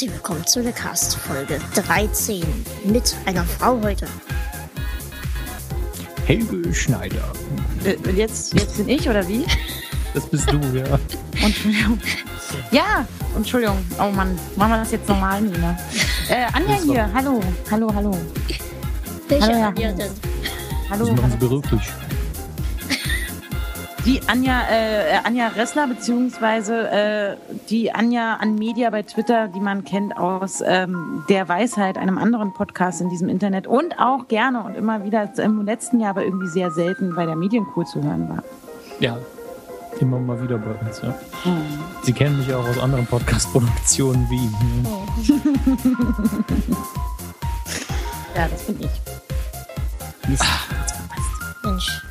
herzlich willkommen zu der Cast Folge 13 mit einer Frau heute. Helge Schneider. Äh, Jetzt, jetzt bin ich oder wie? Das bist du, ja. Entschuldigung. Ja, Entschuldigung. Oh Mann, machen wir das jetzt normal, Nina. Äh, Anja hier, hallo, hallo, hallo. Welche Hallo, ja. Anja denn? Hallo, Das machen sie hallo. beruflich. Die Anja, äh, äh, Anja Ressler, beziehungsweise äh, die Anja an Media bei Twitter, die man kennt aus ähm, der Weisheit, einem anderen Podcast in diesem Internet und auch gerne und immer wieder im letzten Jahr aber irgendwie sehr selten bei der Medienkur zu hören war. Ja, immer mal wieder bei uns, ja. Sie kennen mich auch aus anderen Podcast-Produktionen wie ihn. Oh. Ja, das bin ich. Mist. Mensch.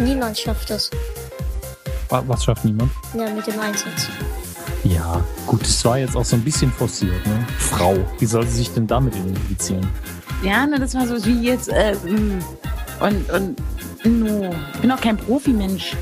Niemand schafft das. Wa- Was schafft niemand? Ja, mit dem Einsatz. Ja, gut, es war jetzt auch so ein bisschen forciert, ne? Frau, wie soll sie sich denn damit identifizieren? Ja, ne, das war so wie jetzt, äh, mm, und, und, no. Ich bin auch kein Profimensch.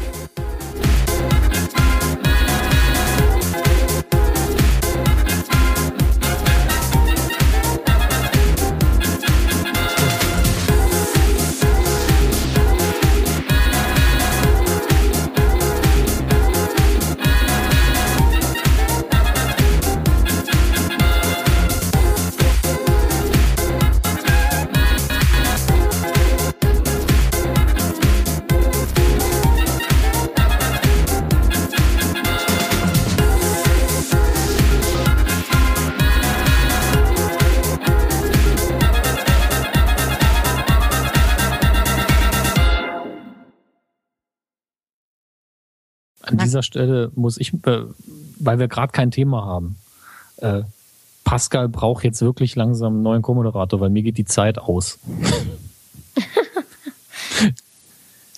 Dieser Stelle muss ich, äh, weil wir gerade kein Thema haben, äh, Pascal braucht jetzt wirklich langsam einen neuen Co-Moderator, weil mir geht die Zeit aus.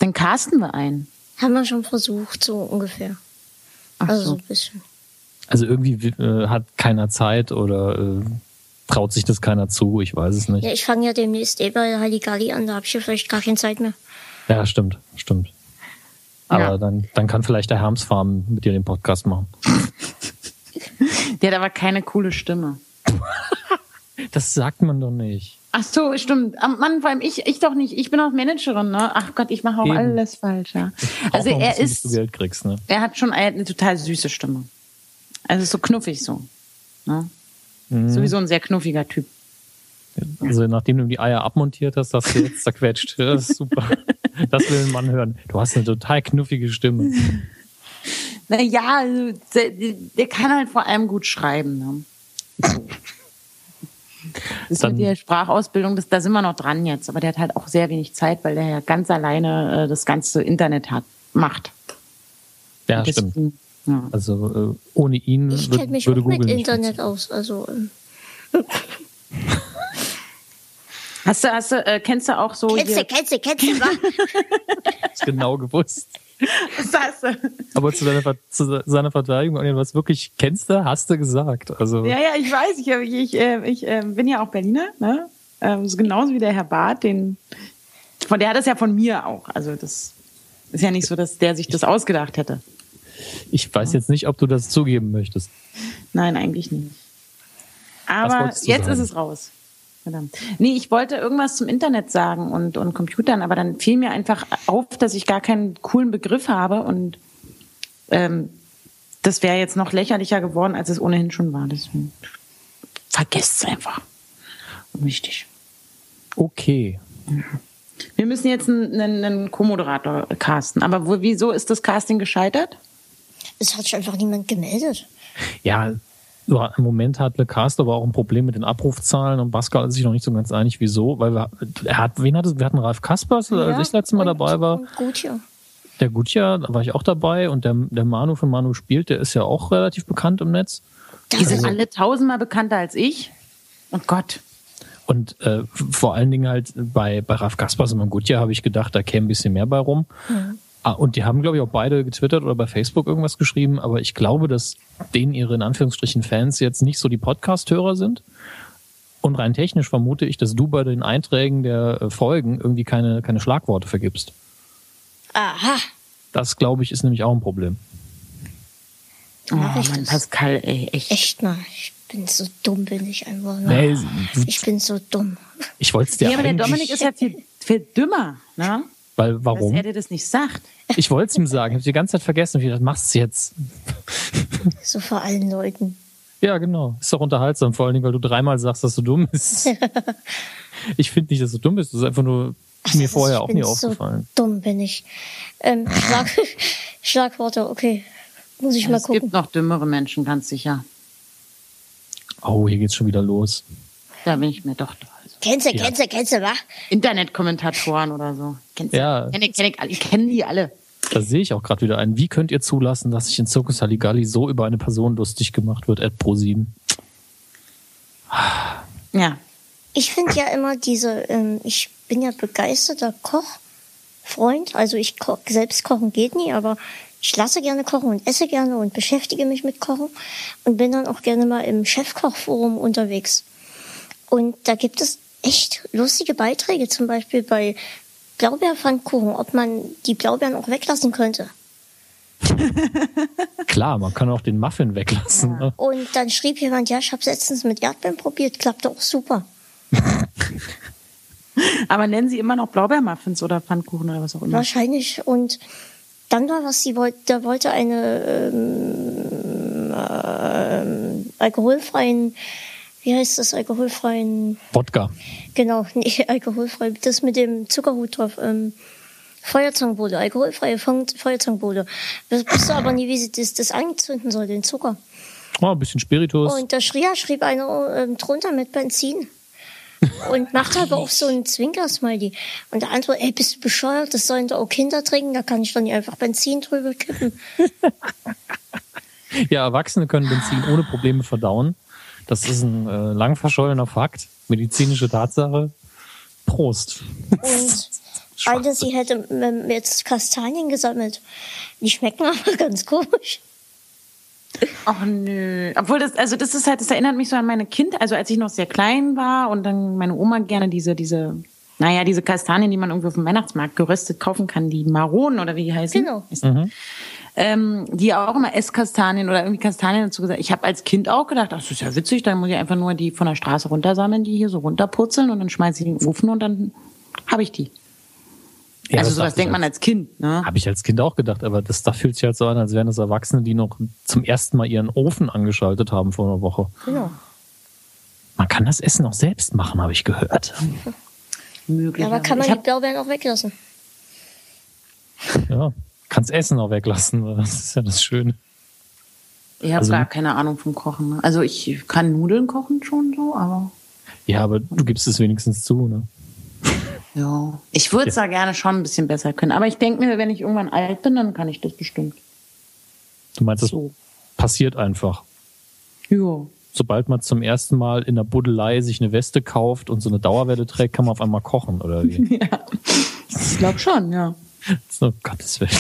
Dann casten wir ein. Haben wir schon versucht, so ungefähr. Ach Also so so. ein bisschen. Also irgendwie äh, hat keiner Zeit oder äh, traut sich das keiner zu, ich weiß es nicht. Ja, ich fange ja demnächst eh bei Halligalli an, da habe ich ja vielleicht gar keine Zeit mehr. Ja, stimmt, stimmt. Aber Ja. dann, dann kann vielleicht der Hermsfarm mit dir den Podcast machen. Der hat aber keine coole Stimme. Das sagt man doch nicht. Ach so, stimmt. Mann, vor allem ich, ich doch nicht. Ich bin auch Managerin, ne? Ach Gott, ich mache auch Eben. alles falsch, ja. Also er bisschen, bis ist, du Geld kriegst, ne? er hat schon eine total süße Stimme. Also ist so knuffig so. Ne? Mhm. Sowieso ein sehr knuffiger Typ. Also nachdem du die Eier abmontiert hast, hast du jetzt zerquetscht. Das ist super. Das will ein Mann hören. Du hast eine total knuffige Stimme. Naja, also, der, der kann halt vor allem gut schreiben. Ne? Das ist Dann- mit der Sprachausbildung, das, da sind wir noch dran jetzt. Aber der hat halt auch sehr wenig Zeit, weil der ja ganz alleine äh, das ganze Internet hat, macht. Ja, Deswegen, stimmt. Ja. Also äh, ohne ihn Ich würd, mich würde auch mit Google nicht Internet aus. Also ähm, Hast du, hast du, äh, kennst du auch so kennst du, kennst du, kennst du, funktionieren. genau gewusst. du? Aber zu seiner, Ver- zu seiner Verteidigung, Onion, was wirklich kennst du, hast du gesagt. Also Ja, ja, ich weiß, ich, ich, äh, ich äh, bin ja auch Berliner, ne? Ähm, so genauso wie der Herr Barth, den, von der hat das ja von mir auch. Also das ist ja nicht so, dass der sich das ausgedacht hätte. ich weiß jetzt nicht, ob du das zugeben möchtest. Nein, eigentlich nicht. Aber jetzt sagen? ist es raus. Verdammt. Nee, ich wollte irgendwas zum Internet sagen und, und Computern, aber dann fiel mir einfach auf, dass ich gar keinen coolen Begriff habe und ähm, das wäre jetzt noch lächerlicher geworden, als es ohnehin schon war. Deswegen vergesst es einfach. Wichtig. Okay. Wir müssen jetzt einen, einen, einen Co-Moderator casten. Aber wo, wieso ist das Casting gescheitert? Es hat sich einfach niemand gemeldet. Ja, im Moment hat Le Cast aber auch ein Problem mit den Abrufzahlen und Pascal ist sich noch nicht so ganz einig, wieso, weil wir, er hat, wen hat es? Wir hatten Ralf Kaspers, als ich das letzte Mal dabei war. Und gut, ja. Der Gutja, da war ich auch dabei und der, der Manu von Manu spielt, der ist ja auch relativ bekannt im Netz. Die sind alle tausendmal bekannter als ich. Und Gott. Und äh, vor allen Dingen halt bei, bei Ralf Kaspers und beim Gutja habe ich gedacht, da käme ein bisschen mehr bei rum. Ah, und die haben, glaube ich, auch beide getwittert oder bei Facebook irgendwas geschrieben, aber ich glaube, dass denen ihre in Anführungsstrichen Fans jetzt nicht so die Podcast-Hörer sind. Und rein technisch vermute ich, dass du bei den Einträgen der äh, Folgen irgendwie keine, keine Schlagworte vergibst. Aha. Das, glaube ich, ist nämlich auch ein Problem. Oh, ich Mann. Pascal, ey, echt. Echt mal. Ich bin so dumm, bin ich einfach. Ne? Nee, ich bin so dumm. Ich wollte es dir ja, aber der Dominik ist ja viel, viel dümmer, ne? Weil, warum? Dass er dir das nicht sagt. Ich wollte es ihm sagen. Ich habe die ganze Zeit vergessen, wie das machst du jetzt. So vor allen Leuten. Ja, genau. Ist doch unterhaltsam, vor allen Dingen, weil du dreimal sagst, dass du dumm bist. ich finde nicht, dass du dumm bist. Das ist einfach nur Ach, mir vorher auch nie aufgefallen. So dumm bin ich. Ähm, Schlag, Schlagworte, okay. Muss ich ja, mal gucken. Es gibt noch dümmere Menschen, ganz sicher. Oh, hier geht's schon wieder los. Da bin ich mir doch. Also. Kennst du, ja. kennst du, kennst du, wa? Internetkommentatoren oder so. Kennst ja. du? Kenn ich, kenn ich, ich kenne die alle. Da sehe ich auch gerade wieder einen. Wie könnt ihr zulassen, dass sich in Zirkus Halligalli so über eine Person lustig gemacht wird? Ed Pro 7. Ja. Ich finde ja immer diese, ähm, ich bin ja begeisterter Kochfreund. Also ich koch, selbst kochen geht nie, aber ich lasse gerne kochen und esse gerne und beschäftige mich mit Kochen und bin dann auch gerne mal im Chefkochforum unterwegs. Und da gibt es echt lustige Beiträge, zum Beispiel bei Blaubeerpfannkuchen, ob man die Blaubeeren auch weglassen könnte. Klar, man kann auch den Muffin weglassen. Ja. Ne? Und dann schrieb jemand, ja, ich habe letztens mit Erdbeeren probiert, klappt auch super. Aber nennen Sie immer noch Blaubeermuffins oder Pfannkuchen oder was auch immer? Wahrscheinlich. Und dann war was, sie wollte, da wollte eine ähm, äh, alkoholfreien, wie heißt das, alkoholfreien? Wodka. Genau, nee, alkoholfrei, das mit dem Zuckerhut drauf. Ähm, Feuerzangenbowle, alkoholfreie Feuerzangenbowle. Das wusste aber nie, wie sie das, das angezünden soll, den Zucker. Oh, ein bisschen Spiritus. Und da schrie, schrieb einer ähm, drunter mit Benzin und macht aber auch so einen Zwinker-Smiley. Und der andere, ey, bist du bescheuert? Das sollen doch auch Kinder trinken, da kann ich doch nicht einfach Benzin drüber kippen. ja, Erwachsene können Benzin ohne Probleme verdauen. Das ist ein äh, lang verschollener Fakt, medizinische Tatsache. Prost. Und eine, sie hätte jetzt Kastanien gesammelt. Die schmecken aber ganz komisch. Ach nö. Obwohl das, also das ist halt, das erinnert mich so an meine Kind, also als ich noch sehr klein war und dann meine Oma gerne diese, diese, naja, diese Kastanien, die man irgendwo auf dem Weihnachtsmarkt geröstet kaufen kann, die Maronen oder wie die heißen. Genau. Mhm. Ähm, die auch immer Esskastanien oder irgendwie Kastanien dazu gesagt. Ich habe als Kind auch gedacht, ach, das ist ja witzig, dann muss ich einfach nur die von der Straße runtersammeln, die hier so runterputzeln und dann schmeiße ich in den Ofen und dann habe ich die. Ja, also sowas denkt man als Kind, ne? Habe ich als Kind auch gedacht, aber das da fühlt sich halt so an, als wären das Erwachsene, die noch zum ersten Mal ihren Ofen angeschaltet haben vor einer Woche. Genau. Man kann das Essen auch selbst machen, habe ich gehört. Möglich. aber kann man die Blaubeeren auch weglassen? Ja, kannst Essen auch weglassen. Das ist ja das Schöne. Ich habe also, gar keine Ahnung vom Kochen. Ne? Also ich kann Nudeln kochen schon so, aber. Ja, aber du gibst es wenigstens zu, ne? Ja, ich würde es ja. da gerne schon ein bisschen besser können. Aber ich denke mir, wenn ich irgendwann alt bin, dann kann ich das bestimmt. Du meinst, das so. passiert einfach? Ja. Sobald man zum ersten Mal in der Buddelei sich eine Weste kauft und so eine Dauerwelle trägt, kann man auf einmal kochen, oder wie? ja, ich glaube schon, ja. So, Gottes Willen.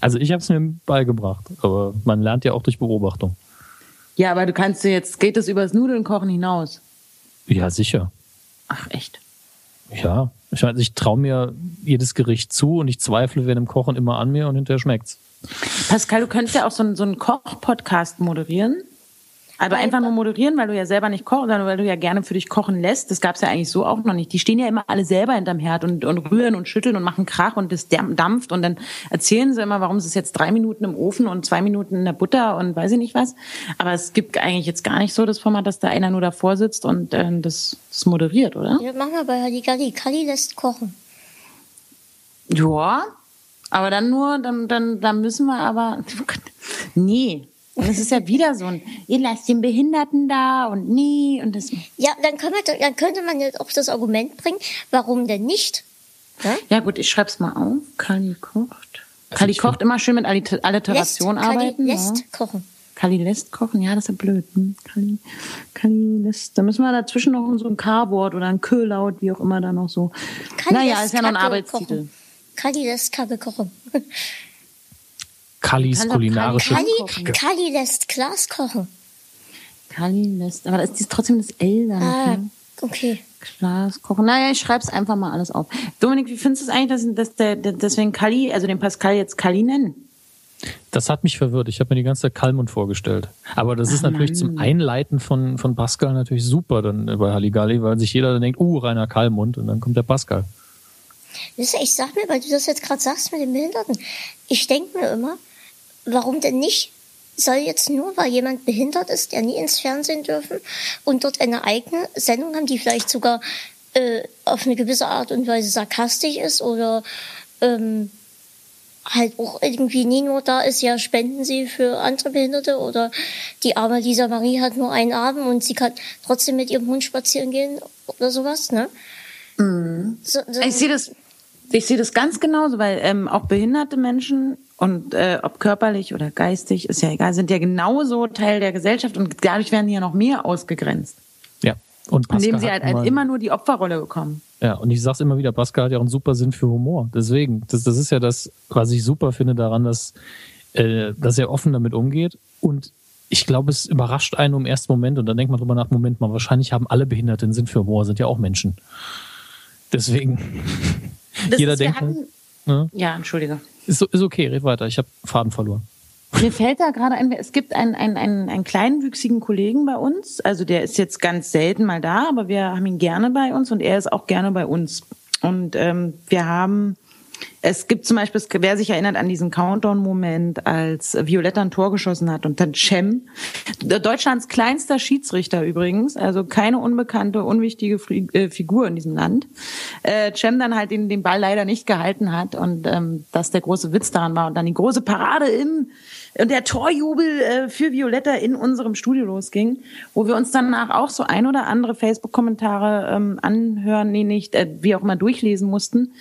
Also ich habe es mir beigebracht, aber man lernt ja auch durch Beobachtung. Ja, aber du kannst dir jetzt, geht das übers Nudeln kochen hinaus? Ja, sicher. Ach, echt? Ja, ich, meine, ich traue mir jedes Gericht zu und ich zweifle während dem Kochen immer an mir und hinterher schmeckt's. Pascal, du könntest ja auch so einen, so einen Koch-Podcast moderieren. Aber einfach nur moderieren, weil du ja selber nicht kochst, sondern weil du ja gerne für dich kochen lässt. Das gab's ja eigentlich so auch noch nicht. Die stehen ja immer alle selber hinterm Herd und, und rühren und schütteln und machen Krach und das dampft und dann erzählen sie immer, warum es ist jetzt drei Minuten im Ofen und zwei Minuten in der Butter und weiß ich nicht was. Aber es gibt eigentlich jetzt gar nicht so das Format, dass da einer nur davor sitzt und äh, das, das moderiert, oder? Ja, machen wir bei Halligalli. Kali lässt kochen. Ja, aber dann nur, dann, dann, dann müssen wir aber, nee, und es ist ja wieder so ein, ihr lasst den Behinderten da und nie und das. Ja, dann, können wir, dann könnte man jetzt auch das Argument bringen, warum denn nicht? Ja, ja gut, ich schreib's mal auf. Kali kocht. Also Kali kocht immer schön mit Alliteration lässt, arbeiten. Kali lässt ja. kochen. Kali lässt kochen, ja, das ist ja blöd. Hm? Kali, Kali lässt, da müssen wir dazwischen noch so ein K-Wort oder ein K-Laut, wie auch immer da noch so. Kali naja, ist ja noch ein Arbeitstitel. Kochen. Kali lässt Kabel kochen. Kallis kulinarische Kali, Kali lässt Glas kochen. Kali lässt, aber da ist trotzdem das L da. Ah, okay. Glas kochen. Naja, ich schreib's einfach mal alles auf. Dominik, wie findest du es eigentlich, dass, dass der, deswegen Kali, also den Pascal jetzt Kali nennen? Das hat mich verwirrt. Ich habe mir die ganze Zeit Kalmund vorgestellt. Aber das ist Ach, natürlich zum Einleiten von, von Pascal natürlich super dann bei Halligalli, weil sich jeder dann denkt, uh, Rainer Kalmund und dann kommt der Pascal. Ich sag mir, weil du das jetzt gerade sagst mit den Behinderten, ich denke mir immer, warum denn nicht? Soll jetzt nur, weil jemand behindert ist, der nie ins Fernsehen dürfen und dort eine eigene Sendung haben, die vielleicht sogar äh, auf eine gewisse Art und Weise sarkastisch ist oder ähm, halt auch irgendwie nie nur da ist, ja, spenden Sie für andere Behinderte oder die arme Lisa Marie hat nur einen Abend und sie kann trotzdem mit ihrem Hund spazieren gehen oder sowas, ne? Mhm. So, so ich sehe das, ich sehe das ganz genauso, weil ähm, auch behinderte Menschen und äh, ob körperlich oder geistig, ist ja egal, sind ja genauso Teil der Gesellschaft und dadurch werden die ja noch mehr ausgegrenzt. Ja. Und Pascal indem sie halt, halt immer nur die Opferrolle bekommen. Ja, und ich sag's immer wieder, Pascal hat ja auch einen super Sinn für Humor. Deswegen, das, das ist ja das, was ich super finde daran, dass, äh, dass er offen damit umgeht. Und ich glaube, es überrascht einen im ersten Moment und dann denkt man drüber nach, Moment mal, wahrscheinlich haben alle Behinderte einen Sinn für Humor, sind ja auch Menschen. Deswegen, das jeder denkt. Hatten, halt, ne? Ja, entschuldige. Ist, ist okay, red weiter, ich habe Faden verloren. Mir fällt da gerade ein, es gibt einen, einen, einen, einen kleinwüchsigen Kollegen bei uns. Also der ist jetzt ganz selten mal da, aber wir haben ihn gerne bei uns und er ist auch gerne bei uns. Und ähm, wir haben es gibt zum Beispiel, wer sich erinnert an diesen Countdown-Moment, als Violetta ein Tor geschossen hat und dann Cem, Deutschlands kleinster Schiedsrichter übrigens, also keine unbekannte, unwichtige äh, Figur in diesem Land, äh, Cem dann halt den, Ball leider nicht gehalten hat und ähm, das der große Witz daran war und dann die große Parade im und der Torjubel äh, für Violetta in unserem Studio losging, wo wir uns danach auch so ein oder andere Facebook-Kommentare ähm, anhören, nee, nicht, äh, wie auch immer durchlesen mussten,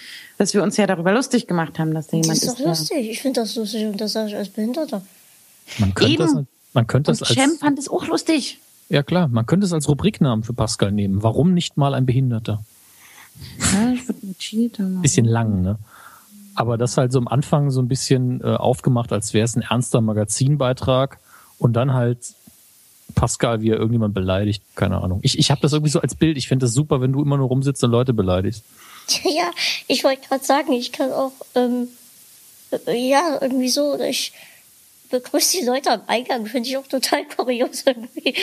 dass wir uns ja darüber lustig gemacht haben, dass da jemand ist. Das ist doch lustig. Ich finde das lustig und das sage ich als Behinderter. Man könnte Eben. das, man könnte und das als. Cem fand es auch lustig. Ja klar, man könnte es als Rubriknamen für Pascal nehmen. Warum nicht mal ein Behinderter? Ja, ich würde mit Cheater machen. Bisschen lang, ne? aber das halt so am Anfang so ein bisschen äh, aufgemacht, als wäre es ein ernster Magazinbeitrag und dann halt Pascal, wie er irgendjemand beleidigt, keine Ahnung. Ich, ich habe das irgendwie so als Bild. Ich finde das super, wenn du immer nur rumsitzt und Leute beleidigst. Ja, ich wollte gerade sagen, ich kann auch, ähm, äh, ja, irgendwie so, ich begrüße die Leute am Eingang, finde ich auch total kurios irgendwie.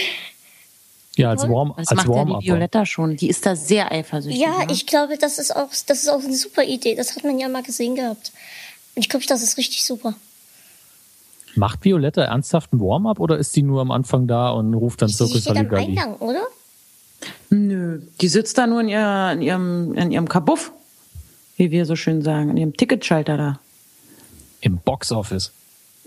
Ja, als Warm Das als macht Warm ja die Violetta schon. Die ist da sehr eifersüchtig. Ja, ne? ich glaube, das ist auch, das ist auch eine super Idee. Das hat man ja mal gesehen gehabt. Und ich glaube, das ist richtig super. Macht Violetta ernsthaft ein Warm-up oder ist die nur am Anfang da und ruft dann Zirkus Halligalli? am Eingang, oder? Nö, die sitzt da nur in, ihr, in ihrem, in ihrem Kabuff, wie wir so schön sagen, in ihrem Ticketschalter da. Im Boxoffice.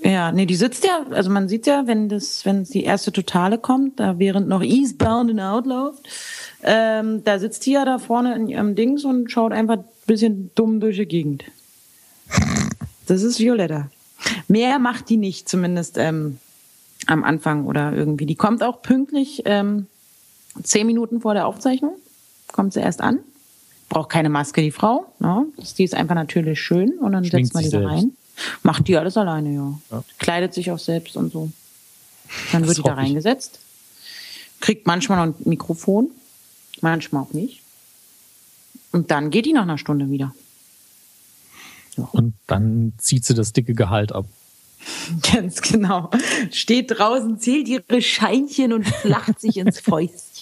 Ja, nee, die sitzt ja, also man sieht ja, wenn das, wenn die erste Totale kommt, da während noch Eastbound and Out läuft, ähm, da sitzt die ja da vorne in ihrem Dings und schaut einfach ein bisschen dumm durch die Gegend. Das ist Violetta. Mehr macht die nicht, zumindest ähm, am Anfang oder irgendwie. Die kommt auch pünktlich ähm, zehn Minuten vor der Aufzeichnung, kommt sie erst an. Braucht keine Maske, die Frau. Ne? Die ist einfach natürlich schön und dann Schminkt setzt man die da rein. Macht die alles alleine, ja. ja. Kleidet sich auch selbst und so. Dann wird die da reingesetzt. Kriegt manchmal noch ein Mikrofon, manchmal auch nicht. Und dann geht die nach einer Stunde wieder. Ja. Und dann zieht sie das dicke Gehalt ab. Ganz genau. Steht draußen, zählt ihre Scheinchen und lacht sich ins Fäustchen.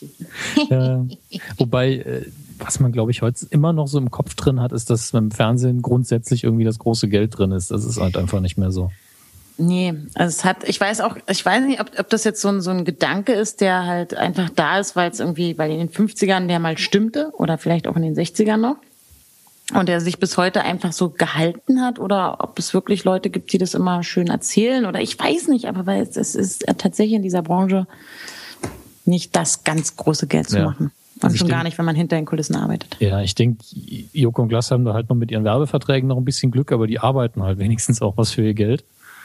Ja. Wobei, äh, was man, glaube ich, heute immer noch so im Kopf drin hat, ist, dass beim Fernsehen grundsätzlich irgendwie das große Geld drin ist. Das ist halt einfach nicht mehr so. Nee, also es hat, ich weiß auch, ich weiß nicht, ob, ob das jetzt so ein, so ein Gedanke ist, der halt einfach da ist, weil es irgendwie, weil in den 50ern der mal stimmte oder vielleicht auch in den 60ern noch und der sich bis heute einfach so gehalten hat oder ob es wirklich Leute gibt, die das immer schön erzählen oder ich weiß nicht, aber weil es, es ist tatsächlich in dieser Branche nicht das ganz große Geld zu ja. machen. Und schon denk, gar nicht, wenn man hinter den Kulissen arbeitet. Ja, ich denke, Joko und Glass haben da halt noch mit ihren Werbeverträgen noch ein bisschen Glück, aber die arbeiten halt wenigstens auch was für ihr Geld.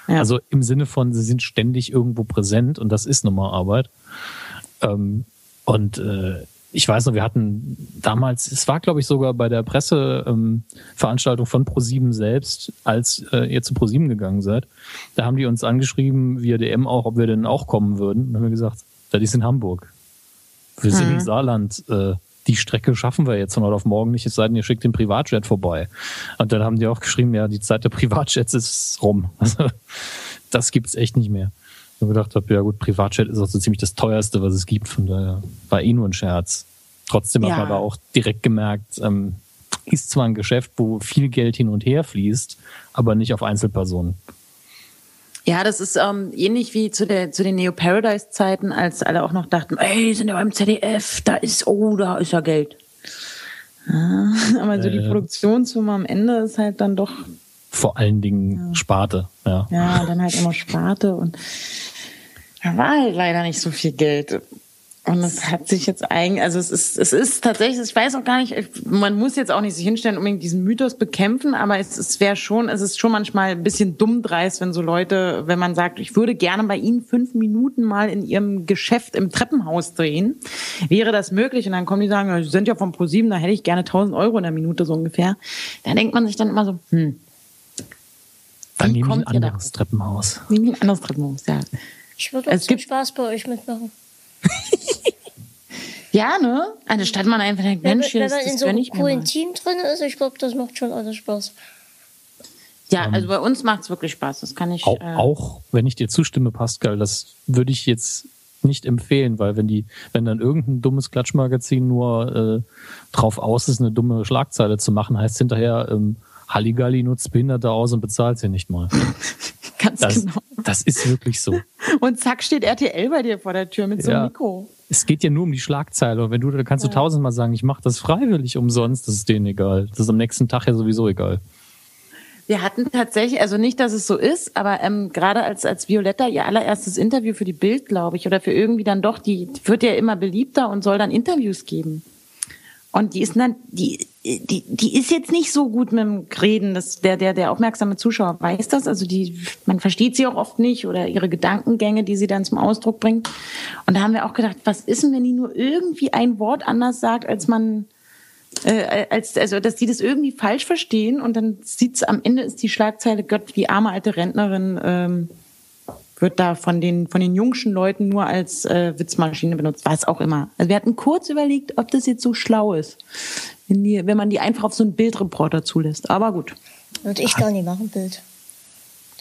Ja. Also im Sinne von, sie sind ständig irgendwo präsent und das ist nun mal Arbeit. Ähm, und äh, ich weiß noch, wir hatten damals, es war glaube ich sogar bei der Presseveranstaltung ähm, von ProSieben selbst, als äh, ihr zu ProSieben gegangen seid, da haben die uns angeschrieben, via DM auch, ob wir denn auch kommen würden. Und haben wir gesagt, das ist in Hamburg. Wir sind mhm. im Saarland. Äh, die Strecke schaffen wir jetzt von heute auf morgen nicht, es sei denn, ihr schickt den Privatjet vorbei. Und dann haben die auch geschrieben, ja, die Zeit der Privatjets ist rum. Also, das gibt's echt nicht mehr. Ich gedacht habe, ja gut, Privatjet ist auch so ziemlich das teuerste, was es gibt, von daher war eh nur ein Scherz. Trotzdem ja. hat man aber auch direkt gemerkt, ähm, ist zwar ein Geschäft, wo viel Geld hin und her fließt, aber nicht auf Einzelpersonen. Ja, das ist ähm, ähnlich wie zu, der, zu den Neo-Paradise-Zeiten, als alle auch noch dachten, ey, sind ja beim ZDF, da ist, oh, da ist ja Geld. Ja, aber so die äh, Produktionssumme am Ende ist halt dann doch. Vor allen Dingen ja. Sparte, ja. Ja, dann halt immer Sparte und da war halt leider nicht so viel Geld. Und es hat sich jetzt eigentlich, also es ist, es ist tatsächlich, ich weiß auch gar nicht, man muss jetzt auch nicht sich hinstellen, unbedingt diesen Mythos bekämpfen, aber es, es wäre schon, es ist schon manchmal ein bisschen dumm dreist, wenn so Leute, wenn man sagt, ich würde gerne bei Ihnen fünf Minuten mal in Ihrem Geschäft im Treppenhaus drehen, wäre das möglich? Und dann kommen die sagen, Sie sind ja vom ProSieben, da hätte ich gerne 1000 Euro in der Minute so ungefähr. Da denkt man sich dann immer so, hm. Dann nehme ich ein anderes Treppenhaus. Nehme ich ein anderes Treppenhaus, ja. Ich würde auch zum Spaß bei euch mitmachen. Ja, ne? Eine Stadt man einfach denkt, Mensch, wenn, wenn man in so einem coolen Team drin ist, ich glaube, das macht schon alles Spaß. Ja, ähm, also bei uns macht es wirklich Spaß. Das kann ich. Auch, äh, auch wenn ich dir zustimme, Pascal, das würde ich jetzt nicht empfehlen, weil wenn die, wenn dann irgendein dummes Klatschmagazin nur äh, drauf aus ist, eine dumme Schlagzeile zu machen, heißt hinterher, ähm, Halligalli nutzt Behinderte aus und bezahlt sie nicht mal. Ganz das, genau. Das ist wirklich so. Und zack steht RTL bei dir vor der Tür mit so einem Mikro. Es geht ja nur um die Schlagzeile. Und wenn du, da kannst ja. du tausendmal sagen, ich mache das freiwillig umsonst, das ist denen egal. Das ist am nächsten Tag ja sowieso egal. Wir hatten tatsächlich, also nicht, dass es so ist, aber ähm, gerade als, als Violetta ihr allererstes Interview für die Bild, glaube ich, oder für irgendwie dann doch, die wird ja immer beliebter und soll dann Interviews geben. Und die ist dann, die, die, die ist jetzt nicht so gut mit dem Reden. Das, der, der, der aufmerksame Zuschauer weiß das. Also die, man versteht sie auch oft nicht oder ihre Gedankengänge, die sie dann zum Ausdruck bringt. Und da haben wir auch gedacht, was ist denn, wenn die nur irgendwie ein Wort anders sagt, als man, äh, als, also, dass die das irgendwie falsch verstehen und dann sieht's am Ende ist die Schlagzeile Gott, die arme alte Rentnerin, ähm, wird da von den, von den jungschen Leuten nur als äh, Witzmaschine benutzt, was auch immer. Also wir hatten kurz überlegt, ob das jetzt so schlau ist, wenn, die, wenn man die einfach auf so einen Bildreporter zulässt. Aber gut. Würde ich gar nicht machen, Bild.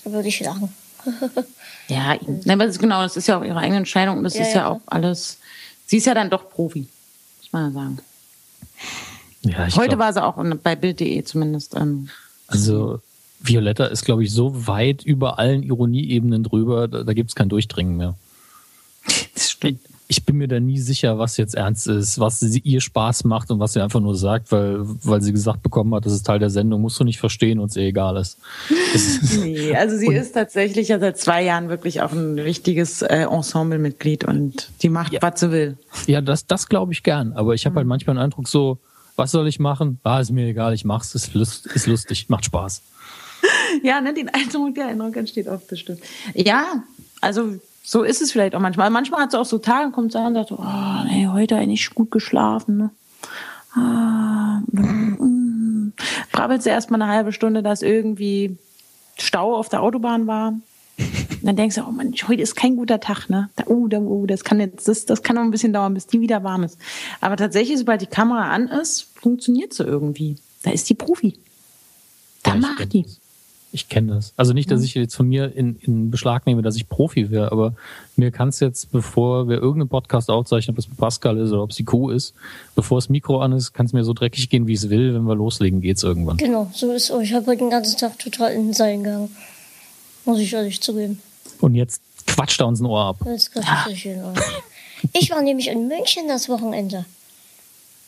Da würde ich lachen. ja, Nein, aber das ist genau, das ist ja auch ihre eigene Entscheidung und das ja, ist ja, ja, auch alles. Sie ist ja dann doch Profi, muss man sagen. Ja, Heute glaub, war sie auch bei Bild.de zumindest. Ähm, also Violetta ist, glaube ich, so weit über allen Ironieebenen drüber, da, da gibt es kein Durchdringen mehr. Das stimmt. Ich bin mir da nie sicher, was jetzt ernst ist, was sie, ihr Spaß macht und was sie einfach nur sagt, weil, weil sie gesagt bekommen hat, das ist Teil der Sendung, musst du nicht verstehen und es ihr egal ist. nee, also sie ist tatsächlich ja seit zwei Jahren wirklich auch ein richtiges äh, Ensemblemitglied und die macht, ja. was sie will. Ja, das, das glaube ich gern, aber ich habe mhm. halt manchmal den Eindruck so, was soll ich machen? Ah, ist mir egal, ich mach's, ist, ist lustig, macht Spaß ja, ne, den Eindruck, der Eindruck entsteht oft, das stimmt. Ja, also so ist es vielleicht auch manchmal. Manchmal hat es auch so Tage, kommt sie an und sagt, oh, nee, heute eigentlich gut geschlafen. Ne? Ah, mm, brabbelt sie erst mal eine halbe Stunde, dass irgendwie Stau auf der Autobahn war. dann denkst du, oh Mann, heute ist kein guter Tag, ne? Da, oh, da, oh, das kann jetzt, das, das kann noch ein bisschen dauern, bis die wieder warm ist. Aber tatsächlich, sobald die Kamera an ist, funktioniert sie irgendwie. Da ist die Profi. Da ja, macht die. Ich kenne das. Also nicht, dass ich jetzt von mir in, in Beschlag nehme, dass ich Profi wäre, aber mir kann es jetzt, bevor wir irgendeinen Podcast aufzeichnen, ob es mit Pascal ist oder ob es die Kuh ist, bevor das Mikro an ist, kann es mir so dreckig gehen, wie es will. Wenn wir loslegen, geht's irgendwann. Genau, so ist es. Ich habe heute den ganzen Tag total in den Seilen gegangen. Muss ich ehrlich zugeben. Und jetzt quatscht er uns ein Ohr ab. Jetzt quatscht er schön Ohr. Ich war nämlich in München das Wochenende.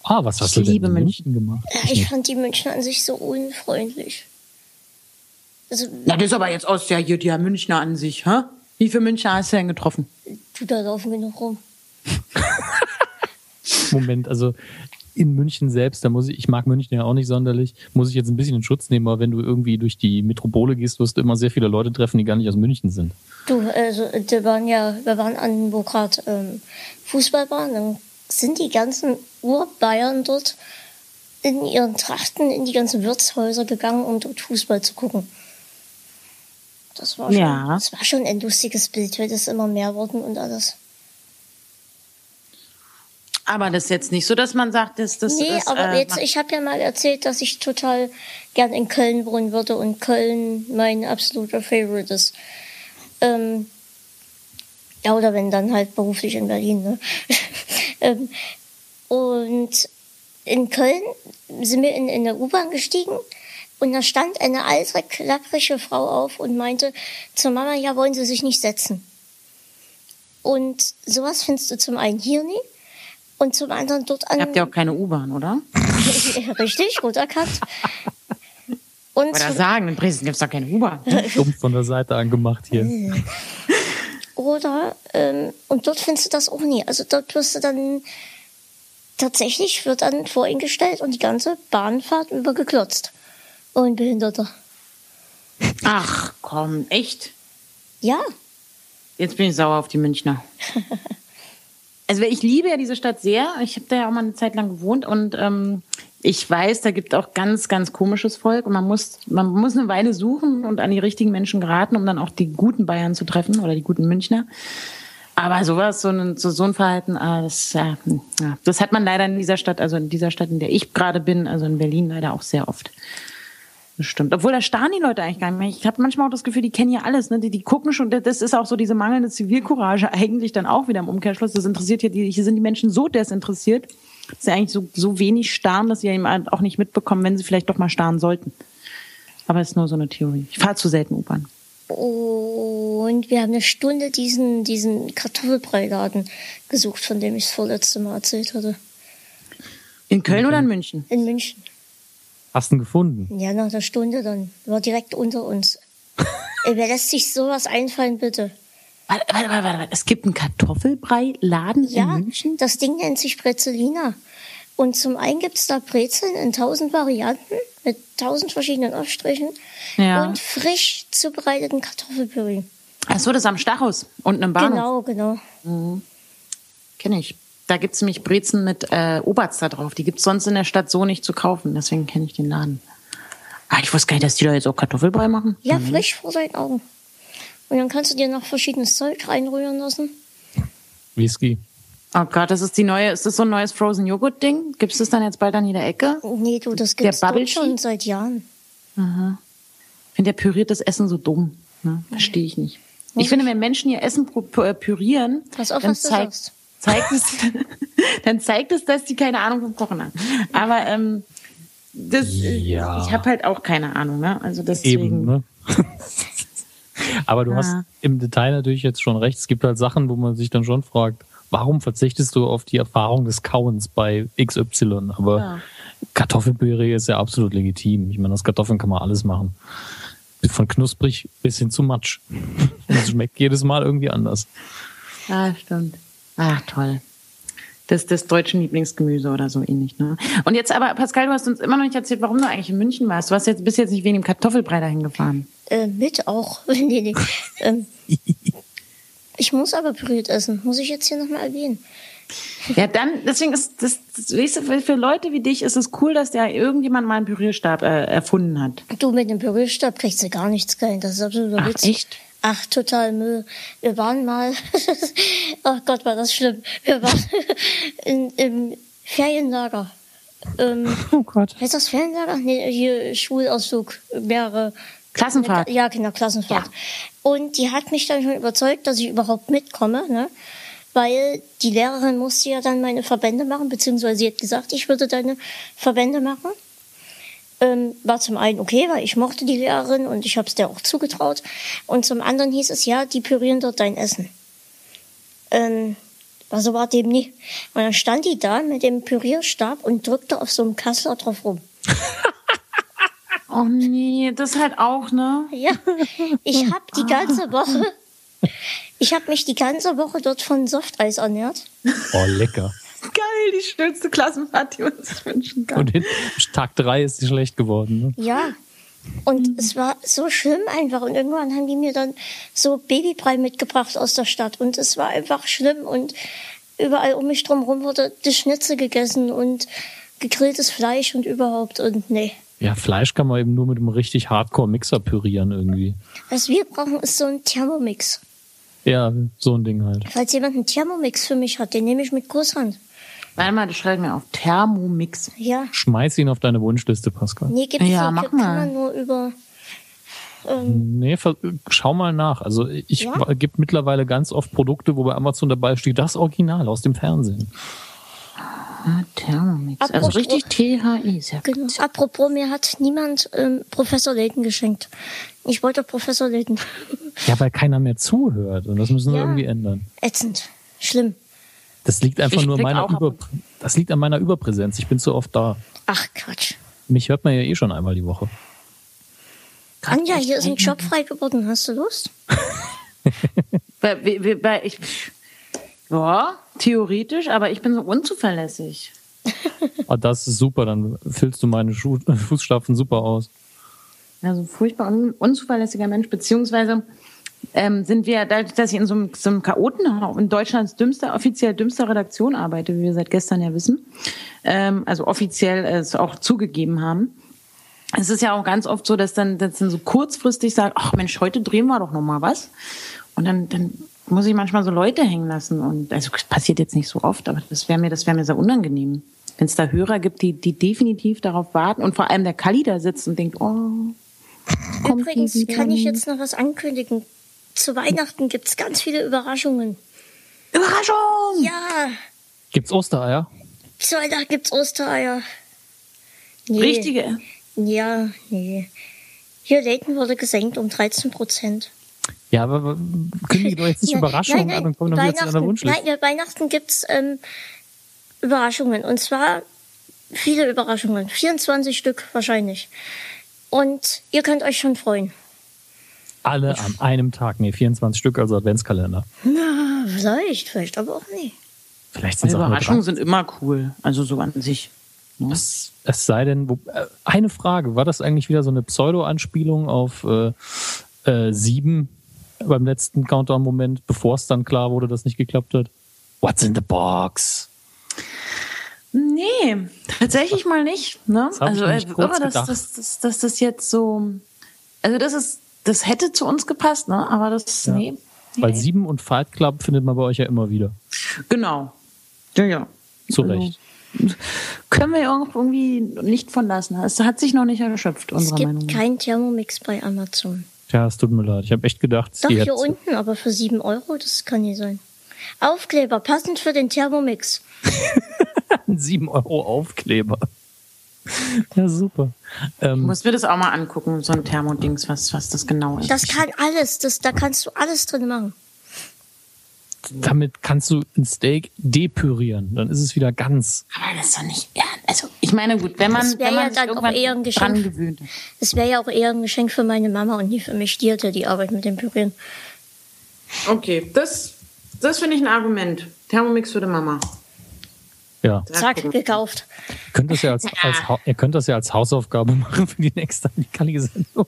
Ah, was hast ich du denn in München gemacht? Ja, ich fand die München an sich so unfreundlich. Also, Na, das ist aber jetzt aus der, der Münchner an sich, hä? Wie viele Münchner hast du denn getroffen? Du, da laufen genug rum. Moment, also in München selbst, da muss ich, ich mag München ja auch nicht sonderlich, muss ich jetzt ein bisschen in Schutz nehmen, aber wenn du irgendwie durch die Metropole gehst, wirst du immer sehr viele Leute treffen, die gar nicht aus München sind. Du, also wir waren ja, wir waren an, wo gerade ähm, Fußball war, dann sind die ganzen Urbayern dort in ihren Trachten in die ganzen Wirtshäuser gegangen, um dort Fußball zu gucken. Das war schon, ja. das war schon ein lustiges Bild, wird es immer mehr wurden und alles. Aber das ist jetzt nicht so, dass man sagt, dass das. Nee, das, aber äh, jetzt, ich habe ja mal erzählt, dass ich total gern in Köln wohnen würde und Köln mein absoluter Favorite ist. Ähm, ja, oder wenn dann halt beruflich in Berlin. Ne? ähm, und in Köln sind wir in, in der U-Bahn gestiegen und da stand eine alte, klapprige Frau auf und meinte zur Mama, ja, wollen Sie sich nicht setzen. Und sowas findest du zum einen hier nie und zum anderen dort an. Ihr habt ja auch keine U-Bahn, oder? Richtig, gut erkannt. Und Oder sagen, in Dresden gibt es doch keine U-Bahn. Stumpf von der Seite angemacht hier. Oder, ähm, und dort findest du das auch nie. Also dort wirst du dann, tatsächlich wird dann vor ihn gestellt und die ganze Bahnfahrt über geklotzt. Oh, ein Behinderter. Ach komm, echt? Ja, Jetzt bin ich sauer auf die Münchner. Also ich liebe ja diese Stadt sehr. Ich habe da ja auch mal eine Zeit lang gewohnt und ähm, ich weiß, da gibt auch ganz, ganz komisches Volk und man muss, man muss eine Weile suchen und an die richtigen Menschen geraten, um dann auch die guten Bayern zu treffen oder die guten Münchner. Aber sowas, so ein, so, so ein Verhalten, ah, das, ja, das hat man leider in dieser Stadt, also in dieser Stadt, in der ich gerade bin, also in Berlin leider auch sehr oft. Das stimmt. Obwohl da starren die Leute eigentlich gar nicht mehr. Ich habe manchmal auch das Gefühl, die kennen ja alles. Ne? Die, die gucken schon, das ist auch so diese mangelnde Zivilcourage eigentlich dann auch wieder im Umkehrschluss. Das interessiert hier, die, hier sind die Menschen so desinteressiert, dass sie eigentlich so, so wenig starren, dass sie eben auch nicht mitbekommen, wenn sie vielleicht doch mal starren sollten. Aber es ist nur so eine Theorie. Ich fahre zu selten U-Bahn. und wir haben eine Stunde diesen, diesen Kartoffelbreiladen gesucht, von dem ich das vorletzte Mal erzählt hatte. In Köln oder in München? In München. Hast du ihn gefunden? Ja, nach einer Stunde dann. War direkt unter uns. Ey, wer lässt sich sowas einfallen, bitte? Warte, warte, warte, warte. Es gibt einen Kartoffelbrei-Laden Ja, in München? das Ding nennt sich Brezelina. Und zum einen gibt's da Brezeln in tausend Varianten mit tausend verschiedenen Aufstrichen Ja. und frisch zubereiteten Kartoffelpüree. Das ist am Stachus, unten im Bahnhof. Genau, genau. Kenne ich. Da gibt's nämlich Brezen mit äh, Oberst da drauf. Die gibt's sonst in der Stadt so nicht zu kaufen. Deswegen kenne ich den Laden. Ah, ich wusste gar nicht, dass die da jetzt auch Kartoffelbrei machen. Ja, frisch vor deinen Augen. Und dann kannst du dir noch verschiedenes Zeug reinrühren lassen. Whisky. Oh Gott, das ist die neue, ist das so ein neues Frozen Joghurt Ding? Gibt's das dann jetzt bald an jeder Ecke? Nee, du, das Der gibt's Bubble dort schon seit Jahren. Ich finde ja püriertes Essen so dumm. Ne? Verstehe ich nicht. Ich finde, wenn Menschen ihr Essen äh, pürieren, Pass auf, dann, was du zeigt, sagst. Zeigt es, dann zeigt es, dass die keine Ahnung vom Kochen haben. Aber ähm, das, äh, Ja. ich habe halt auch keine Ahnung. Ne? Also deswegen. Eben, ne? Aber du Ja. hast im Detail natürlich jetzt schon recht. Es gibt halt Sachen, wo man sich dann schon fragt, warum verzichtest du auf die Erfahrung des Kauens bei XY? Aber Ja. Kartoffelpüree ist ja absolut legitim. Ich meine, aus Kartoffeln kann man alles machen. Von knusprig bis hin zu Matsch. Das schmeckt jedes Mal irgendwie anders. Ah, stimmt. Ach, toll. Das das deutsche Lieblingsgemüse oder so ähnlich, ne? Und jetzt aber, Pascal, du hast uns immer noch nicht erzählt, warum du eigentlich in München warst. Du hast jetzt, bist jetzt nicht wegen dem Kartoffelbrei dahin gefahren. Äh, mit auch. nee, nee. ähm, ich muss aber püriert essen. Muss ich jetzt hier nochmal erwähnen. Ja, dann, deswegen ist das, das weißt du, für- Leute wie dich ist es cool, dass der irgendjemand mal einen Pürierstab äh, erfunden hat. Du, mit dem Pürierstab kriegst du gar nichts rein. Das ist absoluter Ach, Witz. echt? Ach, total Müll. Wir waren mal, ach Gott, war das schlimm. Wir waren in, im Ferienlager. Ähm, Oh Gott. heißt das Ferienlager? Nee, hier Schulausflug, mehrere. Klassenfahrt. Ja, genau, Klassenfahrt. Ja. Und die hat mich dann schon überzeugt, dass ich überhaupt mitkomme, ne? Weil die Lehrerin musste ja dann meine Verbände machen, beziehungsweise sie hat gesagt, ich würde deine Verbände machen. Ähm, war zum einen okay, weil ich mochte die Lehrerin und ich habe es der auch zugetraut. Und zum anderen hieß es, ja, die pürieren dort dein Essen. Ähm, also war dem nie. Und dann stand die da mit dem Pürierstab und drückte auf so einem Kassler drauf rum. Oh nee, das halt auch, ne? Ja, ich habe die ganze Woche, ich habe mich die ganze Woche dort von Softeis ernährt. Oh, lecker. Geil, die schönste Klassenfahrt, die man sich wünschen kann. Und in Tag drei ist die schlecht geworden. Ne? Ja. Und es war so schlimm einfach. Und irgendwann haben die mir dann so Babybrei mitgebracht aus der Stadt. Und es war einfach schlimm. Und überall um mich drumherum wurde das Schnitzel gegessen und gegrilltes Fleisch und überhaupt. Und nee. Ja, Fleisch kann man eben nur mit einem richtig Hardcore-Mixer pürieren irgendwie. Was wir brauchen, ist so ein Thermomix. Ja, so ein Ding halt. Falls jemand einen Thermomix für mich hat, den nehme ich mit Kusshand. Warte mal, das schreibe ich mir auf. Thermomix. Ja. Schmeiß ihn auf deine Wunschliste, Pascal. Nee, gibt's Ja, so, mach kann mal. man nur über. Ähm, Nee, schau mal nach. Also ich Ja? gibt mittlerweile ganz oft Produkte, wo bei Amazon dabei steht, das Original aus dem Fernsehen. Ah, Thermomix. Also Apropos- richtig THI. Sehr gut. genau. Apropos, mir hat niemand ähm, Professor Layton geschenkt. Ich wollte Professor Layton. Ja, weil keiner mehr zuhört und das müssen wir Ja. irgendwie ändern. Ätzend. Schlimm. Das liegt einfach Ich nur meiner Über das liegt an meiner Überpräsenz. Ich bin zu oft da. Ach Quatsch. Mich hört man ja eh schon einmal die Woche. Anja, hier ist ein Job frei geworden. Hast du Lust? Bei, bei, ich, ja, theoretisch, aber ich bin so unzuverlässig. Ah, das ist super, dann füllst du meine Schuh Fußstapfen super aus. Also furchtbar un unzuverlässiger Mensch, beziehungsweise ähm, sind wir, dadurch, dass ich in so einem, so einem Chaotenhaus in Deutschlands dümmster, offiziell dümmster Redaktion arbeite, wie wir seit gestern ja wissen, ähm, also offiziell es auch zugegeben haben. Es ist ja auch ganz oft so, dass dann, dass dann so kurzfristig sagt, ach Mensch, heute drehen wir doch noch mal was. Und dann, dann muss ich manchmal so Leute hängen lassen. Und also das passiert jetzt nicht so oft, aber das wäre mir, das wäre mir sehr unangenehm. Wenn es da Hörer gibt, die, die definitiv darauf warten und vor allem der Kalli da sitzt und denkt, oh, Übrigens kann ich jetzt noch was ankündigen. Zu Weihnachten gibt's ganz viele Überraschungen. Überraschung! Ja, Gibt's Ostereier? zu Weihnachten gibt's Ostereier. Nee. Richtige. Ja, nee. Hier Layton wurde gesenkt um 13 Prozent. Ja, aber kündige doch jetzt nicht Überraschungen an und komm doch wieder zu Weihnachten, Wunschliste. nein, ja, Weihnachten gibt's ähm, Überraschungen. Und zwar viele Überraschungen. 24 Stück wahrscheinlich. Und ihr könnt euch schon freuen. Alle an einem Tag. Nee, 24 Stück, also Adventskalender. Na, vielleicht, vielleicht aber auch nicht. Vielleicht sind Überraschungen sind immer cool. Also so an sich. ne? Es, es sei denn, wo, äh, eine Frage, war das eigentlich wieder so eine Pseudo-Anspielung auf äh, äh, sieben beim letzten Countdown-Moment, bevor es dann klar wurde, dass nicht geklappt hat? What's in the box? Nee, tatsächlich mal nicht. Ne? Das ich also nicht äh, kurz irre, dass, dass, dass das jetzt so. Also das ist, das hätte zu uns gepasst, ne? Aber das, Ja. nee. Weil nee. sieben und Fight Club findet man bei euch ja immer wieder. Genau. Ja, ja. Zu Also, Recht. Können wir auch irgendwie nicht von lassen. Es hat sich noch nicht erschöpft, Es unserer Meinung gibt nach. keinen Thermomix bei Amazon. Tja, es tut mir leid. Ich habe echt gedacht, Doch, hier unten, aber für 7 Euro, das kann nicht sein. Aufkleber, passend für den Thermomix. einen 7 Euro Aufkleber. Ja, super. Ähm, muss mir das auch mal angucken, so ein Thermodings, was, was das genau ist. Das kann alles, das, da kannst du alles drin machen. damit kannst du ein Steak depurieren. Dann ist es wieder ganz. Aber das ist doch nicht. Ja, also ich meine, gut, wenn man, Das wär wenn man ja dann auch eher ein Geschenk. gewöhnt. Das wäre ja auch eher ein Geschenk für meine Mama und nicht für mich. Die hatte die Arbeit mit dem Pürieren. Okay, das, das finde ich ein Argument. Thermomix für die Mama. Ja. Zack, gekauft. Ihr könnt das ja als, als, ihr könnt das ja als Hausaufgabe machen für die nächste Kalli-Sendung.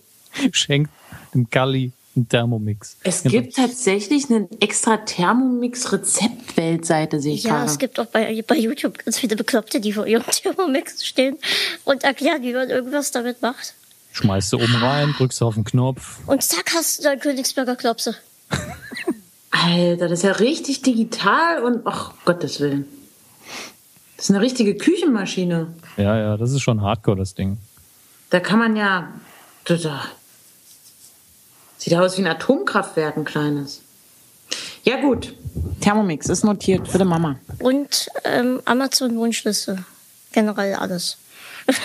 Schenkt dem Kalli einen Thermomix. Es Ja, gibt tatsächlich eine extra Thermomix-Rezeptweltseite, sehe ich Ja, gerade. es gibt auch bei, bei YouTube ganz viele Bekloppte, die vor ihrem Thermomix stehen und erklären, wie man irgendwas damit macht. Schmeißt du oben rein, drückst auf den Knopf. Und zack, hast du dein Königsberger Klopse. Alter, das ist ja richtig digital und ach Gottes Willen. Das ist eine richtige Küchenmaschine. Ja, ja, das ist schon hardcore, das Ding. Da kann man ja. Sieht aus wie ein Atomkraftwerk, ein kleines. Ja, gut. Thermomix ist notiert für die Mama. Und ähm, Amazon-Wunschliste. Generell alles.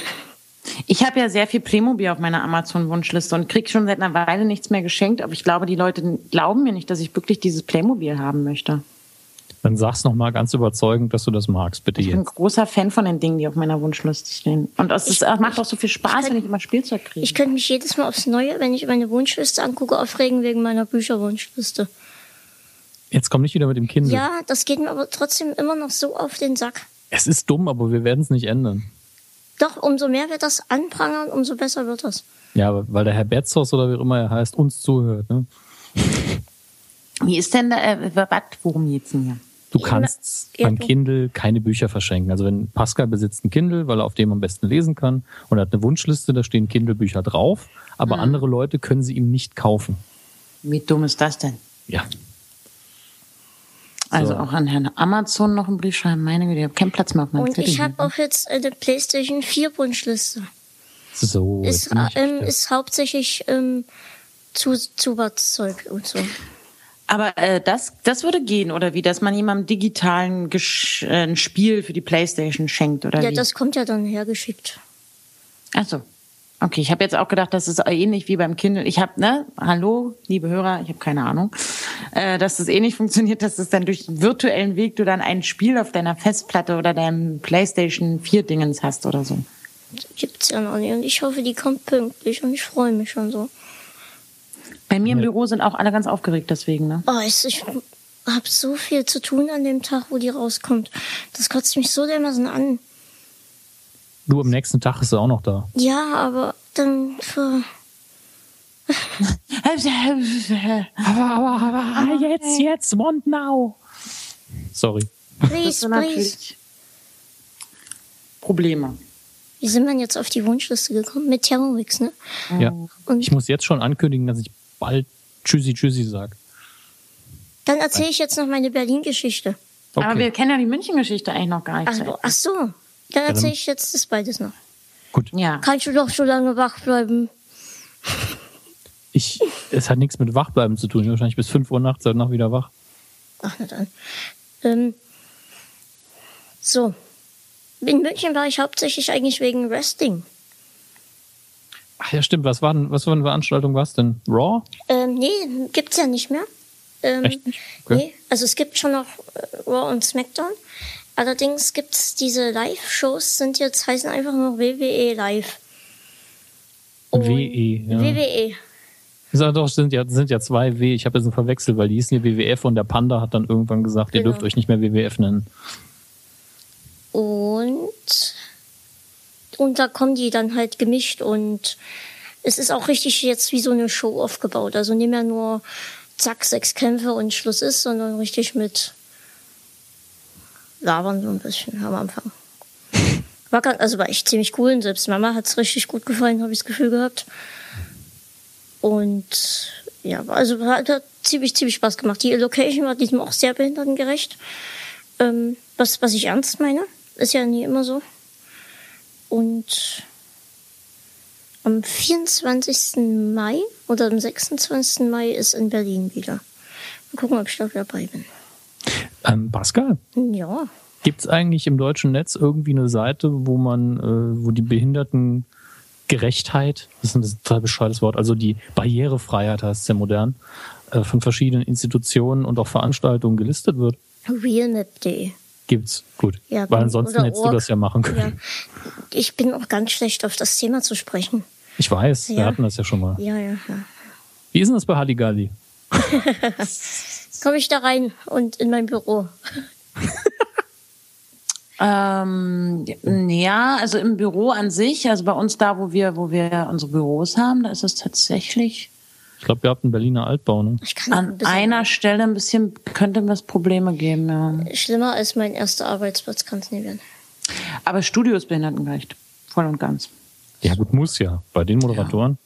Ich habe ja sehr viel Playmobil auf meiner Amazon-Wunschliste und krieg schon seit einer Weile nichts mehr geschenkt, aber ich glaube, die Leute glauben mir nicht, dass ich wirklich dieses Playmobil haben möchte. Dann sag's noch mal ganz überzeugend, dass du das magst, bitte Ich bin ein jetzt. großer Fan von den Dingen, die auf meiner Wunschliste stehen. Und es ist, es macht auch so viel Spaß, wenn ich immer Spielzeug kriege. Ich könnte mich jedes Mal aufs Neue, wenn ich meine Wunschliste angucke, aufregen wegen meiner Bücherwunschliste. Jetzt komm nicht wieder mit dem Kindle. Ja, das geht mir aber trotzdem immer noch so auf den Sack. Es ist dumm, aber wir werden es nicht ändern. Doch, umso mehr wir das anprangern, umso besser wird das. Ja, weil der Herr Betzos oder wie auch immer er heißt, uns zuhört. Ne? Wie ist denn da, äh, geht's denn hier? Du kannst ja, beim du- Kindle keine Bücher verschenken. Also wenn Pascal besitzt ein Kindle, weil er auf dem am besten lesen kann und er hat eine Wunschliste, da stehen Kindle-Bücher drauf, aber andere Leute können sie ihm nicht kaufen. Wie dumm ist das denn? Ja. Also auch an Herrn Amazon noch einen Brief schreiben. Meine Güte, ich habe keinen Platz mehr auf meinem Und Zettel. ich habe auch jetzt eine PlayStation 4 Wunschliste. So, Ist, ähm, ist hauptsächlich ähm, zu, Zusatzzeug und so. Aber äh, das, das würde gehen, oder wie? Dass man jemandem digitalen Gesch äh, ein Spiel für die Playstation schenkt, oder Ja, wie? das kommt ja dann hergeschickt. Ach so. Okay, ich habe jetzt auch gedacht, das ist ähnlich wie beim Kindle. Ich habe, ne, hallo, liebe Hörer, ich habe keine Ahnung, äh, dass das ähnlich funktioniert, dass es dann durch virtuellen Weg du dann ein Spiel auf deiner Festplatte oder deinem PlayStation 4 Dingens hast oder so. Gibt's ja noch nicht. Und ich hoffe, die kommt pünktlich und ich freue mich schon so. Bei mir im Büro sind auch alle ganz aufgeregt deswegen, ne? Oh, ich, ich habe so viel zu tun an dem Tag, wo die rauskommt. Das kotzt mich so dermaßen an. Du, am nächsten Tag ist er auch noch da. Ja, aber dann für. Aber, aber, aber, jetzt, jetzt, want now. Sorry. Please, please. Probleme. Wie sind wir jetzt auf die Wunschliste gekommen? Mit Thermomix, ne? Ja. Und Ich muss jetzt schon ankündigen, dass ich bald Tschüssi, Tschüssi sag. dann erzähle ich jetzt noch meine Berlin-Geschichte. Okay. Aber wir kennen ja die München-Geschichte eigentlich noch gar nicht. Ach, ach so, dann erzähle ich jetzt das beides noch. Gut. ja. Kannst du doch so lange wach bleiben? Ich, es hat nichts mit Wachbleiben zu tun. Ich bin wahrscheinlich bis 5 Uhr nachts heute noch wieder wach. Ach, na dann. Ähm, so. In München war ich hauptsächlich eigentlich wegen Wrestling. Ach ja, stimmt. Was war denn, was für eine Veranstaltung war es denn? Raw? Ähm, nee, gibt's ja nicht mehr. Ähm, Echt nicht? Okay. Nee, also es gibt schon noch äh, Raw und SmackDown. Allerdings gibt's diese Live-Shows, sind jetzt, heißen einfach nur WWE Live. Und- WE, ja. WWE. Sag doch, es sind ja, sind ja zwei W. Ich habe jetzt einen verwechselt, weil die hießen hier WWF und der Panda hat dann irgendwann gesagt, ihr Genau. dürft euch nicht mehr WWF nennen. Und, und da kommen die dann halt gemischt und es ist auch richtig jetzt wie so eine Show aufgebaut. Also nicht mehr nur zack, sechs Kämpfe und Schluss ist, sondern richtig mit Labern so ein bisschen am Anfang. War ganz, also war echt ziemlich cool und selbst Mama hat's richtig gut gefallen, habe ich das Gefühl gehabt. Und ja, also hat, hat ziemlich, ziemlich Spaß gemacht. Die Location war diesem auch sehr behindertengerecht. Ähm, was, was ich ernst meine, ist ja nie immer so. Und am 24. Mai oder am 26. Mai ist in Berlin wieder. Mal gucken, ob ich da dabei bin. Ähm, Pascal, Ja, gibt es eigentlich im deutschen Netz irgendwie eine Seite, wo man, äh, wo die Behindertengerechtheit, das ist ein total bescheuertes Wort, also die Barrierefreiheit heißt es ja modern, äh, von verschiedenen Institutionen und auch Veranstaltungen gelistet wird? realmap.de. Gibt's. Gut. Ja, Weil ansonsten oder hättest du org. das ja machen können. Ja, ich bin auch ganz schlecht auf das Thema zu sprechen. Ich weiß, wir Ja. hatten das ja schon mal. Ja, ja, ja. Wie ist denn das bei Halligalli? Komme ich da rein und in mein Büro. Ähm, ja, also im Büro an sich, also bei uns da, wo wir, wo wir unsere Büros haben, da ist es tatsächlich Ich glaube, ihr habt einen Berliner Altbau, ne? Ich kann auch ein an bisschen einer Stelle ein bisschen, könnte es Probleme geben, ja. schlimmer als mein erster Arbeitsplatz kann es nie werden. Aber Studio ist behindertengerecht. Voll und ganz. Ja, gut, muss ja. Bei den Moderatoren.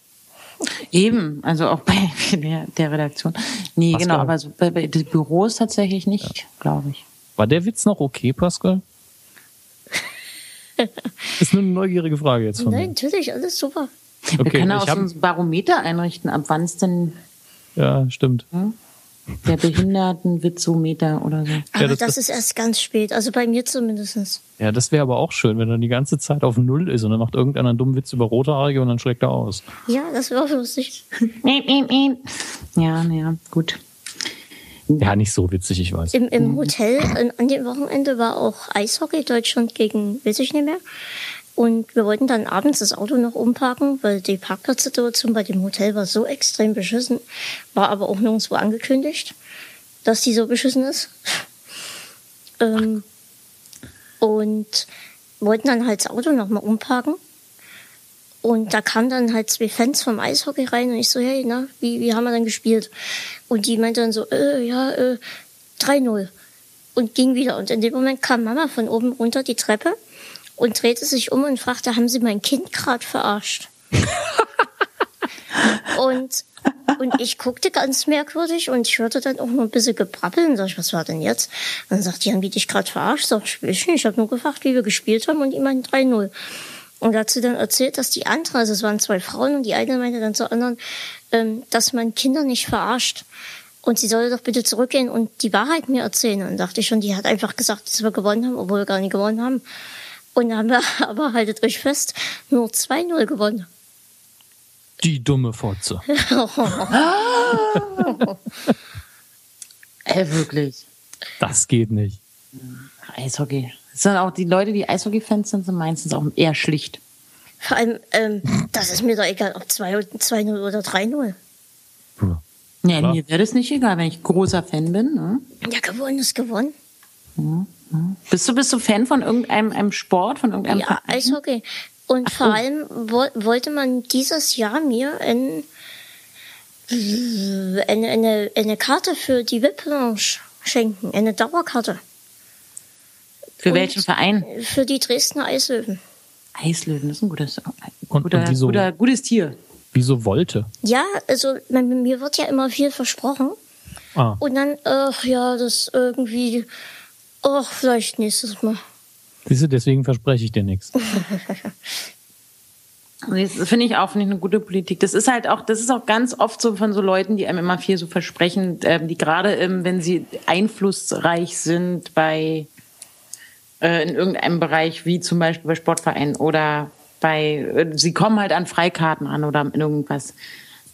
Eben, also auch bei der, der Redaktion. Nee, Pascal. genau, aber so bei, bei den Büros tatsächlich nicht, glaube ich. War der Witz noch okay, Pascal? ist nur eine neugierige Frage jetzt von Nein, natürlich, alles super. Wir Okay, können ich auch so ein Barometer einrichten, ab wann es denn. Ja, stimmt. der Behindertenwitzometer oder so. Aber das- das, das- ist erst ganz spät, also bei mir zumindest. Ja, das wäre aber auch schön, wenn er die ganze Zeit auf Null ist und dann macht irgendeiner einen dummen Witz über Rothaarige und dann schlägt er aus. Ja, das wäre auch lustig. Ja, naja, gut. Ja, nicht so witzig, ich weiß. Im, im Hotel an, an dem Wochenende war auch Eishockey Deutschland gegen, weiß ich nicht mehr. Und wir wollten dann abends das Auto noch umparken, weil die Parkplatzsituation bei dem Hotel war so extrem beschissen, war aber auch nirgendwo angekündigt, dass die so beschissen ist. Ähm, und wollten dann halt das Auto noch mal umparken. Und da kamen dann halt zwei Fans vom Eishockey rein und ich so, hey, na, wie, wie haben wir dann gespielt? Und die meinte dann so, äh, ja, äh, 3-0. Und ging wieder. Und in dem Moment kam Mama von oben runter die Treppe und drehte sich um und fragte, haben Sie mein Kind gerade verarscht? und Und ich guckte ganz merkwürdig und ich hörte dann auch noch ein bisschen gebrabbeln. Sag ich, was war denn jetzt? Dann sagt Jan, wie dich gerade verarscht. Sag ich, ich habe nur gefragt, wie wir gespielt haben und ich meinte 3-0. Und da hat sie dann erzählt, dass die andere, also es waren zwei Frauen und die eine meinte dann zur anderen, ähm, dass man Kinder nicht verarscht. Und sie solle doch bitte zurückgehen und die Wahrheit mir erzählen. Und dann dachte ich schon, die hat einfach gesagt, dass wir gewonnen haben, obwohl wir gar nicht gewonnen haben. Und haben wir aber, haltet euch fest, nur 2-0 gewonnen. Die dumme Fotze. Ey, wirklich. Das geht nicht. Eishockey. Das sind auch die Leute, die Eishockey-Fans sind, sind meistens auch eher schlicht. Vor allem, ähm, das ist mir doch egal, ob 2-0 oder 3-0. Ja, ja mir wäre das nicht egal, wenn ich großer Fan bin. Ne? Ja, gewonnen ist gewonnen. Ja, ja. Bist du bist du Fan von irgendeinem einem Sport, von irgendeinem Ja? Eishockey. Und Ach, vor allem wo, wollte man dieses Jahr mir ein, eine, eine, eine Karte für die VIP-Lounge schenken, eine Dauerkarte. Für und welchen Verein? Für die Dresdner Eislöwen. Eislöwen, das ist ein gutes, und, guter, und wieso, guter, gutes Tier. Wieso wollte? Ja, also man, mir wird ja immer viel versprochen. Ah. Und dann, ach ja, das irgendwie, ach, vielleicht nächstes Mal. Siehst du, deswegen verspreche ich dir nichts. Das finde ich auch finde ich eine gute Politik. Das ist halt auch, das ist auch ganz oft so von so Leuten, die einem immer viel so versprechen, ähm, die gerade, ähm, wenn sie einflussreich sind bei äh, in irgendeinem Bereich, wie zum Beispiel bei Sportvereinen oder bei, äh, sie kommen halt an Freikarten an oder in irgendwas.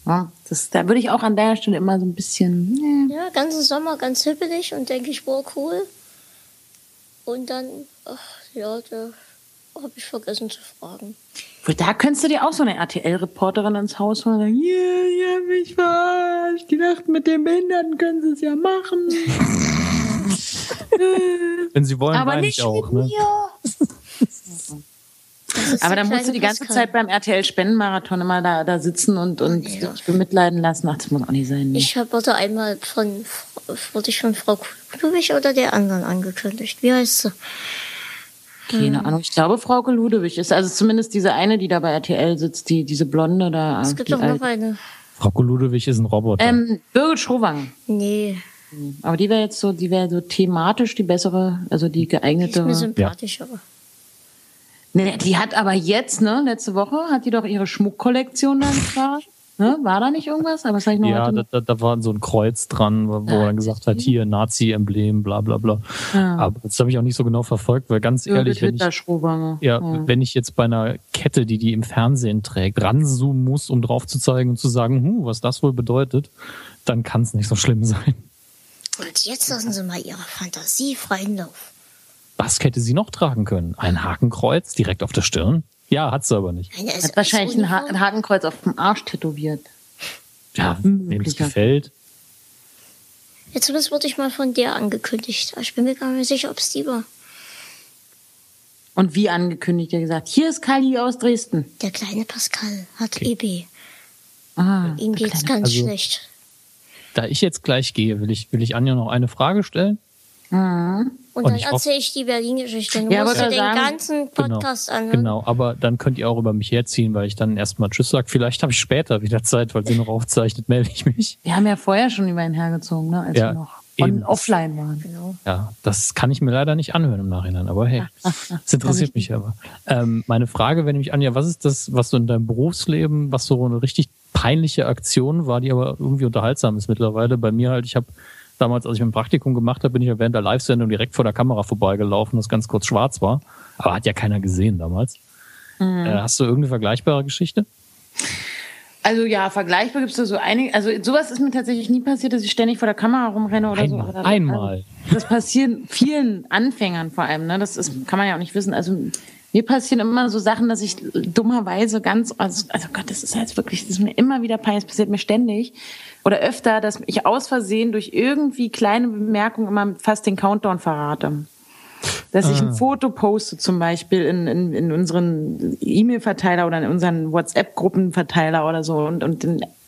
Ja, das, da würde ich auch an der Stelle immer so ein bisschen. Ja, ganzen Sommer ganz hippelig und denke ich, boah, cool. Und dann, ach ja, da habe ich vergessen zu fragen. Da könntest du dir auch so eine RTL-Reporterin ins Haus holen und sagen, ja, yeah, ja, mich verarscht. Die dachten, mit den Behinderten können sie es ja machen. Wenn sie wollen, Aber nicht ich auch. Ne? Aber dann musst du die ganze Zeit beim RTL-Spendenmarathon immer da, da sitzen und, und ja. dich bemitleiden lassen. Ach, das muss auch nicht sein. Nee. Ich wurde einmal von, wurde ich von Frau Ludwig oder der anderen angekündigt. Wie heißt sie? Keine hm. Ahnung. Ich glaube, Frau Ludewig ist also zumindest diese eine, die da bei RTL sitzt, die diese Blonde da. Es gibt doch noch eine. Frau Ludewig ist ein Roboter. Ähm, Birgit Schowang. Nee. Aber die wäre jetzt so, die wäre so thematisch die bessere, also die geeignete. Die ist mir sympathisch, ja. Nee, die hat aber jetzt, ne, letzte Woche hat die doch ihre Schmuckkollektion dann gefragt. Ne? War da nicht irgendwas? Aber was ich noch ja, da, da, da, war so ein Kreuz dran, wo, ja, er gesagt hat, hier Nazi-Emblem, bla bla bla. Ja. Aber das habe ich auch nicht so genau verfolgt, weil ganz ehrlich, wenn ich, ja, ja, wenn ich jetzt bei einer Kette, die die im Fernsehen trägt, ranzoomen muss, um drauf zu zeigen und zu sagen, hm, was das wohl bedeutet, dann kann es nicht so schlimm sein. Und jetzt lassen Sie mal Ihre Fantasie freien Lauf. Was hätte sie noch tragen können? Ein Hakenkreuz direkt auf der Stirn? Ja, hat sie aber nicht. Eine hat wahrscheinlich ein, ha ein, Hakenkreuz auf dem Arsch tätowiert. Ja, wem es gefällt. Jetzt wurde ich mal von der angekündigt. Ich bin mir gar nicht sicher, ob es die war. Und wie angekündigt? Er gesagt, hier ist Kali aus Dresden. Der kleine Pascal hat okay. EB. Ah, Ihm geht's ganz also, schlecht. Da ich jetzt gleich gehe, will ich, will ich Anja noch eine Frage stellen. Mhm. Und, und dann erzähle ich die Berlin-Geschichte. Du ja, musst dir den sagen, ganzen genau, Podcast genau, anhören. Genau, aber dann könnt ihr auch über mich herziehen, weil ich dann erstmal Tschüss sage. Vielleicht habe ich später wieder Zeit, weil sie noch aufzeichnet, melde ich mich. Wir haben ja vorher schon über ihn hergezogen, ne, als ja, wir noch on, offline waren. Genau. Ja, das kann ich mir leider nicht anhören im Nachhinein, aber hey, das interessiert mich aber. Ähm, meine Frage wäre nämlich, Anja, was ist das, was du in deinem Berufsleben, was so eine richtig peinliche Aktion war, die aber irgendwie unterhaltsam ist mittlerweile? Bei mir halt, ich habe damals, als ich mein Praktikum gemacht habe, bin ich ja während der Live-Sendung direkt vor der Kamera vorbeigelaufen, das ganz kurz schwarz war. Aber hat ja keiner gesehen damals. Mhm. Äh, hast du irgendeine vergleichbare Geschichte? Also ja, vergleichbar gibt es da so einige. Also sowas ist mir tatsächlich nie passiert, dass ich ständig vor der Kamera rumrenne oder einmal, so. Oder einmal. Also, das passiert vielen Anfängern vor allem. Ne? Das ist, kann man ja auch nicht wissen. Also mir passieren immer so Sachen, dass ich dummerweise ganz, also, also Gott, das ist jetzt wirklich, das ist mir immer wieder peinlich, das passiert mir ständig oder öfter, dass ich aus Versehen durch irgendwie kleine Bemerkungen immer fast den Countdown verrate. Dass ah. ich ein ah. Foto poste zum Beispiel in, in, in unseren E-Mail-Verteiler oder in unseren WhatsApp-Gruppenverteiler oder so und, und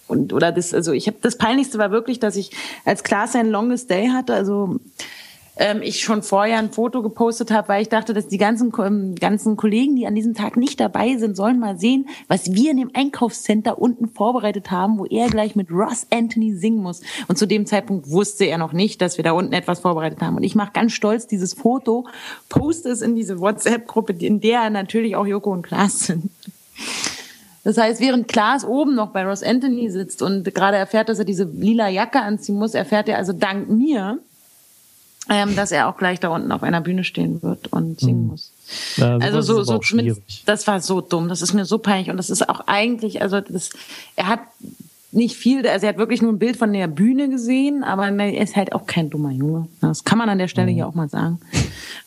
und oder das also ich habe das peinlichste war wirklich dass ich als Klaas ein Longest Day hatte also ähm, ich schon vorher ein Foto gepostet habe, weil ich dachte, dass die ganzen, ähm, ganzen Kollegen, die an diesem Tag nicht dabei sind, sollen mal sehen, was wir in dem Einkaufscenter unten vorbereitet haben, wo er gleich mit Ross Anthony singen muss. Und zu dem Zeitpunkt wusste er noch nicht, dass wir da unten etwas vorbereitet haben. Und ich mache ganz stolz dieses Foto, poste es in diese WhatsApp-Gruppe, in der natürlich auch Joko und Klaas sind. Das heißt, während Klaas oben noch bei Ross Anthony sitzt und gerade erfährt, dass er diese lila Jacke anziehen muss, erfährt er also dank mir, ähm, dass er auch gleich da unten auf einer Bühne stehen wird und singen mhm. muss. Ja, also so, so mit, das war so dumm, das ist mir so peinlich und das ist auch eigentlich, also das, er hat nicht viel, also er hat wirklich nur ein Bild von der Bühne gesehen, aber er ist halt auch kein dummer Junge. Das kann man an der Stelle mhm. hier auch mal sagen.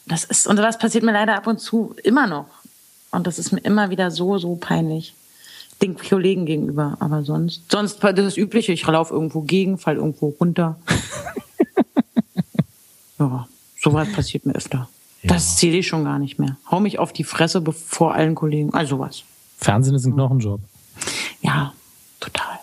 Das ist, und das passiert mir leider ab und zu immer noch. Und das ist mir immer wieder so, so peinlich. Den Kollegen gegenüber. Aber sonst, sonst, das Übliche. Ich laufe irgendwo gegen, fall irgendwo runter. Ja, sowas passiert mir öfter. Ja. Das zähle ich schon gar nicht mehr. Hau mich auf die Fresse vor allen Kollegen. Also was. Fernsehen ist ein Knochenjob. Ja, total.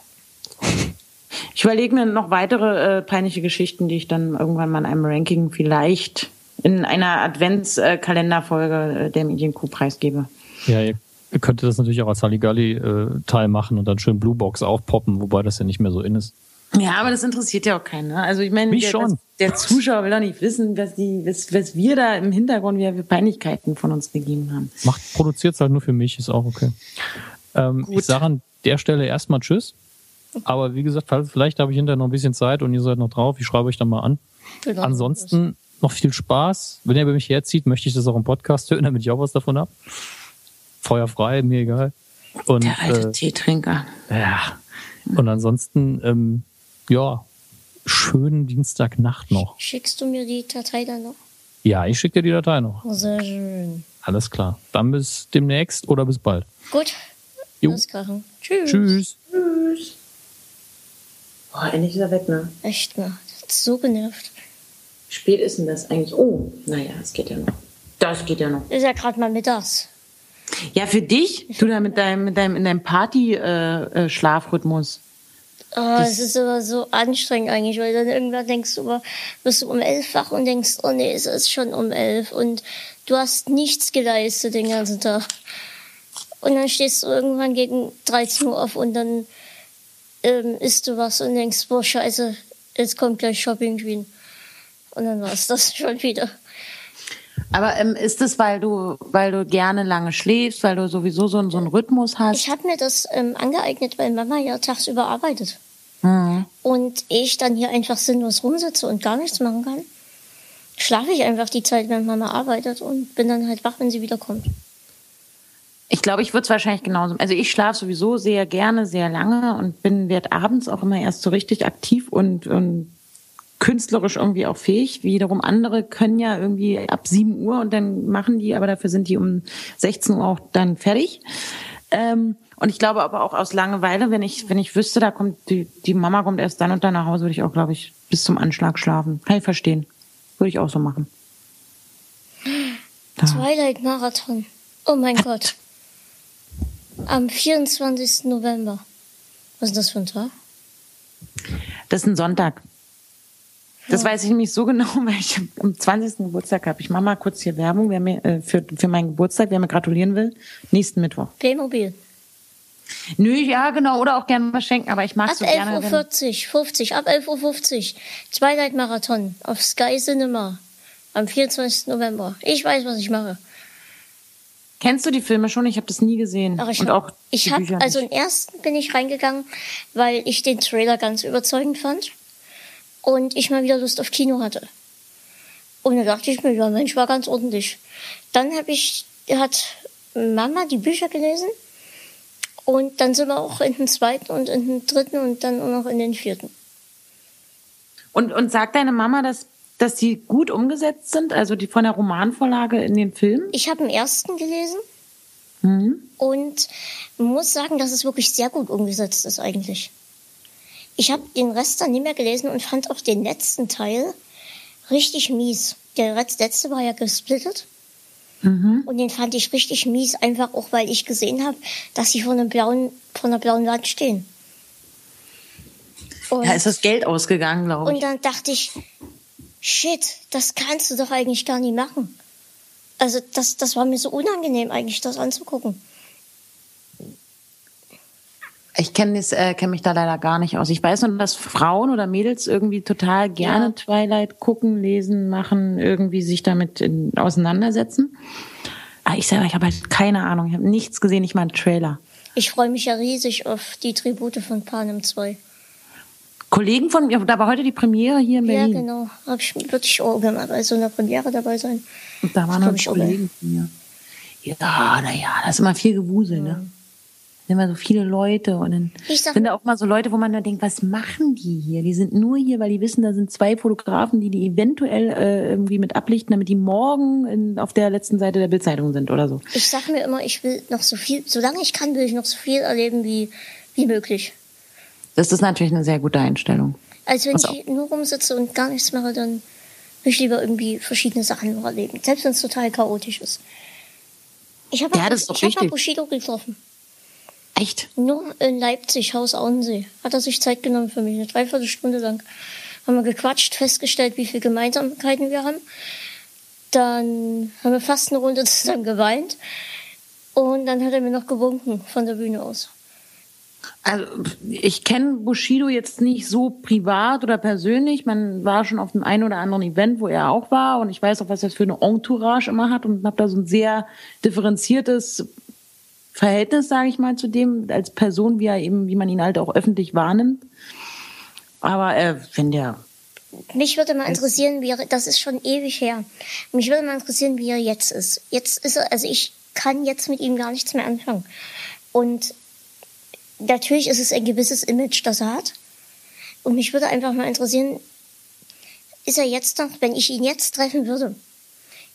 Ich überlege mir noch weitere äh, peinliche Geschichten, die ich dann irgendwann mal in einem Ranking vielleicht in einer Adventskalenderfolge äh, der Medienkuh preisgebe. Ja, ihr könntet das natürlich auch als Halligalli-Teil äh, machen und dann schön Bluebox aufpoppen, wobei das ja nicht mehr so in ist. Ja, aber das interessiert ja auch keinen. Ne? Also ich meine, Mich der, schon. der Zuschauer will doch nicht wissen, was, die, was, was wir da im Hintergrund wieder für Peinlichkeiten von uns gegeben haben. Macht, produziert es halt nur für mich, ist auch okay. Ähm, ich sage an der Stelle erstmal Tschüss. Aber wie gesagt, vielleicht habe ich hinterher noch ein bisschen Zeit und ihr seid noch drauf. Ich schreibe euch dann mal an. Genau. Ansonsten noch viel Spaß. Wenn ihr bei mich herzieht, möchte ich das auch im Podcast hören, damit ich auch was davon habe. Feuer frei, mir egal. Und, der alte äh, Teetrinker. Ja. Und ansonsten ähm, ja, schönen Dienstagnacht noch. Schickst du mir die Datei dann noch? Ja, ich schicke dir die Datei noch. Sehr schön. Alles klar. Dann bis demnächst oder bis bald. Gut. Jo. Tschüss. Tschüss. Tschüss. Oh, endlich ist er weg, ne? Echt, ne? Das hat so genervt. Wie spät ist denn das eigentlich? Oh, naja, es geht ja noch. Das geht ja noch. Ist ja gerade mal mittags. Ja, für dich, du da mit deinem, mit deinem, in deinem Party-Schlafrhythmus. Oh, es ist aber so anstrengend eigentlich, weil dann irgendwann denkst du, bist du um elf wach und denkst, oh nee, es ist schon um elf und du hast nichts geleistet den ganzen Tag. Und dann stehst du irgendwann gegen 13 Uhr auf und dann ähm, isst du was und denkst, boah, scheiße, jetzt kommt gleich Shopping Queen. Und dann war es das schon wieder. Aber ähm, ist das, weil du, weil du gerne lange schläfst, weil du sowieso so, so einen Rhythmus hast? Ich habe mir das ähm, angeeignet, weil Mama ja tagsüber arbeitet. Mhm. Und ich dann hier einfach sinnlos rumsitze und gar nichts machen kann, schlafe ich einfach die Zeit, wenn Mama arbeitet und bin dann halt wach, wenn sie wiederkommt. Ich glaube, ich würde es wahrscheinlich genauso. Also ich schlafe sowieso sehr gerne, sehr lange und bin werd abends auch immer erst so richtig aktiv und, und künstlerisch irgendwie auch fähig. Wiederum andere können ja irgendwie ab 7 Uhr und dann machen die, aber dafür sind die um 16 Uhr auch dann fertig. Ähm, und ich glaube aber auch aus Langeweile, wenn ich, wenn ich wüsste, da kommt die, die Mama kommt erst dann und dann nach Hause, würde ich auch, glaube ich, bis zum Anschlag schlafen. Kann ich verstehen. Würde ich auch so machen. Da. Twilight Marathon. Oh mein Gott. Am 24. November. Was ist das für ein Tag? Das ist ein Sonntag. Das weiß ich nämlich so genau, weil ich am 20. Geburtstag habe. Ich mache mal kurz hier Werbung, wer mir, äh, für, für meinen Geburtstag, wer mir gratulieren will. Nächsten Mittwoch. Playmobil. Nö, ja, genau, oder auch gerne was schenken, aber ich mag so gerne. Ab 11.40 Uhr, 50, ab 11.50 Uhr. Twilight Marathon auf Sky Cinema am 24. November. Ich weiß, was ich mache. Kennst du die Filme schon? Ich habe das nie gesehen. Ach, ich Und hab, auch ich habe also im ersten bin ich reingegangen, weil ich den Trailer ganz überzeugend fand und ich mal wieder Lust auf Kino hatte. Und da dachte ich mir, ja Mensch, war ganz ordentlich. Dann habe ich, hat Mama die Bücher gelesen und dann sind wir auch in den zweiten und in den dritten und dann auch noch in den vierten. Und, und sagt deine Mama, dass, dass die gut umgesetzt sind, also die von der Romanvorlage in den Film? Ich habe den ersten gelesen mhm. und muss sagen, dass es wirklich sehr gut umgesetzt ist eigentlich. Ich habe den Rest dann nicht mehr gelesen und fand auch den letzten Teil richtig mies. Der letzte war ja gesplittet. Mhm. Und den fand ich richtig mies, einfach auch, weil ich gesehen habe, dass sie vor einem blauen, vor einer blauen Wand stehen. Und, ja, ist das Geld ausgegangen, glaube ich. Und dann dachte ich, shit, das kannst du doch eigentlich gar nicht machen. Also das, das war mir so unangenehm eigentlich, das anzugucken. Ich kenne äh, kenn mich da leider gar nicht aus. Ich weiß nur, dass Frauen oder Mädels irgendwie total gerne ja. Twilight gucken, lesen, machen, irgendwie sich damit in, auseinandersetzen. Aber ich selber, ich habe halt keine Ahnung. Ich habe nichts gesehen, nicht mal einen Trailer. Ich freue mich ja riesig auf die Tribute von Panem 2. Kollegen von mir, da war heute die Premiere hier in Berlin. Ja, genau. Hab ich wirklich auch gerne bei so einer Premiere dabei sein. Und da waren noch Kollegen von mir. Ja, naja, da ist immer viel Gewusel, ne? Sind immer so viele Leute und dann sind da auch mal so Leute, wo man da denkt, was machen die hier? Die sind nur hier, weil die wissen, da sind zwei Fotografen, die die eventuell äh, irgendwie mit ablichten, damit die morgen in, auf der letzten Seite der Bildzeitung sind oder so. Ich sag mir immer, ich will noch so viel, solange ich kann, will ich noch so viel erleben wie, wie möglich. Das ist natürlich eine sehr gute Einstellung. Also wenn ich nur rumsitze und gar nichts mache, dann will ich lieber irgendwie verschiedene Sachen noch erleben. Selbst wenn es total chaotisch ist. Ich habe ja, hab mal Bushido getroffen. Echt? Nur in Leipzig, Haus Auensee. Hat er sich Zeit genommen für mich, eine Dreiviertelstunde lang. Haben wir gequatscht, festgestellt, wie viele Gemeinsamkeiten wir haben. Dann haben wir fast eine Runde zusammen geweint. Und dann hat er mir noch gewunken von der Bühne aus. Also ich kenne Bushido jetzt nicht so privat oder persönlich. Man war schon auf dem einen oder anderen Event, wo er auch war. Und ich weiß auch, was er für eine Entourage immer hat. Und habe da so ein sehr differenziertes Verhältnis, sage ich mal, zu dem als Person, wie er eben, wie man ihn halt auch öffentlich wahrnimmt. Aber äh, wenn der mich würde mal interessieren, wie er, das ist schon ewig her. Mich würde mal interessieren, wie er jetzt ist. Jetzt ist er, also ich kann jetzt mit ihm gar nichts mehr anfangen. Und natürlich ist es ein gewisses Image, das er hat. Und mich würde einfach mal interessieren, ist er jetzt noch, wenn ich ihn jetzt treffen würde,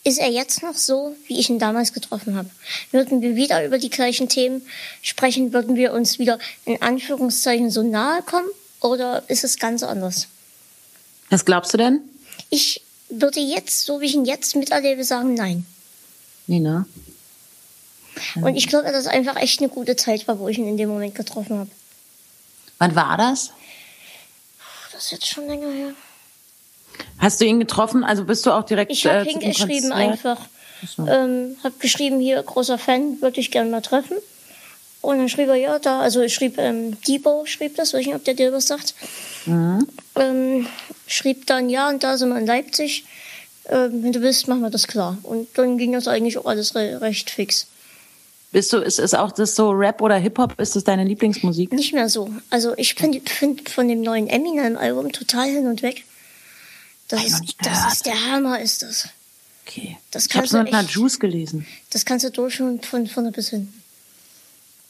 ist er jetzt noch so, wie ich ihn damals getroffen habe? Würden wir wieder über die gleichen Themen sprechen? Würden wir uns wieder in Anführungszeichen so nahe kommen? Oder ist es ganz anders? Was glaubst du denn? Ich würde jetzt, so wie ich ihn jetzt miterlebe, sagen, nein. Ne? Und ich glaube, dass es einfach echt eine gute Zeit war, wo ich ihn in dem Moment getroffen habe. Wann war das? Das ist jetzt schon länger her. Hast du ihn getroffen? Also bist du auch direkt Ich habe äh, hingeschrieben einfach. So. Ähm, hab geschrieben, hier, großer Fan, würde ich gerne mal treffen. Und dann schrieb er, ja, da, also ich schrieb, ähm, Debo schrieb das, weiß ich nicht, ob der dir was sagt. Mhm. Ähm, schrieb dann, ja, und da sind wir in Leipzig. Ähm, wenn du willst, machen wir das klar. Und dann ging das eigentlich auch alles re recht fix. Bist du, ist, ist auch das so Rap oder Hip-Hop, ist das deine Lieblingsmusik? Nicht mehr so. Also ich finde find von dem neuen Eminem-Album total hin und weg. Das, ist, das ist der Hammer, ist das. Okay. Das ich habe so nach Juice gelesen. Das kannst du durchschauen von vorne bis hin.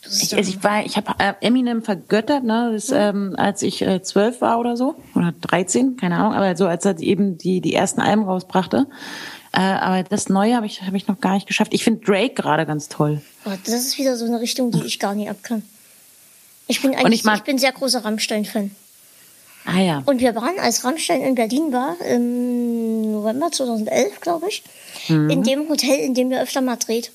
Ich, also ich war, ich habe äh, Eminem vergöttert, ne, das, mhm. ähm, als ich äh, zwölf war oder so oder 13, keine Ahnung, aber so als er eben die die ersten Alben rausbrachte. Äh, aber das Neue habe ich habe ich noch gar nicht geschafft. Ich finde Drake gerade ganz toll. Oh, das ist wieder so eine Richtung, die ich gar nicht abkann. Ich bin eigentlich, ich, mag, ich bin sehr großer Rammstein-Fan. Ah ja. Und wir waren, als Rammstein in Berlin war, im November 2011, glaube ich, mhm. in dem Hotel, in dem wir öfter mal dreht.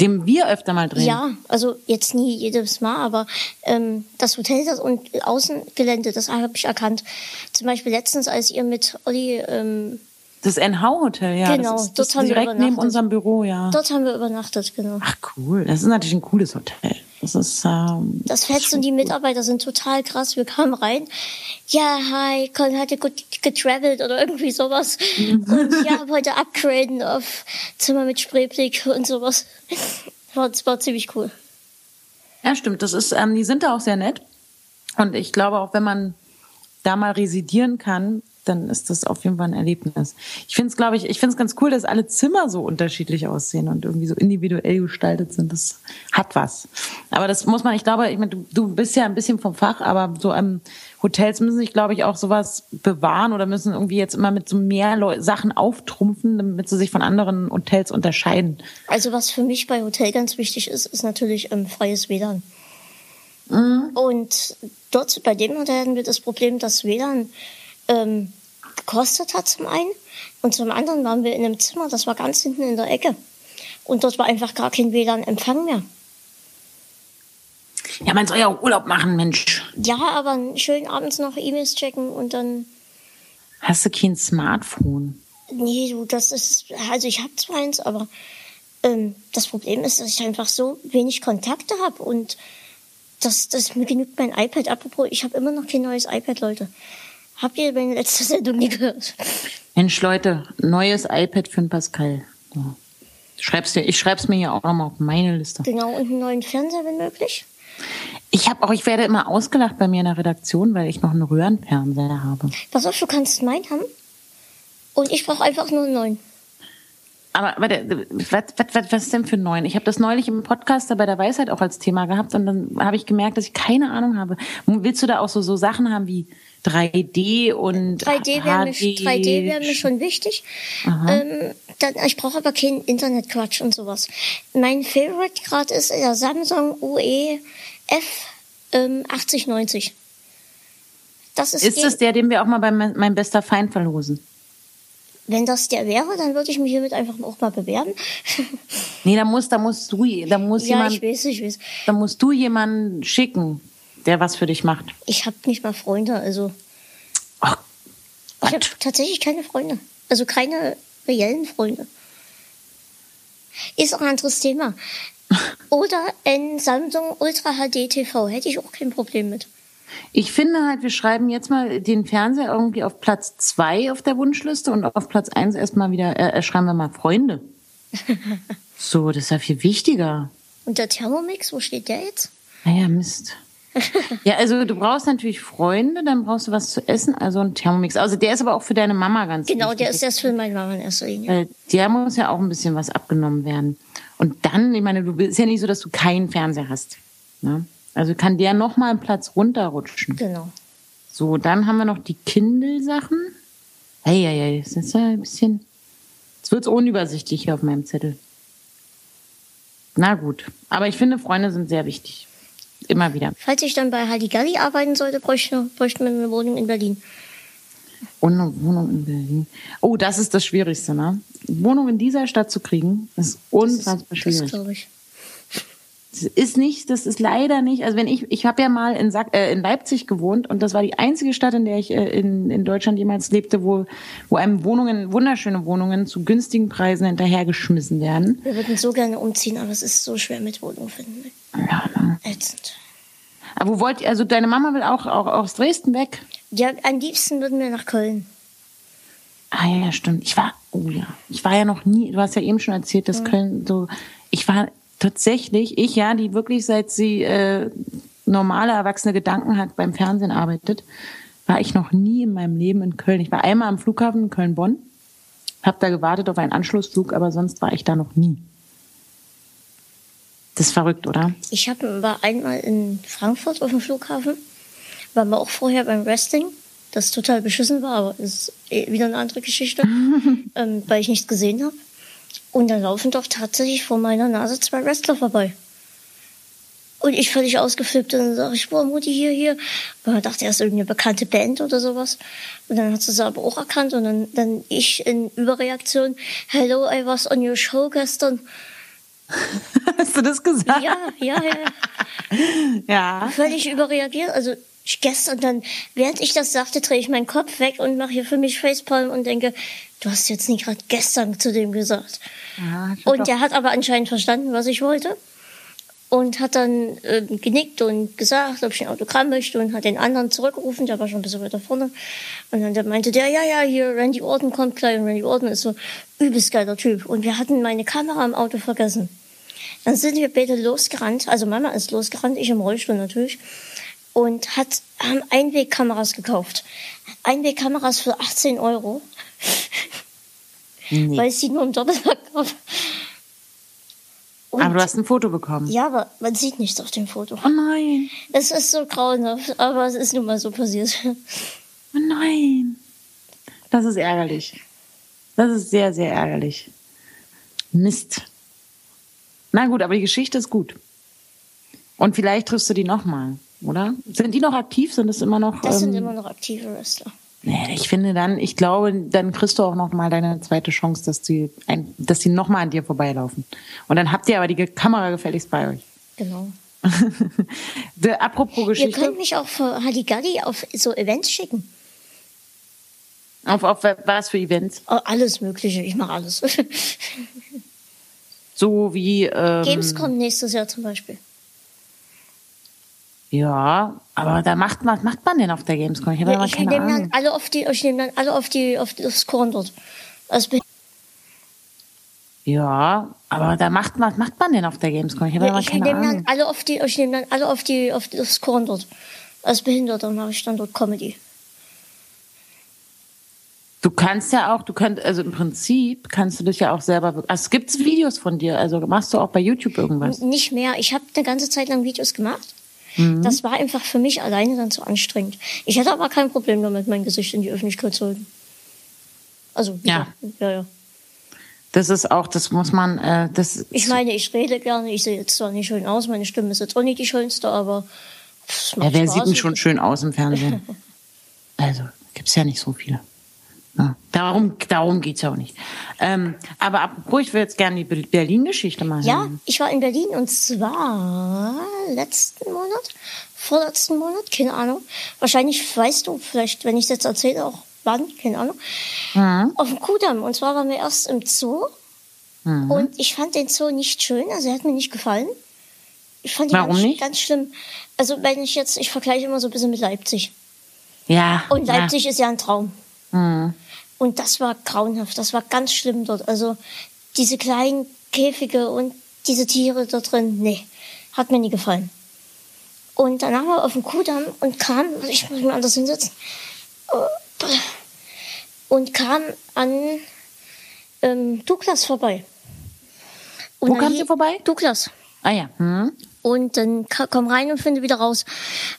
Dem wir öfter mal drehen? Ja, also jetzt nie jedes Mal, aber ähm, das Hotel das und Außengelände, das habe ich erkannt. Zum Beispiel letztens, als ihr mit Olli... Ähm, das NH-Hotel, ja. Genau, das ist, das dort haben direkt wir neben unserem Büro, ja. Dort haben wir übernachtet, genau. Ach cool, das ist natürlich ein cooles Hotel. Das ist. Ähm, das Fest und die Mitarbeiter sind total krass. Wir kamen rein. Ja, hi, Colin hatte gut getravelt oder irgendwie sowas. Mhm. Und ja, heute upgraden auf Zimmer mit Spreeblick und sowas. War, das war ziemlich cool. Ja, stimmt. Das ist, ähm, die sind da auch sehr nett. Und ich glaube auch, wenn man da mal residieren kann, dann ist das auf jeden Fall ein Erlebnis. Ich finde es, glaube ich, ich finde es ganz cool, dass alle Zimmer so unterschiedlich aussehen und irgendwie so individuell gestaltet sind. Das hat was. Aber das muss man, ich glaube, ich meine, du, du bist ja ein bisschen vom Fach, aber so ähm, Hotels müssen sich, glaube ich, auch sowas bewahren oder müssen irgendwie jetzt immer mit so mehr Leu Sachen auftrumpfen, damit sie sich von anderen Hotels unterscheiden. Also was für mich bei Hotel ganz wichtig ist, ist natürlich ähm, freies WLAN. Mhm. Und dort bei dem Hotel hatten wir das Problem, dass WLAN ähm, gekostet hat zum einen. Und zum anderen waren wir in einem Zimmer, das war ganz hinten in der Ecke. Und dort war einfach gar kein WLAN-Empfang mehr. Ja, man soll ja auch Urlaub machen, Mensch. Ja, aber schön abends noch E-Mails checken und dann Hast du kein Smartphone? Nee, du, das ist, also ich habe zwar eins, aber ähm, das Problem ist, dass ich einfach so wenig Kontakte habe und das, das mir genügt mein iPad. Apropos, ich habe immer noch kein neues iPad, Leute. Habt ihr meine letzte Sendung nie gehört? Mensch, Leute, neues iPad für den Pascal. Ja. Schreib's dir, ich schreib's mir hier auch nochmal auf meine Liste. Genau, und einen neuen Fernseher, wenn möglich. Ich habe auch, ich werde immer ausgelacht bei mir in der Redaktion, weil ich noch einen Röhrenfernseher habe. Pass auf, du kannst meinen haben. Und ich brauche einfach nur einen neuen. Aber warte, was, was, was, was ist denn für neun? Ich habe das neulich im Podcast bei der Weisheit auch als Thema gehabt und dann habe ich gemerkt, dass ich keine Ahnung habe. Willst du da auch so, so Sachen haben wie 3D und 3D wäre mir, 3D wär mir schon wichtig. Ähm, dann, ich brauche aber keinen Internetquatsch und sowas. Mein Favorite gerade ist der Samsung UE F ähm, 8090. Das ist ist das der, den wir auch mal bei mein bester Feind verlosen? Wenn das der wäre, dann würde ich mich hiermit einfach auch mal bewerben. nee, da muss, da musst du, da muss ja, jemand, ich weiß, ich weiß. da musst du jemanden schicken, der was für dich macht. Ich habe nicht mal Freunde, also. Ach, ich habe tatsächlich keine Freunde. Also keine reellen Freunde. Ist auch ein anderes Thema. Oder ein Samsung Ultra HD TV hätte ich auch kein Problem mit. Ich finde halt, wir schreiben jetzt mal den Fernseher irgendwie auf Platz zwei auf der Wunschliste und auf Platz eins erstmal wieder, äh, äh schreiben wir mal Freunde. so, das ist ja viel wichtiger. Und der Thermomix, wo steht der jetzt? Naja, Mist. Ja, also du brauchst natürlich Freunde, dann brauchst du was zu essen, also ein Thermomix. Also der ist aber auch für deine Mama ganz Genau, wichtig. der ist erst für meine Mama in erster Linie. Weil der muss ja auch ein bisschen was abgenommen werden. Und dann, ich meine, du bist ja nicht so, dass du keinen Fernseher hast. Ne? Also kann der noch mal einen Platz runterrutschen. Genau. So, dann haben wir noch die Kindle-Sachen. Hey, hey, hey, das ist ja ein bisschen. Jetzt wird's unübersichtlich hier auf meinem Zettel. Na gut, aber ich finde, Freunde sind sehr wichtig. Immer wieder. Falls ich dann bei Halligalli arbeiten sollte, bräuchten wir eine Wohnung in Berlin. Und eine Wohnung in Berlin. Oh, das ist das Schwierigste, ne? Wohnung in dieser Stadt zu kriegen, ist unfassbar schwierig. Das glaube ich. Das ist nicht, das ist leider nicht. Also wenn ich, ich habe ja mal in, Sack, äh, in Leipzig gewohnt und das war die einzige Stadt, in der ich äh, in, in Deutschland jemals lebte, wo, wo einem Wohnungen, wunderschöne Wohnungen zu günstigen Preisen hinterhergeschmissen werden. Wir würden so gerne umziehen, aber es ist so schwer mit Wohnung finden. Ja, ne? Ätzend. Aber wo wollt ihr, also deine Mama will auch, auch aus Dresden weg? Ja, am liebsten würden wir nach Köln. Ah ja, stimmt. Ich war, oh ja, ich war ja noch nie, du hast ja eben schon erzählt, dass ja. Köln so, ich war tatsächlich, ich ja, die wirklich seit sie äh, normale erwachsene Gedanken hat, beim Fernsehen arbeitet, war ich noch nie in meinem Leben in Köln. Ich war einmal am Flughafen Köln-Bonn, habe da gewartet auf einen Anschlussflug, aber sonst war ich da noch nie. Das ist verrückt, oder? Ich hab, war einmal in Frankfurt auf dem Flughafen, war mal auch vorher beim Wrestling, das total beschissen war, aber ist eh wieder eine andere Geschichte, ähm, weil ich nichts gesehen habe. Und dann laufen doch tatsächlich vor meiner Nase zwei Wrestler vorbei. Und ich völlig ausgeflippt und dann sage ich, boah, Mutti, hier, hier. Und dann dachte er, ist irgendeine bekannte Band oder sowas. Und dann hat sie es aber auch erkannt und dann, dann ich in Überreaktion, hello, I was on your show gestern. Hast du das gesagt? Ja, ja, ja. ja. Völlig überreagiert. Also ich gestern dann, während ich das sagte, drehe ich meinen Kopf weg und mache hier für mich Facepalm und denke, du hast jetzt nicht gerade gestern zu dem gesagt. Ja, und der hat aber anscheinend verstanden, was ich wollte. Und hat dann äh, genickt und gesagt, ob ich ein Autogramm möchte und hat den anderen zurückgerufen, der war schon ein bisschen weiter vorne. Und dann meinte der, ja, ja, hier, Randy Orton kommt gleich. Und Randy Orton ist so übelst geiler Typ. Und wir hatten meine Kamera im Auto vergessen. Dann sind wir beide losgerannt, also Mama ist losgerannt, ich im Rollstuhl natürlich und hat, haben Einwegkameras gekauft. Einwegkameras für 18 Euro. Nee. Weil es sie nur im Doppelpack gab. aber du hast ein Foto bekommen. Ja, aber man sieht nichts auf dem Foto. Oh nein. Es ist so grauenhaft, aber es ist nun mal so passiert. Oh nein. Das ist ärgerlich. Das ist sehr, sehr ärgerlich. Mist. Na gut, aber die Geschichte ist gut. Und vielleicht triffst du die nochmal oder? Sind die noch aktiv? Sind das immer noch? Das ähm, sind immer noch aktive Wrestler. Nee, ich finde dann, ich glaube, dann kriegst du auch noch mal deine zweite Chance, dass die, ein, dass die noch mal an dir vorbeilaufen. Und dann habt ihr aber die Kamera gefälligst bei euch. Genau. De, apropos Geschichte. Ihr könnt mich auch für Halligalli auf so Events schicken. Auf, auf was für Events? Oh, alles Mögliche, ich mache alles. so wie. Ähm, Gamescom nächstes Jahr zum Beispiel. Ja, aber da macht was macht man denn auf der Gamescom? Ich habe ja, ich nehme dann alle auf die, ich nehme dann alle auf die, auf das Korn dort. Also ja, aber da macht was macht man denn auf der Gamescom? Ich habe ja, ich keine nehme Ahnung. dann alle auf die, ich nehme dann alle auf die, auf das Korn dort. Als Behinderter mache ich dann dort Comedy. Du kannst ja auch, du kannst, also im Prinzip kannst du dich ja auch selber, also es gibt Videos von dir, also machst du auch bei YouTube irgendwas? Nicht mehr. Ich habe eine ganze Zeit lang Videos gemacht. Mhm. Das war einfach für mich alleine dann zu anstrengend. Ich hätte aber kein Problem damit, mein Gesicht in die Öffentlichkeit zu halten. Also, ja. Ja, ja. Das ist auch, das muss man, äh, das. Ich meine, ich rede gerne, ich sehe jetzt zwar nicht schön aus, meine Stimme ist jetzt auch nicht die schönste, aber. Ja, wer Spaß. sieht denn schon schön aus im Fernsehen? also, gibt's ja nicht so viele. Ja, darum darum geht's ja auch nicht. Ähm, aber apropos, ich will jetzt gerne die Berlin-Geschichte mal Ja, ich war in Berlin und zwar letzten Monat, vorletzten Monat, keine Ahnung. Wahrscheinlich weißt du, vielleicht, wenn ich es jetzt erzähle, auch wann, keine Ahnung. Mhm. Auf dem Kudamm. Und zwar waren wir erst im Zoo. Mhm. Und ich fand den Zoo nicht schön, also er hat mir nicht gefallen. Ich fand ihn Warum ganz, nicht? ganz schlimm. Also wenn ich jetzt, ich vergleiche immer so ein bisschen mit Leipzig. Ja. Und Leipzig ja. ist ja ein Traum. Mhm. Und das war grauenhaft, das war ganz schlimm dort. Also diese kleinen Käfige und diese Tiere da drin, nee, hat mir nie gefallen. Und dann haben wir auf dem Kudamm und kam, ich muss mich mal anders hinsetzen, und kam an ähm, Douglas vorbei. Und Wo kam sie vorbei? Douglas. Ah ja. Hm. Und dann komm rein und finde wieder raus.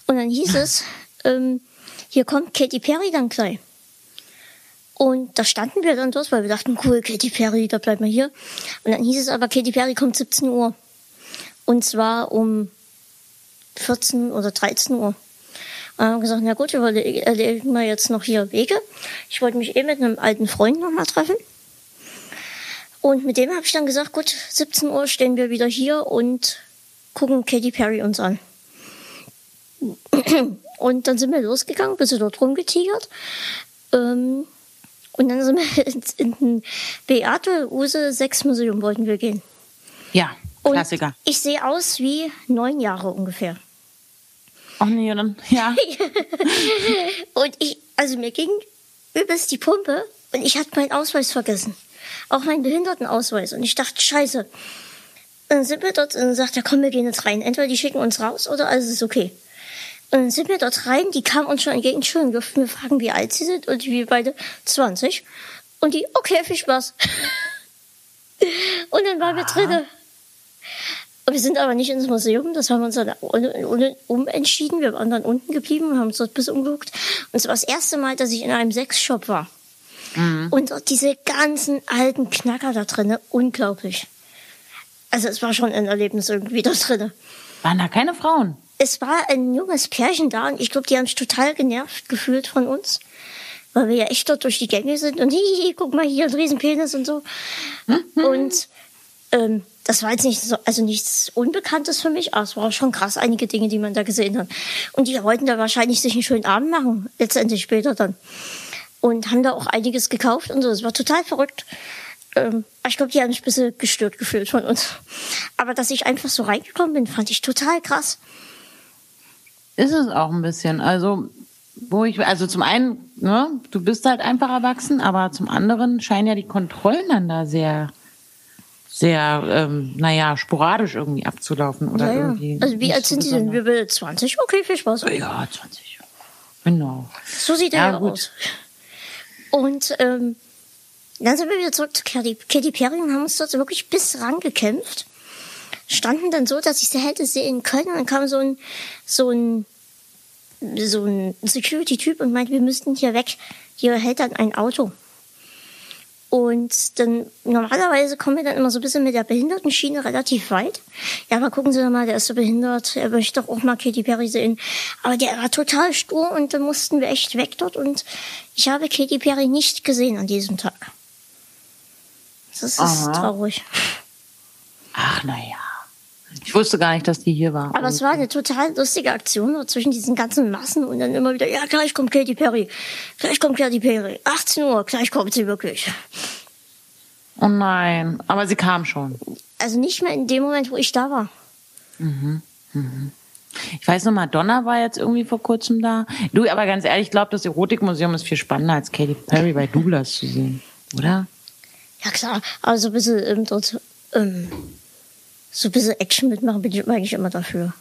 Und dann hieß es, ähm, hier kommt Katy Perry dann gleich. Und da standen wir dann dort, weil wir dachten, cool, Katy Perry, da bleiben wir hier. Und dann hieß es aber, Katy Perry kommt 17 Uhr. Und zwar um 14 oder 13 Uhr. Und dann haben wir gesagt, na gut, wir erleben wir jetzt noch hier Wege. Ich wollte mich eh mit einem alten Freund nochmal treffen. Und mit dem habe ich dann gesagt, gut, 17 Uhr stehen wir wieder hier und gucken Katy Perry uns an. Und dann sind wir losgegangen, bisschen dort rumgetigert. Ähm, und dann sind wir ins, in den Beate Use 6 Museum wollten wir gehen. Ja, Klassiker. Und ich sehe aus wie neun Jahre ungefähr. Ach nee, dann, ja. und ich, also mir ging übelst die Pumpe und ich hatte meinen Ausweis vergessen. Auch meinen Behindertenausweis. Und ich dachte, scheiße. Dann sind wir dort und sagt, ja komm, wir gehen jetzt rein. Entweder die schicken uns raus oder alles ist okay. Und dann sind wir dort rein, die kamen uns schon entgegen, schön, durften wir fragen, wie alt sie sind, und wir beide 20. Und die, okay, viel Spaß. und dann waren wir drinnen. Und wir sind aber nicht ins Museum, das haben wir uns dann umentschieden. Wir waren dann unten geblieben und haben uns dort bis umgeguckt. Und es war das erste Mal, dass ich in einem Sexshop war. Mhm. Und dort diese ganzen alten Knacker da drinnen, unglaublich. Also es war schon ein Erlebnis irgendwie da drinnen. Waren da keine Frauen? Es war ein junges Pärchen da und ich glaube, die haben sich total genervt gefühlt von uns, weil wir ja echt dort durch die Gänge sind und hihi, guck mal hier, ein Riesenpenis und so. Mhm. Und ähm, das war jetzt nicht so, also nichts Unbekanntes für mich, aber es war schon krass, einige Dinge, die man da gesehen hat. Und die wollten da wahrscheinlich sich einen schönen Abend machen, letztendlich später dann. Und haben da auch einiges gekauft und so. Es war total verrückt. Ähm, ich glaube, die haben sich ein bisschen gestört gefühlt von uns. Aber dass ich einfach so reingekommen bin, fand ich total krass. Ist es auch ein bisschen. Also, wo ich, also zum einen, ne, du bist halt einfach erwachsen, aber zum anderen scheinen ja die Kontrollen dann da sehr, sehr, ähm, naja, sporadisch irgendwie abzulaufen oder ja, ja. irgendwie. Also wie alt sind Sie denn? Wir will 20? Okay, viel Spaß. Ja, 20. Genau. So sieht er ja gut. aus. Und ähm, dann sind wir wieder zurück zu Katy, Katy Perry und haben uns dort wirklich bis rangekämpft. Standen dann so, dass ich sie hätte sehen können. Und dann kam so ein, so ein, so ein Security-Typ und meinte, wir müssten hier weg. Hier hält dann ein Auto. Und dann, normalerweise kommen wir dann immer so ein bisschen mit der Behindertenschiene relativ weit. Ja, aber gucken Sie doch mal, der ist so behindert, er möchte doch auch mal Katy Perry sehen. Aber der war total stur und dann mussten wir echt weg dort und ich habe Katy Perry nicht gesehen an diesem Tag. Das ist Aha. traurig. Ach, naja. Ich wusste gar nicht, dass die hier war. Aber es war eine total lustige Aktion zwischen diesen ganzen Massen und dann immer wieder, ja, gleich kommt Katy Perry. Gleich kommt Katy Perry. 18 Uhr, gleich kommt sie wirklich. Oh nein, aber sie kam schon. Also nicht mehr in dem Moment, wo ich da war. Mhm. Mhm. Ich weiß noch, Madonna war jetzt irgendwie vor kurzem da. Du, aber ganz ehrlich, ich glaube, das Erotikmuseum ist viel spannender als Katy Perry bei Douglas zu sehen, oder? Ja klar, aber so ein bisschen ähm, dort, ähm, so ein bisschen Action mitmachen bin ich eigentlich immer dafür.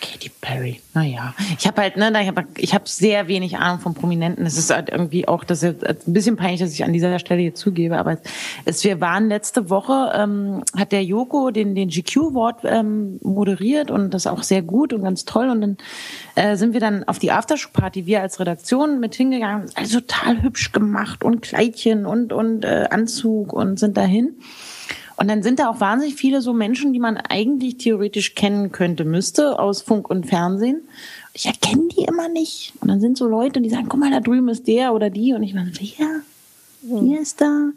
Katy Perry, naja. Ich habe halt, ne, ich habe ich hab sehr wenig Ahnung von Prominenten. Es ist halt irgendwie auch, das ist ein bisschen peinlich, dass ich an dieser Stelle hier zugebe, aber es, wir waren letzte Woche, ähm, hat der Joko den, den GQ Award ähm, moderiert und das auch sehr gut und ganz toll und dann äh, sind wir dann auf die Aftershow-Party, wir als Redaktion mit hingegangen, also total hübsch gemacht und Kleidchen und, und äh, Anzug und sind dahin. Und dann sind da auch wahnsinnig viele so Menschen, die man eigentlich theoretisch kennen könnte, müsste aus Funk und Fernsehen. Ich erkenne die immer nicht. Und dann sind so Leute, die sagen, guck mal, da drüben ist der oder die. Und ich meine, wer? Wer ist da?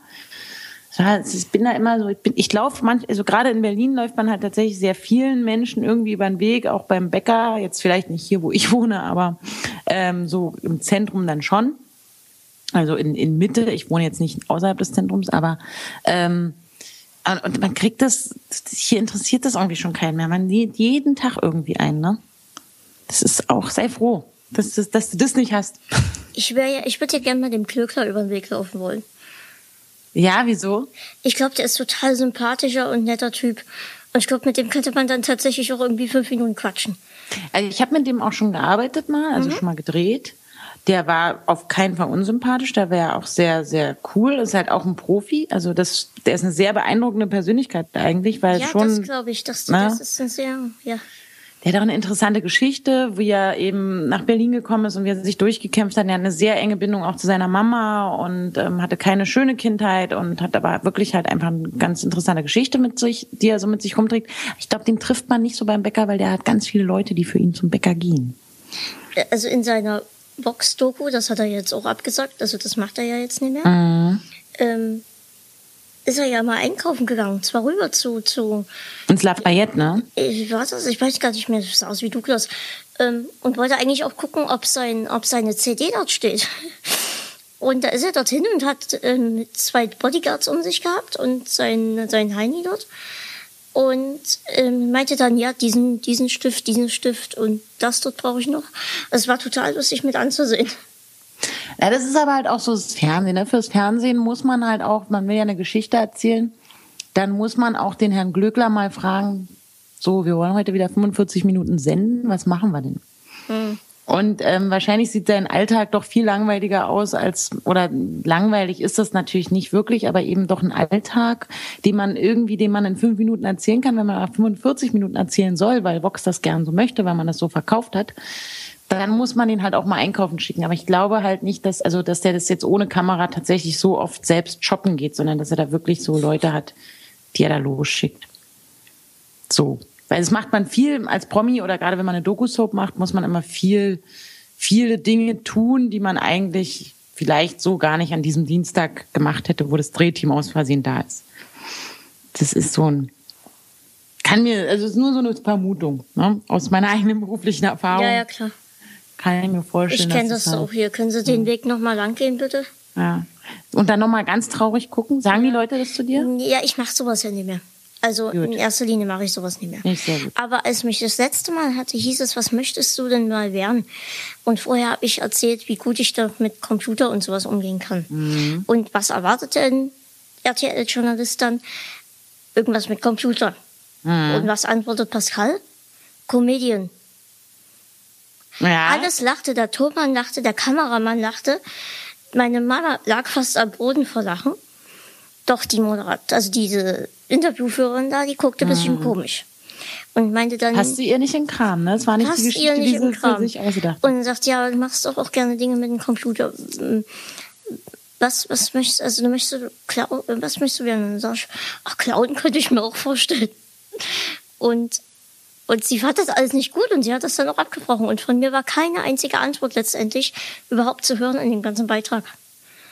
Ich bin da immer so, ich, bin, ich laufe manch, also gerade in Berlin läuft man halt tatsächlich sehr vielen Menschen irgendwie über den Weg, auch beim Bäcker, jetzt vielleicht nicht hier, wo ich wohne, aber ähm, so im Zentrum dann schon. Also in, in Mitte, ich wohne jetzt nicht außerhalb des Zentrums, aber ähm, und man kriegt das, hier interessiert das irgendwie schon keinen mehr. Man lädt jeden Tag irgendwie ein, ne? Das ist auch, sei froh, dass, dass, dass du das nicht hast. Ich wäre ja, ich würde ja gerne mal dem Klöckler über den Weg laufen wollen. Ja, wieso? Ich glaube, der ist total sympathischer und netter Typ. Und ich glaube, mit dem könnte man dann tatsächlich auch irgendwie fünf Minuten quatschen. Also ich habe mit dem auch schon gearbeitet mal, also mhm. schon mal gedreht. Der war auf keinen Fall unsympathisch, der wäre auch sehr, sehr cool. Ist halt auch ein Profi. Also das, der ist eine sehr beeindruckende Persönlichkeit eigentlich, weil ja, schon. Ja, das glaube ich. Das, das ist ein sehr, ja. Der hat auch eine interessante Geschichte, wie er eben nach Berlin gekommen ist und wie er sich durchgekämpft hat. Er hat eine sehr enge Bindung auch zu seiner Mama und ähm, hatte keine schöne Kindheit und hat aber wirklich halt einfach eine ganz interessante Geschichte mit sich, die er so mit sich rumträgt. Ich glaube, den trifft man nicht so beim Bäcker, weil der hat ganz viele Leute, die für ihn zum Bäcker gehen. Also in seiner Box-Doku, das hat er jetzt auch abgesagt, also das macht er ja jetzt nicht mehr. Mhm. Ähm, ist er ja mal einkaufen gegangen, zwar rüber zu, zu ins Lafayette, ne? Ich weiß das, ich weiß gar nicht mehr, das sah aus wie Douglas. Ähm, und wollte eigentlich auch gucken, ob sein, ob seine CD dort steht. Und da ist er dorthin und hat ähm, zwei Bodyguards um sich gehabt und sein, sein Heini dort und ähm, meinte dann, ja, diesen, diesen Stift, diesen Stift und das dort brauche ich noch. Es war total lustig mit anzusehen. Ja, das ist aber halt auch so das Fernsehen. Ne? Fürs Fernsehen muss man halt auch, man will ja eine Geschichte erzählen, dann muss man auch den Herrn Glöckler mal fragen, so, wir wollen heute wieder 45 Minuten senden, was machen wir denn? Hm. Und ähm, wahrscheinlich sieht sein Alltag doch viel langweiliger aus als, oder langweilig ist das natürlich nicht wirklich, aber eben doch ein Alltag, den man irgendwie, den man in fünf Minuten erzählen kann, wenn man 45 Minuten erzählen soll, weil Vox das gern so möchte, weil man das so verkauft hat. Dann muss man ihn halt auch mal einkaufen schicken. Aber ich glaube halt nicht, dass, also, dass der das jetzt ohne Kamera tatsächlich so oft selbst shoppen geht, sondern dass er da wirklich so Leute hat, die er da losschickt. So. Weil es macht man viel als Promi oder gerade wenn man eine Doku-Soap macht, muss man immer viel, viele Dinge tun, die man eigentlich vielleicht so gar nicht an diesem Dienstag gemacht hätte, wo das Drehteam aus Versehen da ist. Das ist so ein, kann mir, also es ist nur so eine Vermutung, ne? aus meiner eigenen beruflichen Erfahrung. Ja, ja, klar. Kann ich mir vorstellen. Ich kenne das, das auch hier. Können Sie den Weg nochmal lang gehen, bitte? Ja. Und dann nochmal ganz traurig gucken. Sagen die Leute das zu dir? Ja, ich mache sowas ja nicht mehr. Also gut. in erster Linie mache ich sowas nicht mehr. Nicht. Aber als mich das letzte Mal hatte, hieß es, was möchtest du denn mal werden? Und vorher habe ich erzählt, wie gut ich da mit Computer und sowas umgehen kann. Mhm. Und was erwartet denn RTL-Journalist dann? Irgendwas mit Computer. Mhm. Und was antwortet Pascal? Comedian. Ja. Alles lachte, der Tonmann lachte, der Kameramann lachte. Meine Mama lag fast am Boden vor Lachen. Doch die Moderat, also diese Interviewführerin da, die guckte ein bisschen mhm. komisch. Und meinte dann. Hast du ihr nicht im Kram, ne? Das war nicht die Geschichte, ihr nicht die im Kram. sich ausgedacht Und sagt, ja, du machst doch auch gerne Dinge mit dem Computer. Was, was möchtest, also du möchtest, klauen, was möchtest du werden? Und dann sag ich, ach, klauen könnte ich mir auch vorstellen. Und, und sie fand das alles nicht gut und sie hat das dann auch abgebrochen. Und von mir war keine einzige Antwort letztendlich überhaupt zu hören in dem ganzen Beitrag.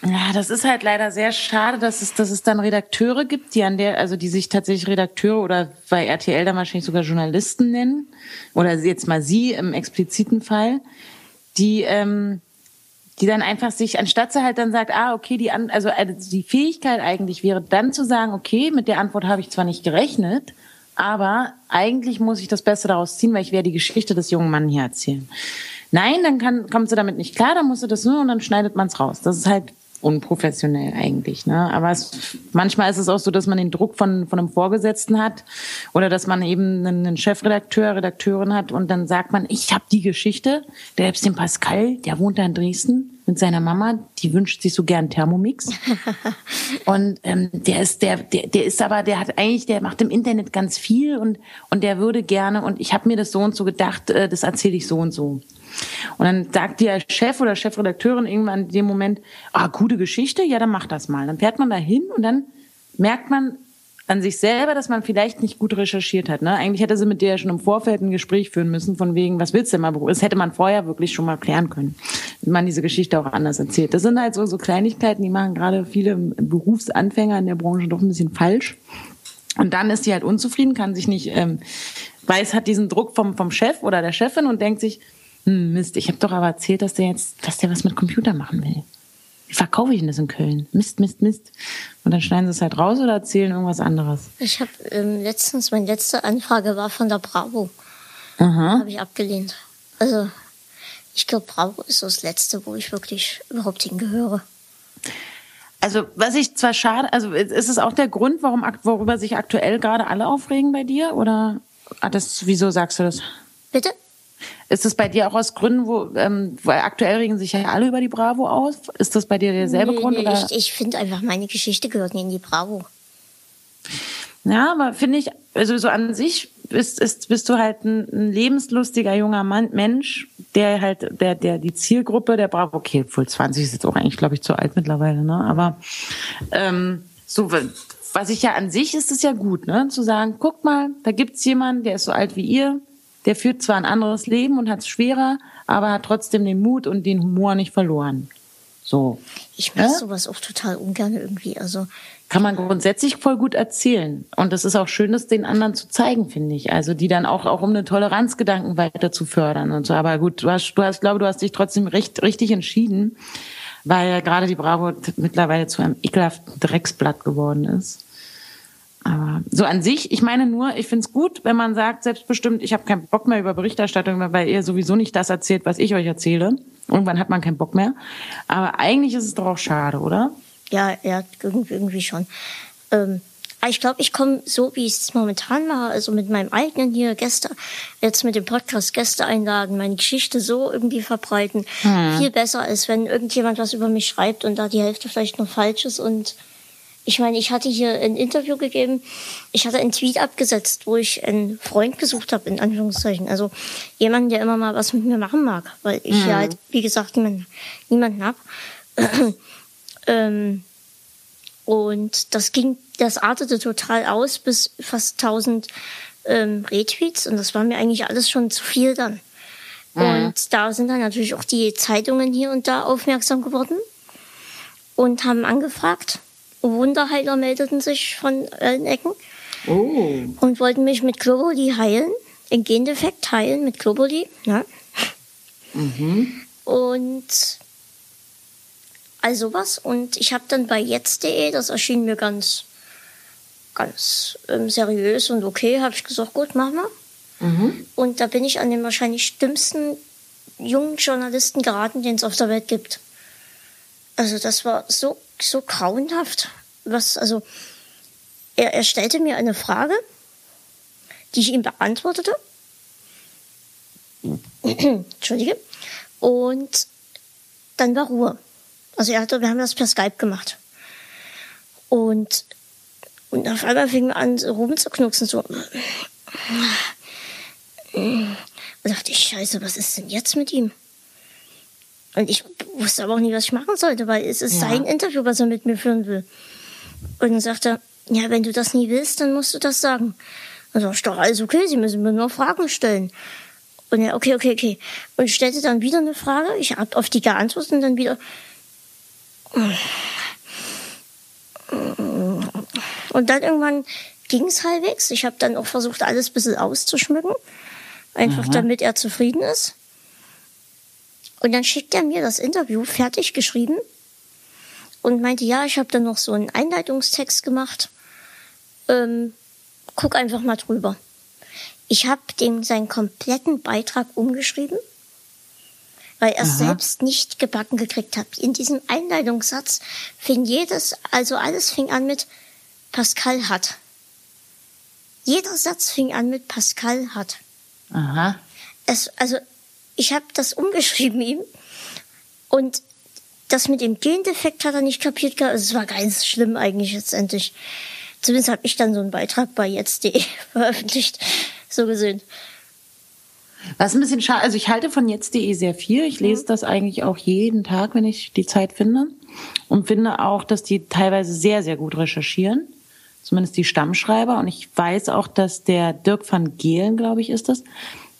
Ja, das ist halt leider sehr schade, dass es, dass es dann Redakteure gibt, die an der, also die sich tatsächlich Redakteure oder bei RTL dann wahrscheinlich sogar Journalisten nennen. Oder jetzt mal sie im expliziten Fall, die, ähm, die dann einfach sich, anstatt sie halt dann sagt, ah, okay, die, an, also äh, die Fähigkeit eigentlich wäre dann zu sagen, okay, mit der Antwort habe ich zwar nicht gerechnet, aber eigentlich muss ich das Beste daraus ziehen, weil ich werde die Geschichte des jungen Mannes hier erzählen. Nein, dann kann, kommt sie damit nicht klar, dann muss sie das nur und dann schneidet man es raus. Das ist halt unprofessionell eigentlich. Ne? Aber es, manchmal ist es auch so, dass man den Druck von, von einem Vorgesetzten hat oder dass man eben einen Chefredakteur, Redakteurin hat und dann sagt man, ich habe die Geschichte, der selbst den Pascal, der wohnt da in Dresden mit seiner Mama, die wünscht sich so gern Thermomix. und ähm, der ist, der, der, der ist aber, der hat eigentlich, der macht im Internet ganz viel und, und der würde gerne, und ich habe mir das so und so gedacht, äh, das erzähle ich so und so. Und dann sagt der Chef oder Chefredakteurin irgendwann in dem Moment, ah, gute Geschichte, ja, dann mach das mal. Dann fährt man da hin und dann merkt man an sich selber, dass man vielleicht nicht gut recherchiert hat. Ne? Eigentlich hätte sie mit dir ja schon im Vorfeld ein Gespräch führen müssen, von wegen, was willst du denn mal? Das hätte man vorher wirklich schon mal klären können, wenn man diese Geschichte auch anders erzählt. Das sind halt so, so Kleinigkeiten, die machen gerade viele Berufsanfänger in der Branche doch ein bisschen falsch. Und dann ist sie halt unzufrieden, kann sich nicht, ähm, weiß, hat diesen Druck vom, vom Chef oder der Chefin und denkt sich, hm, Mist, ich habe doch aber erzählt, dass der jetzt, dass der was mit Computer machen will. Wie verkaufe ich denn das in Köln? Mist, Mist, Mist. Und dann schneiden sie es halt raus oder erzählen irgendwas anderes. Ich habe ähm, letztens, meine letzte Anfrage war von der Bravo. Habe ich abgelehnt. Also, ich glaube, Bravo ist so das Letzte, wo ich wirklich überhaupt hingehöre. Also, was ich zwar schade, also ist es auch der Grund, warum, worüber sich aktuell gerade alle aufregen bei dir? Oder ah, das, wieso sagst du das? Bitte? Ist das bei dir auch aus Gründen, wo, ähm, weil aktuell regen sich ja alle über die Bravo aus? Ist das bei dir derselbe nee, Grund? Nee, oder? Ich, ich finde einfach, meine Geschichte gehört nicht in die Bravo. Ja, aber finde ich, also so an sich bist, ist, bist du halt ein, ein lebenslustiger junger Mann, Mensch, der halt, der, der, die Zielgruppe der Bravo, okay, voll 20 ist jetzt auch eigentlich, glaube ich, zu alt mittlerweile, ne? Aber ähm, so, was ich ja an sich ist es ja gut, ne? Zu sagen, guck mal, da gibt's jemanden, der ist so alt wie ihr, der führt zwar ein anderes Leben und hat es schwerer, aber hat trotzdem den Mut und den Humor nicht verloren. So. Ich mache ja? sowas auch total ungern irgendwie. Also kann man grundsätzlich voll gut erzählen. Und das ist auch schön, das den anderen zu zeigen, finde ich. Also die dann auch, auch um eine Toleranzgedanken weiter zu fördern und so. Aber gut, du hast, du hast, glaube, du hast dich trotzdem recht, richtig entschieden, weil ja gerade die Bravo mittlerweile zu einem ekelhaften Drecksblatt geworden ist. Aber so an sich, ich meine nur, ich finde es gut, wenn man sagt, selbstbestimmt, ich habe keinen Bock mehr über Berichterstattung, weil ihr sowieso nicht das erzählt, was ich euch erzähle. Irgendwann hat man keinen Bock mehr. Aber eigentlich ist es doch auch schade, oder? Ja, ja, irgendwie schon. Ähm, ich glaube, ich komme so, wie ich es momentan mache, also mit meinem eigenen hier Gäste, jetzt mit dem Podcast Gäste einladen, meine Geschichte so irgendwie verbreiten, hm. viel besser, als wenn irgendjemand was über mich schreibt und da die Hälfte vielleicht noch falsch ist und ich meine, ich hatte hier ein Interview gegeben, ich hatte einen Tweet abgesetzt, wo ich einen Freund gesucht habe, in Anführungszeichen. Also jemanden, der immer mal was mit mir machen mag, weil ich mhm. ja halt, wie gesagt, niemanden, niemanden hab. ähm, und das ging, das artete total aus bis fast 1000 ähm, Retweets und das war mir eigentlich alles schon zu viel dann. Mhm. Und da sind dann natürlich auch die Zeitungen hier und da aufmerksam geworden und haben angefragt. Wunderheiler meldeten sich von allen Ecken oh. und wollten mich mit Globuli heilen, den Gendefekt heilen mit Globuli. Ne? Mhm. Und also was. Und ich habe dann bei jetzt.de, das erschien mir ganz, ganz ähm, seriös und okay, habe ich gesagt, gut, machen wir. Mhm. Und da bin ich an den wahrscheinlich dümmsten jungen Journalisten geraten, den es auf der Welt gibt. Also das war so, so grauenhaft. Was, also, er, er stellte mir eine Frage, die ich ihm beantwortete. Entschuldige. Und dann war Ruhe. Also er hatte, wir haben das per Skype gemacht. Und, und auf einmal fing er an, so rumzuknucksen, so. Und dachte ich, scheiße, was ist denn jetzt mit ihm? Und ich wusste aber auch nie, was ich machen sollte, weil es ist ja. sein Interview, was er mit mir führen will. Und dann sagt er, ja, wenn du das nie willst, dann musst du das sagen. Dann ist doch alles okay, sie müssen mir nur Fragen stellen. Und er, okay, okay, okay. Und stellte dann wieder eine Frage, ich habe auf die geantwortet und dann wieder, Und dann irgendwann ging es halbwegs. Ich habe dann auch versucht, alles ein bisschen auszuschmücken. Einfach Aha. damit er zufrieden ist. Und dann schickt er mir das Interview fertig geschrieben und meinte, ja, ich habe dann noch so einen Einleitungstext gemacht. Ähm, guck einfach mal drüber. Ich habe dem seinen kompletten Beitrag umgeschrieben, weil er es selbst nicht gebacken gekriegt hat. In diesem Einleitungssatz fing jedes, also alles fing an mit Pascal hat. Jeder Satz fing an mit Pascal hat. Aha. Es, also ich habe das umgeschrieben ihm und das mit dem Gendefekt hat er nicht kapiert. gehabt. Also, es war ganz schlimm eigentlich letztendlich. Zumindest habe ich dann so einen Beitrag bei jetzt.de veröffentlicht, so gesehen. Was ein bisschen schade, also ich halte von jetzt.de sehr viel. Ich lese das eigentlich auch jeden Tag, wenn ich die Zeit finde. Und finde auch, dass die teilweise sehr, sehr gut recherchieren. Zumindest die Stammschreiber. Und ich weiß auch, dass der Dirk van Gehlen, glaube ich, ist das,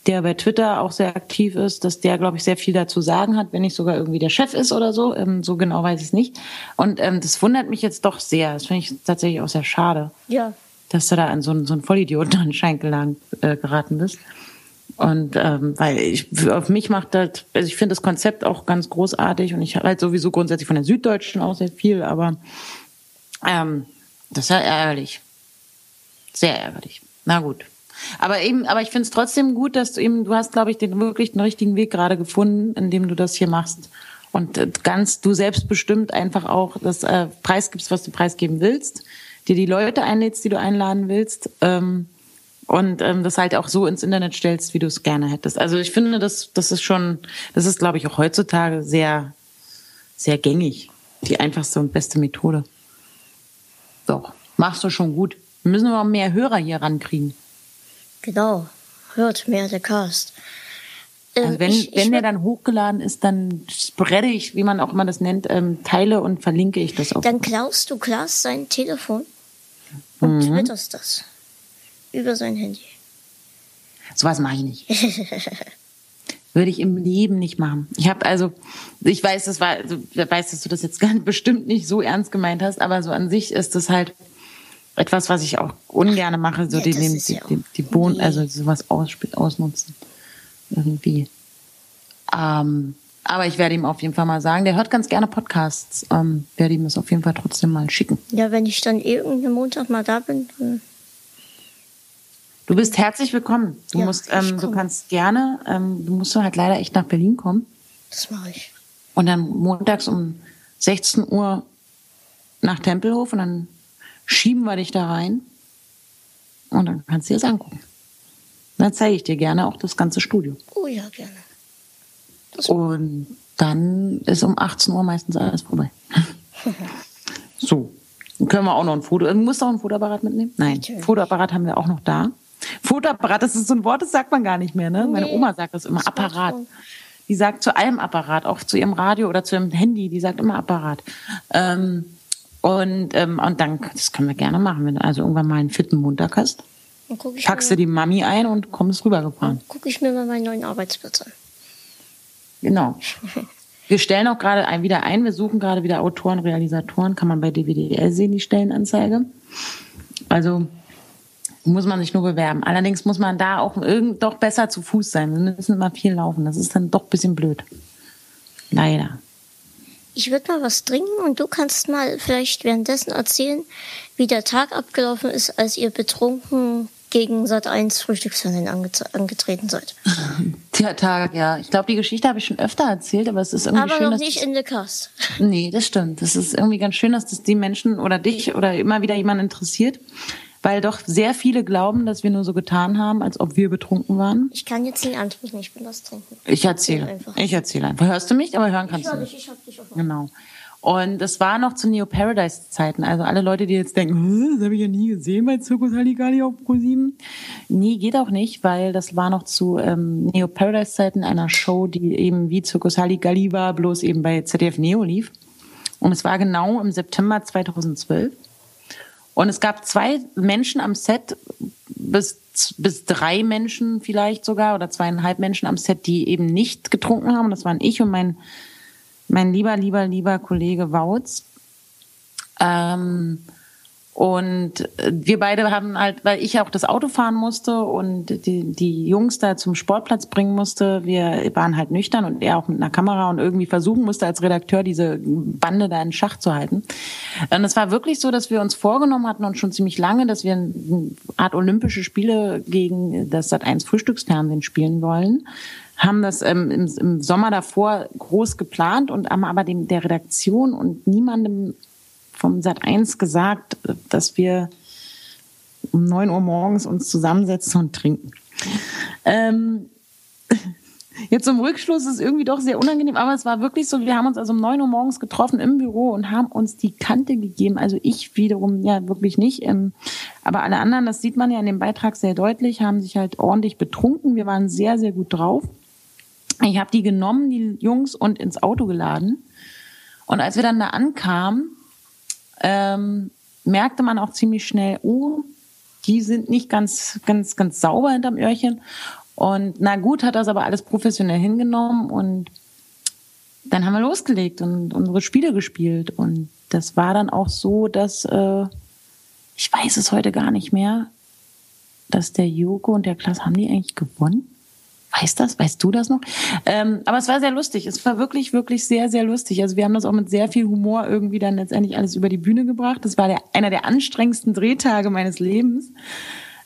der bei Twitter auch sehr aktiv ist, dass der, glaube ich, sehr viel dazu sagen hat, wenn nicht sogar irgendwie der Chef ist oder so. Ähm, so genau weiß ich es nicht. Und ähm, das wundert mich jetzt doch sehr. Das finde ich tatsächlich auch sehr schade Ja, dass du da an so einen, so einen Vollidioten an den Schenkel lang äh, geraten bist. Und ähm, weil ich auf mich macht das, also ich finde das Konzept auch ganz großartig und ich halt sowieso grundsätzlich von der Süddeutschen auch sehr viel, aber ähm, das ist ja ärgerlich. Sehr ärgerlich. Na gut. Aber eben, aber ich finde es trotzdem gut, dass du eben, du hast, glaube ich, den wirklich den richtigen Weg gerade gefunden, indem du das hier machst. Und äh, ganz du selbstbestimmt einfach auch das äh, preisgibst, was du preisgeben willst, dir die Leute einlädst, die du einladen willst, ähm, und ähm, das halt auch so ins Internet stellst, wie du es gerne hättest. Also ich finde, das, das ist schon, das ist, glaube ich, auch heutzutage sehr, sehr gängig. Die einfachste und beste Methode. Doch, machst du schon gut. Wir müssen aber mehr Hörer hier rankriegen. Genau. Hört mehr der Cast. Ähm, Also wenn, ich, ich wenn der würd- dann hochgeladen ist, dann spreade ich, wie man auch immer das nennt, ähm, teile und verlinke ich das auch. Dann klaust du Klaas sein Telefon und Mhm. twitterst das. Über sein Handy. Sowas mache ich nicht. Würde ich im Leben nicht machen. Ich habe also, ich weiß, das war, also, ich weiß, dass du das jetzt ganz bestimmt nicht so ernst gemeint hast, aber so an sich ist das halt etwas, was ich auch ungerne mache, so Ja, die, das die, ist die, ja auch- die, Bohnen, also sowas ausspiel- ausnutzen. Irgendwie. Ähm, aber ich werde ihm auf jeden Fall mal sagen, der hört ganz gerne Podcasts. Ähm, werde ihm das auf jeden Fall trotzdem mal schicken. Ja, wenn ich dann irgendeinen Montag mal da bin, dann Du bist herzlich willkommen. Du Ja, musst, ähm, du kannst gerne, ähm, du musst halt leider echt nach Berlin kommen. das mache ich. Und dann montags um 16 Uhr nach Tempelhof und dann schieben wir dich da rein. Und dann kannst du dir das angucken. Dann zeige ich dir gerne auch das ganze Studio. Oh ja, gerne. Und dann ist um 18 Uhr meistens alles vorbei. so. Dann können wir auch noch ein Foto. Du musst auch ein Fotoapparat mitnehmen? Nein. Natürlich. Fotoapparat haben wir auch noch da. Fotoapparat, das ist so ein Wort, das sagt man gar nicht mehr, ne? Meine Nee. Oma sagt das immer, Apparat. Die sagt zu allem Apparat, auch zu ihrem Radio oder zu ihrem Handy, die sagt immer Apparat. Ähm, und, ähm, und dann, das können wir gerne machen, wenn du also irgendwann mal einen fitten Montag hast. Gucke Packst du die Mami ein und kommst rübergefahren. guck ich mir mal meinen neuen Arbeitsplatz an. Genau. Wir stellen auch gerade ein, wieder ein, wir suchen gerade wieder Autoren, Realisatoren, kann man bei DWDL sehen, die Stellenanzeige. Also muss man sich nur bewerben. Allerdings muss man da auch irgend, doch besser zu Fuß sein. Wir müssen immer viel laufen. Das ist dann doch ein bisschen blöd. Leider. Ich würde mal was trinken und du kannst mal vielleicht währenddessen erzählen, wie der Tag abgelaufen ist, als ihr betrunken gegen Sat 1 Frühstücksfernsehen ange angetreten seid. Der Tag, ja. Ich glaube, die Geschichte habe ich schon öfter erzählt, aber es ist irgendwie Aber schön, noch dass nicht in the Cast. Nee, das stimmt. Das ist irgendwie ganz schön, dass das die Menschen oder dich oder immer wieder jemand interessiert, weil doch sehr viele glauben, dass wir nur so getan haben, als ob wir betrunken waren. Ich kann jetzt nicht antworten, ich bin das Trinken. Ich erzähle. einfach. Ich erzähle einfach. Hörst du mich? Aber hören Ich kannst höre du dich, nicht. ich hab dich auf Genau. Und es war noch zu Neo Paradise Zeiten. Also alle Leute, die jetzt denken, "Hä, das habe ich ja nie gesehen bei Zirkus Halligalli auf Pro7. Nee, geht auch nicht, weil das war noch zu ähm, Neo Paradise Zeiten einer Show, die eben wie Zirkus Halligalli war, bloß eben bei ZDF Neo lief. Und es war genau im September 2012. Und es gab zwei Menschen am Set, bis, bis drei Menschen vielleicht sogar, oder zweieinhalb Menschen am Set, die eben nicht getrunken haben. Das waren ich und mein mein lieber, lieber, lieber Kollege Wautz. Ähm, und äh, wir beide haben halt, weil ich auch das Auto fahren musste und die, die Jungs da zum Sportplatz bringen musste, wir waren halt nüchtern und er auch mit einer Kamera und irgendwie versuchen musste als Redakteur diese Bande da in Schach zu halten. Und es war wirklich so, dass wir uns vorgenommen hatten und schon ziemlich lange, dass wir eine Art Olympische Spiele gegen das Sat1 Frühstücksfernsehen spielen wollen haben das ähm, im, im Sommer davor groß geplant und haben aber dem, der Redaktion und niemandem vom Sat 1 gesagt, dass wir um neun Uhr morgens uns zusammensetzen und trinken. Ähm, jetzt zum Rückschluss ist irgendwie doch sehr unangenehm, aber es war wirklich so, wir haben uns also um neun Uhr morgens getroffen im Büro und haben uns die Kante gegeben. Also ich wiederum ja wirklich nicht, ähm, aber alle anderen, das sieht man ja in dem Beitrag sehr deutlich, haben sich halt ordentlich betrunken. Wir waren sehr, sehr gut drauf. Ich habe die genommen, die Jungs, und ins Auto geladen. Und als wir dann da ankamen, ähm, merkte man auch ziemlich schnell, oh, die sind nicht ganz, ganz, ganz sauber hinterm Öhrchen. Und na gut, hat das aber alles professionell hingenommen und dann haben wir losgelegt und unsere Spiele gespielt. Und das war dann auch so, dass, äh, ich weiß es heute gar nicht mehr, dass der Joko und der Klaas, haben die eigentlich gewonnen? Weiß das? Weißt du das noch? Ähm, aber es war sehr lustig. Es war wirklich, wirklich sehr, sehr lustig. Also wir haben das auch mit sehr viel Humor irgendwie dann letztendlich alles über die Bühne gebracht. Das war der, einer der anstrengendsten Drehtage meines Lebens.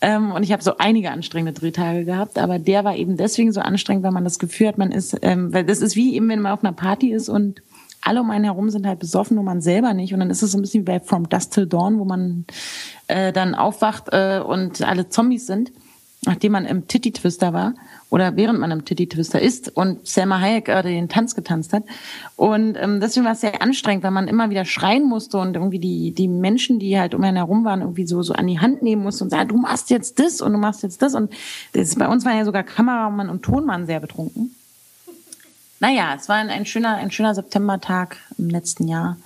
Ähm, und ich habe so einige anstrengende Drehtage gehabt, aber der war eben deswegen so anstrengend, weil man das Gefühl hat, man ist, ähm, weil das ist wie eben, wenn man auf einer Party ist und alle um einen herum sind halt besoffen und man selber nicht. Und dann ist es so ein bisschen wie bei From Dust Till Dawn, wo man äh, dann aufwacht äh, und alle Zombies sind nachdem man im Titty Twister war oder während man im Titty Twister ist und Selma Hayek gerade den Tanz getanzt hat. Und ähm, deswegen war es sehr anstrengend, weil man immer wieder schreien musste und irgendwie die, die Menschen, die halt um einen herum waren, irgendwie so, so an die Hand nehmen musste und sagen, du machst jetzt das und du machst jetzt das. Und das, bei uns waren ja sogar Kameramann und Tonmann sehr betrunken. Naja, es war ein, ein schöner, ein schöner Septembertag im letzten Jahr.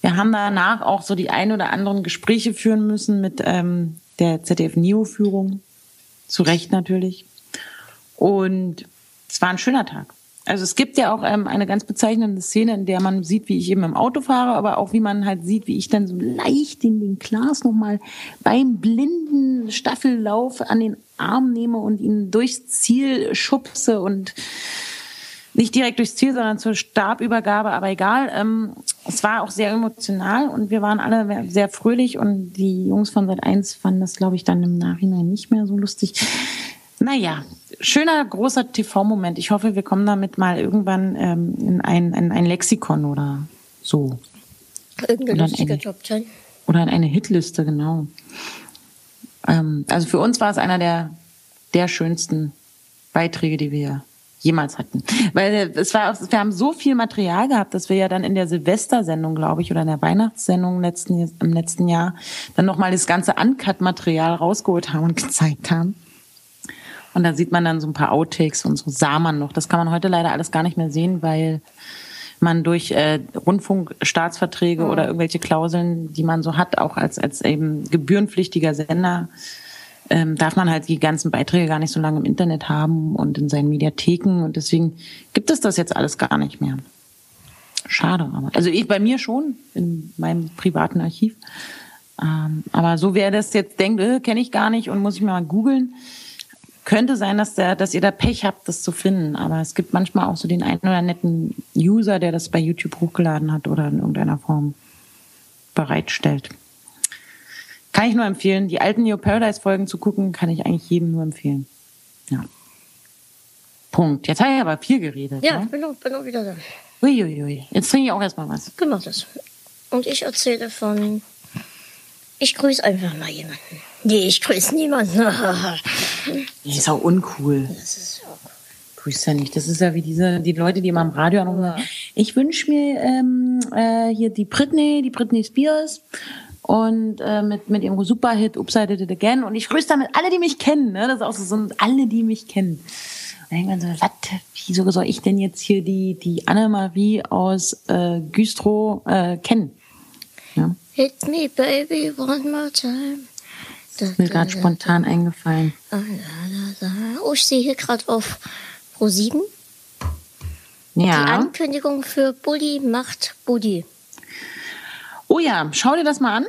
Wir haben danach auch so die ein oder anderen Gespräche führen müssen mit ähm, der ZDF-NIO-Führung zu Recht natürlich. Und es war ein schöner Tag. Also es gibt ja auch ähm, eine ganz bezeichnende Szene, in der man sieht, wie ich eben im Auto fahre, aber auch wie man halt sieht, wie ich dann so leicht den, den Klaas nochmal beim blinden Staffellauf an den Arm nehme und ihn durchs Ziel schubse und nicht direkt durchs Ziel, sondern zur Stabübergabe, aber egal. Ähm, es war auch sehr emotional und wir waren alle sehr fröhlich und die Jungs von Sat 1 fanden das, glaube ich, dann im Nachhinein nicht mehr so lustig. Naja, schöner, großer TV-Moment. Ich hoffe, wir kommen damit mal irgendwann ähm, in, ein, in ein Lexikon oder so. Irgendeine lustige Top 10. Oder in eine Hitliste, genau. Ähm, also für uns war es einer der, der schönsten Beiträge, die wir jemals hatten. Weil es war, wir haben so viel Material gehabt, dass wir ja dann in der Silvestersendung, glaube ich, oder in der Weihnachtssendung letzten, im letzten Jahr dann nochmal das ganze Uncut-Material rausgeholt haben und gezeigt haben. Und da sieht man dann so ein paar Outtakes und so sah man noch. Das kann man heute leider alles gar nicht mehr sehen, weil man durch äh, Rundfunkstaatsverträge mhm. oder irgendwelche Klauseln, die man so hat, auch als, als eben gebührenpflichtiger Sender, ähm, darf man halt die ganzen Beiträge gar nicht so lange im Internet haben und in seinen Mediatheken und deswegen gibt es das jetzt alles gar nicht mehr. Schade, aber also ich bei mir schon in meinem privaten Archiv. Ähm, aber so wer das jetzt denkt, äh, kenne ich gar nicht und muss ich mal googeln, könnte sein, dass der, dass ihr da Pech habt, das zu finden. Aber es gibt manchmal auch so den einen oder netten User, der das bei YouTube hochgeladen hat oder in irgendeiner Form bereitstellt. Kann ich nur empfehlen. Die alten Neo Paradise Folgen zu gucken, kann ich eigentlich jedem nur empfehlen. Ja. Punkt. Jetzt habe ich aber viel geredet. Ja, ne? bin, auch, bin auch wieder da. Uiuiui. Jetzt trinke ich auch erstmal was. Genau das. Und ich erzähle von. Ich grüße einfach mal jemanden. Nee, ich grüße niemanden. nee, ist auch uncool. Das ist auch. Grüßt ja nicht. Das ist ja wie diese, die Leute, die immer am Radio anrufen. Ich wünsche mir ähm, äh, hier die Britney, die Britney Spears und äh, mit, mit ihrem Superhit Upside Did It Again. Und ich grüße damit alle, die mich kennen. Ne? Das ist auch so, so alle, die mich kennen. Und man so, was, wieso soll ich denn jetzt hier die, die Annemarie aus äh, Güstrow äh, kennen? Ja? Hit me, baby, one more time. Das ist mir gerade spontan eingefallen. Oh, ich sehe hier gerade auf Pro 7. Die Ja. Ankündigung für Bully macht Buddy. Oh ja, schau dir das mal an.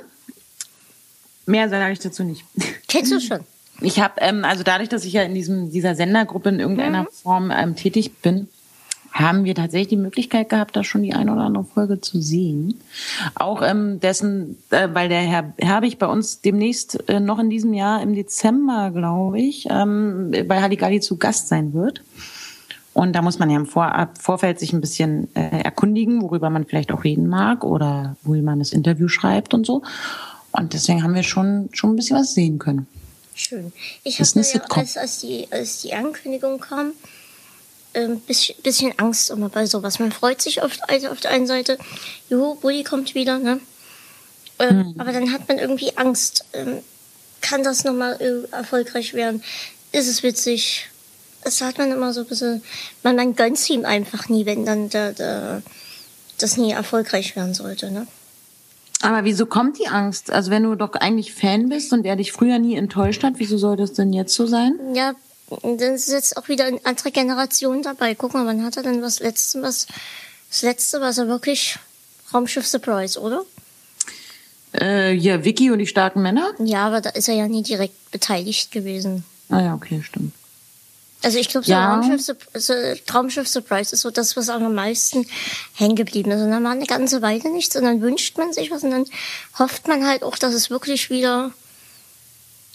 Mehr sage ich dazu nicht. Kennst du schon? Ich habe, ähm, also dadurch, dass ich ja in diesem, dieser Sendergruppe in irgendeiner Form ähm, tätig bin, haben wir tatsächlich die Möglichkeit gehabt, da schon die eine oder andere Folge zu sehen. Auch ähm, dessen, äh, weil der Herr Herbig bei uns demnächst äh, noch in diesem Jahr im Dezember, glaube ich, ähm, bei Halligalli zu Gast sein wird. Und da muss man ja im Vorab, Vorfeld sich ein bisschen äh, erkundigen, worüber man vielleicht auch reden mag oder wo man das Interview schreibt und so. Und deswegen haben wir schon, schon ein bisschen was sehen können. Schön. Ich eine ja, als, als, die, als die Ankündigung kam, ein bisschen, bisschen Angst immer bei sowas. Man freut sich auf, also auf der einen Seite, juhu, Bulli kommt wieder, ne? Ähm, Aber dann hat man irgendwie Angst. Ähm, kann das nochmal äh, erfolgreich werden? Ist es witzig? Das hat man immer so ein bisschen, man, man gönnt ihm einfach nie, wenn dann der, der, das nie erfolgreich werden sollte, ne? Aber wieso kommt die Angst? Also wenn du doch eigentlich Fan bist und er dich früher nie enttäuscht hat, wieso soll das denn jetzt so sein? Ja, dann ist jetzt auch wieder eine andere Generation dabei. Guck mal, wann hat er denn was letzte, was, das letzte, was er wirklich, Raumschiff Surprise, oder? Äh, ja, Vicky und die starken Männer? Ja, aber da ist er ja nie direkt beteiligt gewesen. Ah ja, okay, stimmt. Also ich glaube, so, Ja. Raumschiff, so Raumschiff Surprise ist so das, was am meisten hängen geblieben ist. Und dann war eine ganze Weile nichts und dann wünscht man sich was und dann hofft man halt auch, dass es wirklich wieder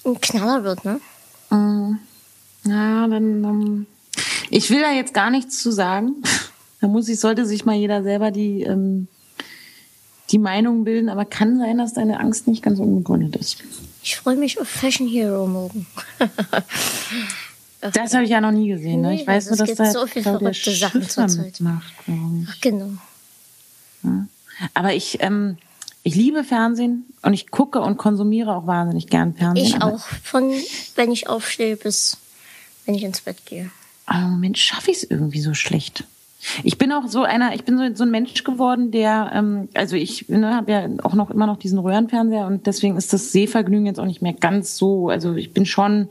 ein Knaller wird, ne? Ja, dann, ähm, ich will da jetzt gar nichts zu sagen. Da muss ich, sollte sich mal jeder selber die, ähm, die Meinung bilden, aber kann sein, dass deine Angst nicht ganz unbegründet ist. Ich freue mich auf Fashion Hero morgen. Das habe ich ja noch nie gesehen. Ne? Nee, Ich weiß nur, dass da so viel Claudia verrückte Sachen zurzeit. ich. Ach, genau. Aber ich, ähm, ich liebe Fernsehen und ich gucke und konsumiere auch wahnsinnig gern Fernsehen. Ich auch. Von wenn ich aufstehe bis wenn ich ins Bett gehe. Aber im Moment schaffe ich es irgendwie so schlecht. Ich bin auch so einer, ich bin so, so ein Mensch geworden, der, ähm, also ich ne, habe ja auch noch immer noch diesen Röhrenfernseher und deswegen ist das Sehvergnügen jetzt auch nicht mehr ganz so. Also ich bin schon,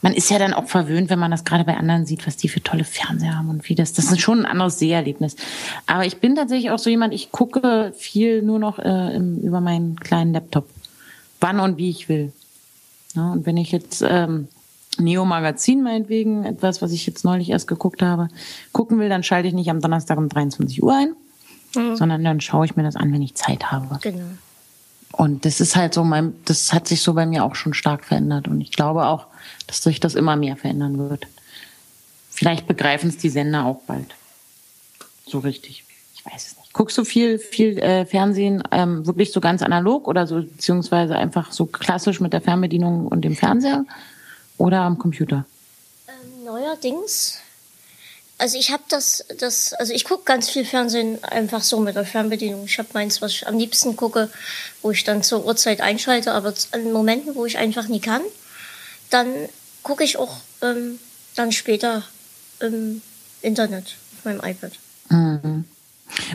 man ist ja dann auch verwöhnt, wenn man das gerade bei anderen sieht, was die für tolle Fernseher haben und wie das. Das ist schon ein anderes Seherlebnis. Aber ich bin tatsächlich auch so jemand, ich gucke viel nur noch äh, im, über meinen kleinen Laptop. Wann und wie ich will. Ja, und wenn ich jetzt ähm, Neo Magazin meinetwegen, etwas, was ich jetzt neulich erst geguckt habe, gucken will, dann schalte ich nicht am Donnerstag um 23 Uhr ein, sondern dann schaue ich mir das an, wenn ich Zeit habe. Genau. Und das ist halt so mein, das hat sich so bei mir auch schon stark verändert. Und ich glaube auch, dass sich das immer mehr verändern wird. Vielleicht begreifen es die Sender auch bald. So richtig. Ich weiß es nicht. Guckst du viel, viel äh, Fernsehen ähm, wirklich so ganz analog oder so, beziehungsweise einfach so klassisch mit der Fernbedienung und dem Fernseher oder am Computer? Ähm, neuerdings, also ich habe das, das, also ich gucke ganz viel Fernsehen einfach so mit der Fernbedienung. Ich habe meins, was ich am liebsten gucke, wo ich dann zur Uhrzeit einschalte, aber an Momenten, wo ich einfach nie kann, dann gucke ich auch ähm, dann später im Internet auf meinem iPad.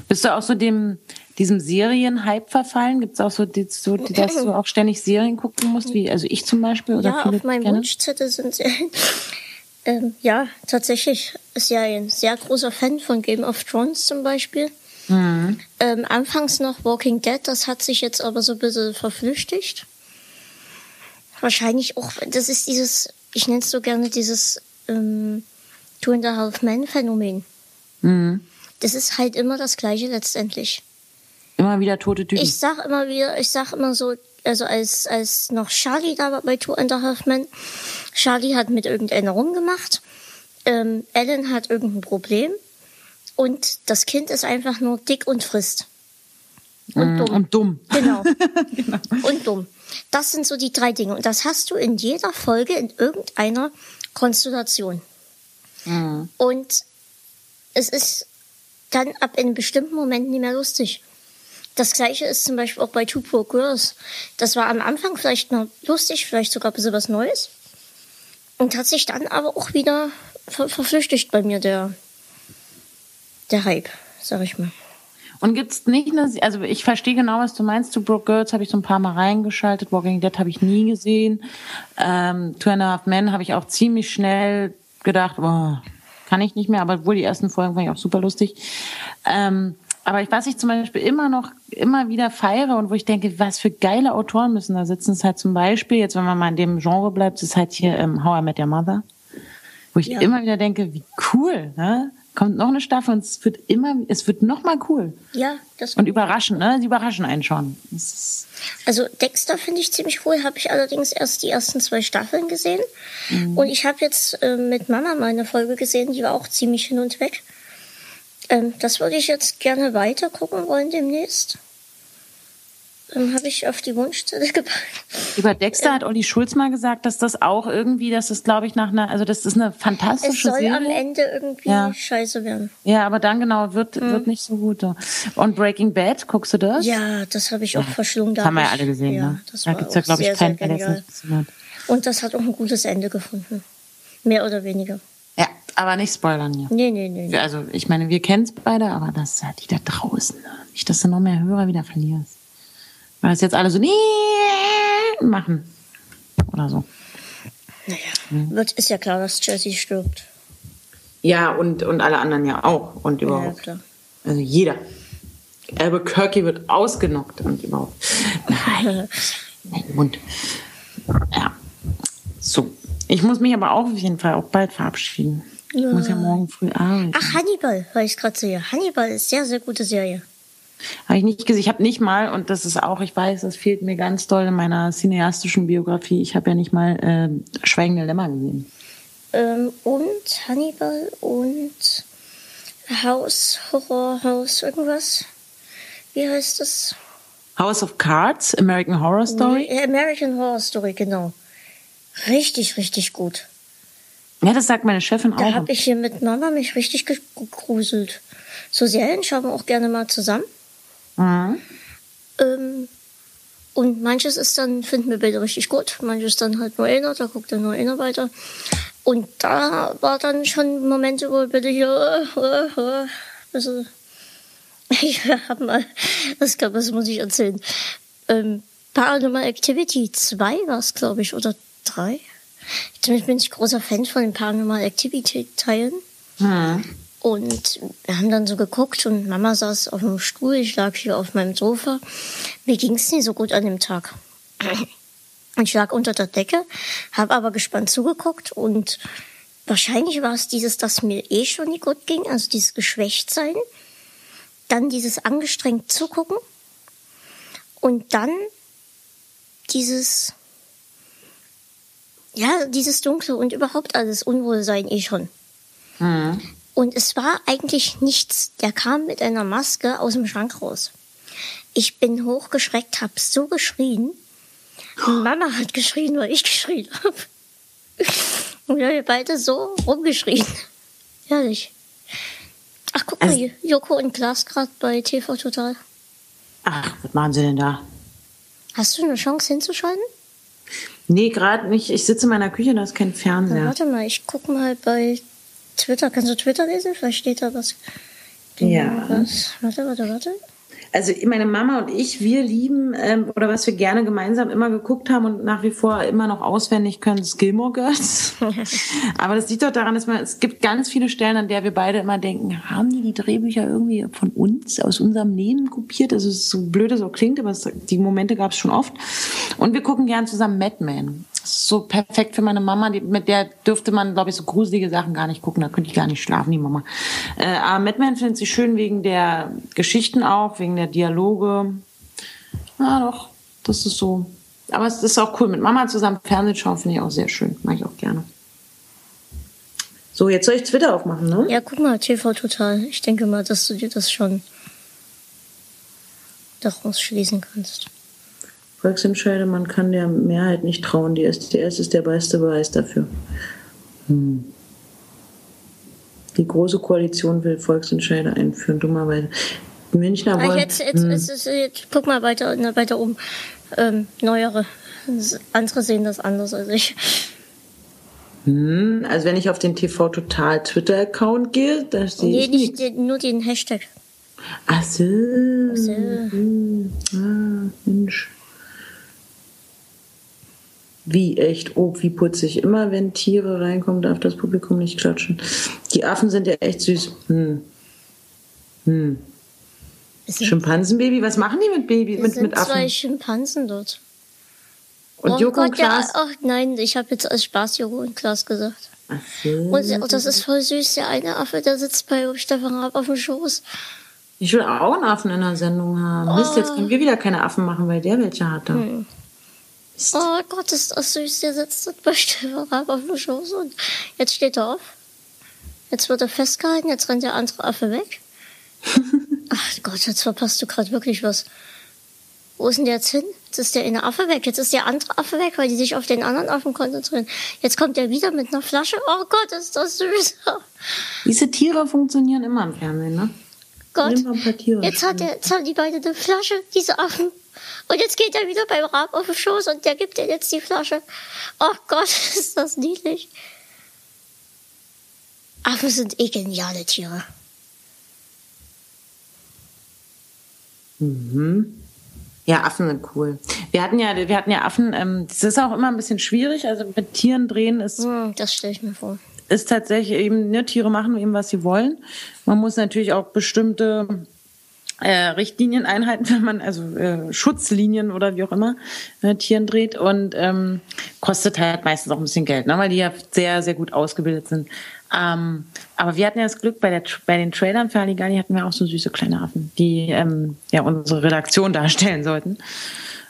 Bist du auch so dem, diesem Serienhype verfallen? Gibt es auch so, die, so die, dass du auch ständig Serien gucken musst, wie also ich zum Beispiel oder Ja, viele auf meinem gerne? Wunschzettel sind sie. ähm, ja, tatsächlich ist ja ein sehr großer Fan von Game of Thrones zum Beispiel. Mhm. Ähm, anfangs noch Walking Dead, das hat sich jetzt aber so ein bisschen verflüchtigt. Wahrscheinlich auch, das ist dieses, ich nenne es so gerne dieses ähm, Two and a Half Men Phänomen. Mhm. Das ist halt immer das Gleiche letztendlich. Immer wieder tote Typen. Ich sag immer wieder, ich sag immer so, also als, als noch Charlie da war bei Two and a Half Men, Charlie hat mit irgendeiner rumgemacht, ähm, Ellen hat irgendein Problem und das Kind ist einfach nur dick und frisst. Und dumm. und dumm. Genau. Und dumm. Das sind so die drei Dinge. Und das hast du in jeder Folge in irgendeiner Konstellation. Und es ist dann ab einem bestimmten Moment nicht mehr lustig. Das gleiche ist zum Beispiel auch bei Two Poor Girls. Das war am Anfang vielleicht noch lustig, vielleicht sogar ein bisschen was Neues. Und hat sich dann aber auch wieder ver verflüchtigt bei mir, der, der Hype, sag ich mal. Und gibt's nicht eine, also ich verstehe genau, was du meinst. Two Broke Girls habe ich so ein paar Mal reingeschaltet. Walking Dead habe ich nie gesehen. Ähm, Two and a Half Men habe ich auch ziemlich schnell gedacht, boah, kann ich nicht mehr, aber wohl die ersten Folgen fand ich auch super lustig. Ähm, aber was ich zum Beispiel immer noch, immer wieder feiere und wo ich denke, was für geile Autoren müssen da sitzen, ist halt zum Beispiel, jetzt wenn man mal in dem Genre bleibt, ist halt hier ähm, How I Met Your Mother. Wo ich ja. immer wieder denke, wie cool, ne? Kommt noch eine Staffel und es wird immer, es wird noch mal cool. Ja, das Und überraschend, ne? Sie überraschen einen schon. Also Dexter finde ich ziemlich cool, habe ich allerdings erst die ersten zwei Staffeln gesehen. Mhm. Und ich habe jetzt äh, mit Mama meine Folge gesehen, die war auch ziemlich hin und weg. Ähm, das würde ich jetzt gerne weiter gucken wollen demnächst. Dann habe ich auf die Wunschzettel gepackt. Über Dexter hat Olli Schulz mal gesagt, dass das auch irgendwie, dass das glaube ich nach einer, also das ist eine fantastische Serie. Es soll Serie. am Ende irgendwie ja. scheiße werden. Ja, aber dann genau wird hm. wird nicht so gut. Und Breaking Bad, guckst du das? Ja, das habe ich auch ja. verschlungen. Das haben wir ja alle gesehen. Ja, ne? das da gibt's ja glaube ich keinen, der das nicht Und das hat auch ein gutes Ende gefunden, mehr oder weniger. Ja, aber nicht spoilern hier. Nee, nee, nee. Also ich meine, wir kennen es beide, aber das ist halt die da draußen. Ne? Nicht, dass du noch mehr Hörer wieder verlierst. Weil es jetzt alle so machen. Oder so. Naja, hm. wird, ist ja klar, dass Jesse stirbt. Ja, und, und alle anderen ja auch. Und überhaupt. Ja, klar. Also jeder. Albuquerque wird ausgenockt und überhaupt. Nein. Mein Mund. Ja. So. Ich muss mich aber auch auf jeden Fall auch bald verabschieden. Ja. Ich muss ja morgen früh arbeiten. Ach, Hannibal, weil ich gerade sehe. Hannibal ist sehr, sehr gute Serie. Habe ich nicht gesehen. Ich habe nicht mal, und das ist auch, ich weiß, das fehlt mir ganz doll in meiner cineastischen Biografie, ich habe ja nicht mal äh, Schweigende Lämmer gesehen. Ähm, und Hannibal und House, Horror House, irgendwas. Wie heißt das? House of Cards, American Horror Story? American Horror Story, genau. Richtig, richtig gut. Ja, das sagt meine Chefin auch. Da habe ich hier mit Mama mich richtig gegruselt. So Serien schauen wir auch gerne mal zusammen. Mhm. Ähm, und manches ist dann, finden wir beide richtig gut. Manches dann halt nur einer, da guckt dann nur einer weiter. Und da war dann schon Momente, wo bitte hier, äh, äh, also, ich habe mal, das, glaub, das muss ich erzählen. Ähm, Paranormal Activity 2 war es, glaube ich, oder 3. Ich bin ich großer Fan von den Paranormal Activity Teilen. Mhm. Und wir haben dann so geguckt und Mama saß auf dem Stuhl, ich lag hier auf meinem Sofa. Mir ging es nicht so gut an dem Tag. Ich lag unter der Decke, habe aber gespannt zugeguckt und wahrscheinlich war es dieses, dass mir eh schon nicht gut ging, also dieses Geschwächtsein, dann dieses angestrengt zugucken und dann dieses, ja, dieses Dunkle und überhaupt alles Unwohlsein eh schon. Mhm. Und es war eigentlich nichts. Der kam mit einer Maske aus dem Schrank raus. Ich bin hochgeschreckt, hab so geschrien. Und Mama hat geschrien, weil ich geschrien habe. Und wir haben beide so rumgeschrien. Herrlich. Ach, guck also, mal, Joko und Klaas gerade bei TV Total. Ach, was machen sie denn da? Hast du eine Chance hinzuschalten? Nee, gerade nicht. Ich sitze in meiner Küche, da ist kein Fernseher. Na, warte mal, ich gucke mal bei Twitter, kannst du Twitter lesen? Vielleicht steht da was. Ja. Was? Warte, warte, warte also meine Mama und ich, wir lieben ähm, oder was wir gerne gemeinsam immer geguckt haben und nach wie vor immer noch auswendig können, ist Gilmore Girls. Aber das liegt doch daran, dass man, es gibt ganz viele Stellen, an der wir beide immer denken, haben die die Drehbücher irgendwie von uns, aus unserem Leben kopiert? Also es ist so blöd, so klingt, aber es, die Momente gab es schon oft. Und wir gucken gern zusammen Mad Men. So perfekt für meine Mama, die, mit der dürfte man, glaube ich, so gruselige Sachen gar nicht gucken. Da könnte ich gar nicht schlafen, die Mama. Äh, aber Mad Men findet sie schön wegen der Geschichten auch, wegen der Dialoge. Ja, doch, das ist so. Aber es ist auch cool. Mit Mama zusammen Fernsehen schauen finde ich auch sehr schön. Mag ich auch gerne. So, jetzt soll ich Twitter aufmachen, ne? Ja, guck mal, TV Total. Ich denke mal, dass du dir das schon daraus schließen kannst. Volksentscheide, man kann der Mehrheit nicht trauen. Die SDS ist der beste Beweis dafür. Hm. Die Große Koalition will Volksentscheide einführen, dummerweise. Münchner ah, wollen. Jetzt, jetzt, hm. jetzt, jetzt, guck mal weiter, ne, weiter um. Ähm, neuere. Andere sehen das anders als ich. Hm, also wenn ich auf den TV Total Twitter-Account gehe, da sehe nee, ich nicht, nicht. nur den Hashtag. Ach so. Ach so. Hm. Ah, Mensch. Wie echt? Oh, wie putzig. Immer wenn Tiere reinkommen, darf das Publikum nicht klatschen. Die Affen sind ja echt süß. Hm. Hm. Schimpansenbaby, was machen die mit Baby, mit, sind mit Affen? zwei Schimpansen dort. Und oh Joko und Gott, ja, Klaas? ach nein, ich habe jetzt als Spaß Joko und Klaas gesagt. Ach so. Und oh, das ist voll süß, der eine Affe, der sitzt bei Stefan Raab auf dem Schoß. Ich will auch einen Affen in der Sendung haben. Mist, jetzt können wir wieder keine Affen machen, weil der welche hatte. Mist. Oh Gott, ist das süß, der sitzt dort bei Stefan Raab auf dem Schoß und jetzt steht er auf. Jetzt wird er festgehalten, jetzt rennt der andere Affe weg. Ach Gott, jetzt verpasst du gerade wirklich was. Wo ist denn der jetzt hin? Jetzt ist der eine Affe weg. Jetzt ist der andere Affe weg, weil die sich auf den anderen Affen konzentrieren. Jetzt kommt der wieder mit einer Flasche. Oh Gott, ist das süß. Diese Tiere funktionieren immer im Fernsehen, ne? Gott. Jetzt, hat er, jetzt haben die beide eine Flasche, diese Affen. Und jetzt geht er wieder beim Rab auf den Schoß und der gibt dir jetzt die Flasche. Oh Gott, ist das niedlich. Affen sind eh geniale Tiere. Ja, Affen sind cool. Wir hatten ja, wir hatten ja Affen, ähm, das ist auch immer ein bisschen schwierig. Also mit Tieren drehen ist, Hm, das stelle ich mir vor. ist tatsächlich eben, ne, Tiere machen eben, was sie wollen. Man muss natürlich auch bestimmte äh, Richtlinien einhalten, wenn man, also äh, Schutzlinien oder wie auch immer, äh, Tieren dreht und ähm, kostet halt meistens auch ein bisschen Geld, ne, weil die ja sehr, sehr gut ausgebildet sind. Ähm, aber wir hatten ja das Glück, bei, der, bei den Trailern für Halligalli hatten wir auch so süße kleine Affen, die ähm, ja unsere Redaktion darstellen sollten.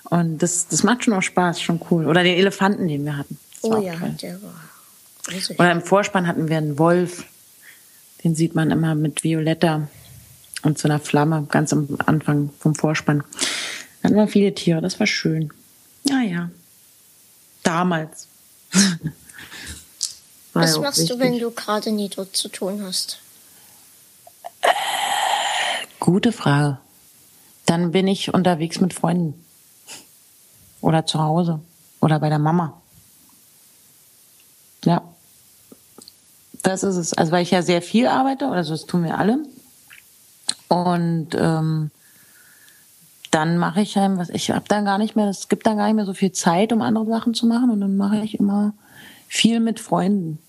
Und das, das macht schon auch Spaß, schon cool. Oder den Elefanten, den wir hatten. Das Oh ja, toll. der war. Oder im Vorspann hatten wir einen Wolf. Den sieht man immer mit Violetta und so einer Flamme ganz am Anfang vom Vorspann. Da hatten wir viele Tiere, das war schön. Ja, ja. Damals. Was ja machst du, wichtig. wenn du gerade nie dort zu tun hast? Gute Frage. Dann bin ich unterwegs mit Freunden. Oder zu Hause. Oder bei der Mama. Ja. Das ist es. Also weil ich ja sehr viel arbeite, oder so das tun wir alle. Und ähm, dann mache ich halt was. Ich habe dann gar nicht mehr, es gibt dann gar nicht mehr so viel Zeit, um andere Sachen zu machen. Und dann mache ich immer viel mit Freunden.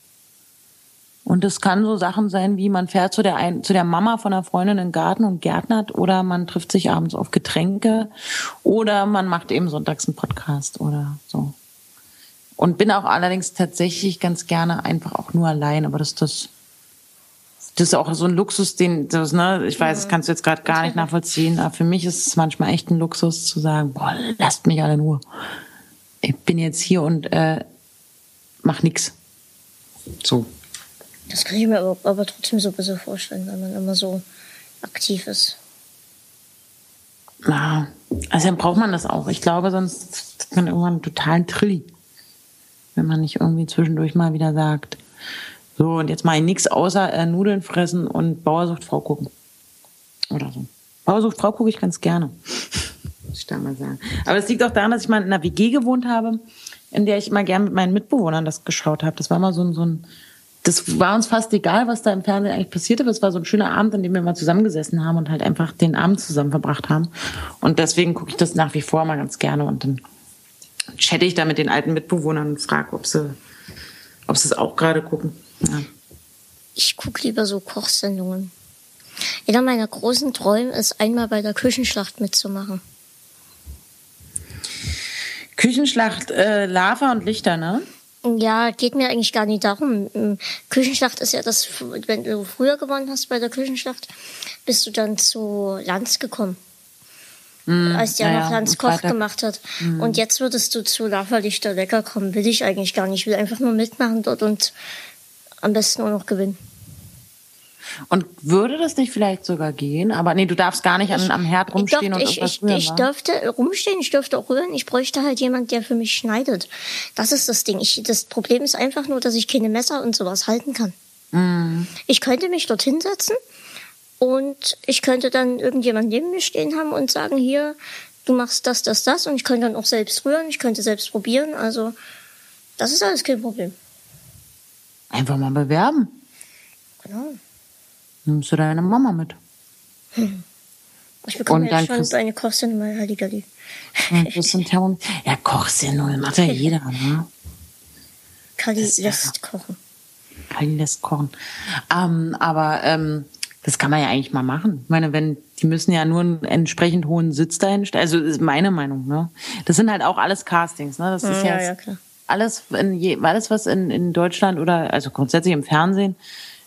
Und es kann so Sachen sein, wie man fährt zu der, ein, zu der Mama von einer Freundin in den Garten und gärtnert oder man trifft sich abends auf Getränke oder man macht eben sonntags einen Podcast oder so. Und bin auch allerdings tatsächlich ganz gerne einfach auch nur allein, aber das, das, das ist auch so ein Luxus, den, das, ne, ich weiß, das kannst du jetzt gerade gar nicht nachvollziehen, aber für mich ist es manchmal echt ein Luxus zu sagen, boah, lasst mich alle nur. Ich bin jetzt hier und äh, mach nix. So. Das kann ich mir aber, aber trotzdem so ein bisschen vorstellen, wenn man immer so aktiv ist. Ja, also dann braucht man das auch. Ich glaube, sonst hat man irgendwann einen totalen Trilli. Wenn man nicht irgendwie zwischendurch mal wieder sagt, so, und jetzt mache ich nichts außer äh, Nudeln fressen und Bauersucht Frau gucken. Oder so. Bauersucht Frau gucke ich ganz gerne. Muss ich da mal sagen. Aber das liegt auch daran, dass ich mal in einer WG gewohnt habe, in der ich immer gern mit meinen Mitbewohnern das geschaut habe. Das war mal so ein, so ein das war uns fast egal, was da im Fernsehen eigentlich passierte. aber es war so ein schöner Abend, an dem wir mal zusammengesessen haben und halt einfach den Abend zusammen verbracht haben. Und deswegen gucke ich das nach wie vor mal ganz gerne und dann chatte ich da mit den alten Mitbewohnern und frage, ob sie, ob sie es auch gerade gucken. Ja. Ich gucke lieber so Kochsendungen. Einer meiner großen Träume ist, einmal bei der Küchenschlacht mitzumachen. Küchenschlacht, äh, Lava und Lichter, ne? Ja, geht mir eigentlich gar nicht darum. Ähm, Küchenschlacht ist ja das, wenn du früher gewonnen hast bei der Küchenschlacht, bist du dann zu Lanz gekommen. als der Mm, ja, noch Lanz Koch Freitag. Mm. gemacht hat. Und jetzt würdest du zu Lava-Lichter lecker kommen. Will ich eigentlich gar nicht. Ich will einfach nur mitmachen dort und am besten auch noch gewinnen. Und würde das nicht vielleicht sogar gehen? Aber nee, du darfst gar nicht an, am Herd rumstehen ich, und ich, irgendwas ich, ich dürfte rumstehen, ich dürfte auch rühren. Ich bräuchte halt jemand, der für mich schneidet. Das ist das Ding. Ich, das Problem ist einfach nur, dass ich keine Messer und sowas halten kann. Mm. Ich könnte mich dort hinsetzen und ich könnte dann irgendjemand neben mir stehen haben und sagen, hier, du machst das, das, das. Und ich könnte dann auch selbst rühren, ich könnte selbst probieren. Also, das ist alles kein Problem. Einfach mal bewerben. Genau. Nimmst du deine Mama mit? Ich bekomme Und dann jetzt schon kriegst- eine Kochsendung mal Halligalli. Das sind Thermom ja, Kochsendungen macht ja jeder, ne? Kali Das ist ja- lässt kochen. Aldi lässt kochen. Ähm, aber ähm, das kann man ja eigentlich mal machen. Ich meine, wenn die müssen ja nur einen entsprechend hohen Sitz dahin stellen. Also ist meine Meinung. Ne? Das sind halt auch alles Castings. Ne? Das ist ja, ja, ja klar. Alles, in alles was in, in Deutschland oder also grundsätzlich im Fernsehen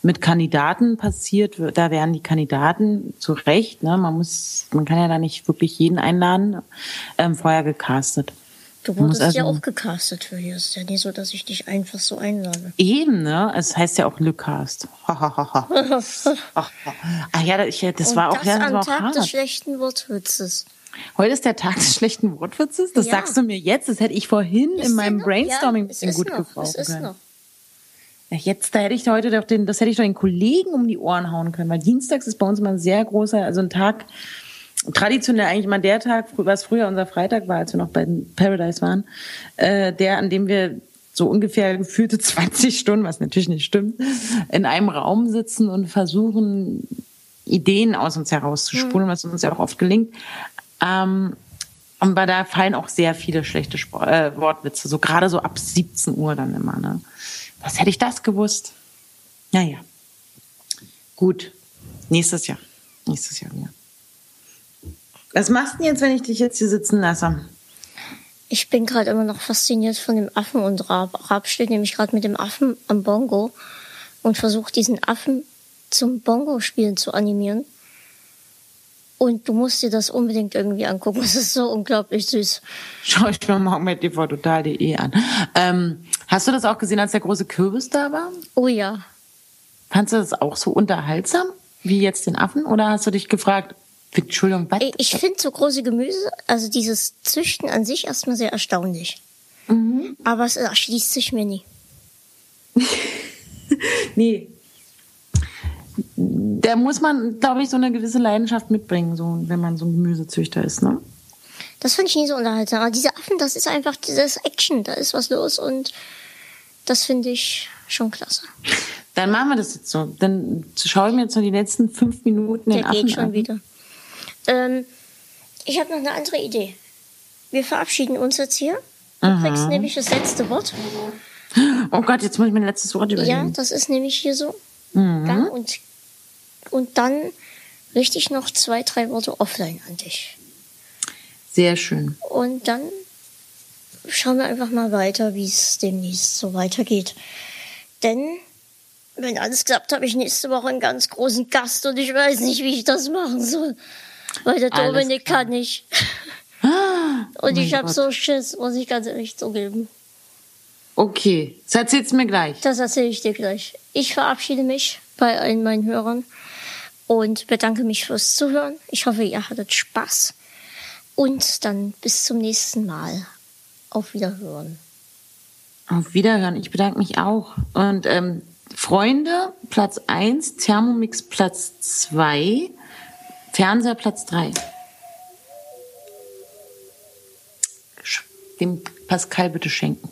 mit Kandidaten passiert, da werden die Kandidaten zu Recht, ne, man muss, man kann ja da nicht wirklich jeden einladen, ähm, vorher gecastet. Du wurdest also, ja auch gecastet für hier. Es ist ja nicht so, dass ich dich einfach so einlade. Eben, ne? Es heißt ja auch Le Cast. Ach ja, ich, das Und war auch, das ja, das am war auch Tag hart. des schlechten Wortwitzes. Heute ist der Tag des schlechten Wortwitzes? Das ja. sagst du mir jetzt? Das hätte ich vorhin ist in meinem Brainstorming ja, ein gut können. Ja, jetzt, da hätte ich heute doch den, das hätte ich doch den Kollegen um die Ohren hauen können, weil dienstags ist bei uns immer ein sehr großer, also ein Tag, traditionell eigentlich mal der Tag, was früher unser Freitag war, als wir noch bei Paradise waren, äh, der, an dem wir so ungefähr gefühlte 20 Stunden, was natürlich nicht stimmt, in einem Raum sitzen und versuchen, Ideen aus uns herauszuspulen, mhm. was uns ja auch oft gelingt. Ähm, und bei da fallen auch sehr viele schlechte Sport, äh, Wortwitze, so gerade so ab 17 Uhr dann immer. Ne? Was hätte ich das gewusst? Naja. Gut. Nächstes Jahr. Nächstes Jahr wieder. Was machst du jetzt, wenn ich dich jetzt hier sitzen lasse? Ich bin gerade immer noch fasziniert von dem Affen und Rab. Rab steht nämlich gerade mit dem Affen am Bongo und versucht diesen Affen zum Bongo-Spielen zu animieren. Und du musst dir das unbedingt irgendwie angucken. Es ist so unglaublich süß. Schau ich mir morgen mit tvtotal.de an. Ähm, hast du das auch gesehen, als der große Kürbis da war? Oh ja. Fandest du das auch so unterhaltsam wie jetzt den Affen? Oder hast du dich gefragt, Entschuldigung, was? Ich finde so große Gemüse, also dieses Züchten an sich erstmal sehr erstaunlich. Mhm. Aber es erschließt sich mir nie. nee. Da muss man, glaube ich, so eine gewisse Leidenschaft mitbringen, so, wenn man so ein Gemüsezüchter ist, ne? Das finde ich nie so unterhaltsam. Aber diese Affen, das ist einfach dieses Action, da ist was los und das finde ich schon klasse. Dann machen wir das jetzt so. Dann schaue ich mir jetzt noch die letzten fünf Minuten Den Der Affen geht schon an. wieder. Ähm, ich habe noch eine andere Idee. Wir verabschieden uns jetzt hier. Du Aha. kriegst nämlich das letzte Wort. Oh Gott, jetzt muss ich mein letztes Wort überlegen. Ja, das ist nämlich hier so. Mhm. Ja, und, und dann richte ich noch zwei, drei Worte offline an dich. Sehr schön. Und dann schauen wir einfach mal weiter, wie es demnächst so weitergeht. Denn, wenn alles klappt, habe ich nächste Woche einen ganz großen Gast und ich weiß nicht, wie ich das machen soll. Weil der Dominik kann nicht. Ah, Und ich habe so Schiss, muss ich ganz ehrlich zugeben. Okay, das erzählst du mir gleich. Das erzähle ich dir gleich. Ich verabschiede mich bei allen meinen Hörern und bedanke mich fürs Zuhören. Ich hoffe, ihr hattet Spaß. Und dann bis zum nächsten Mal. Auf Wiederhören. Auf Wiederhören. Ich bedanke mich auch. Und ähm, Freunde, Platz 1, Thermomix Platz 2. Fernseher Platz 3. Dem Pascal bitte schenken.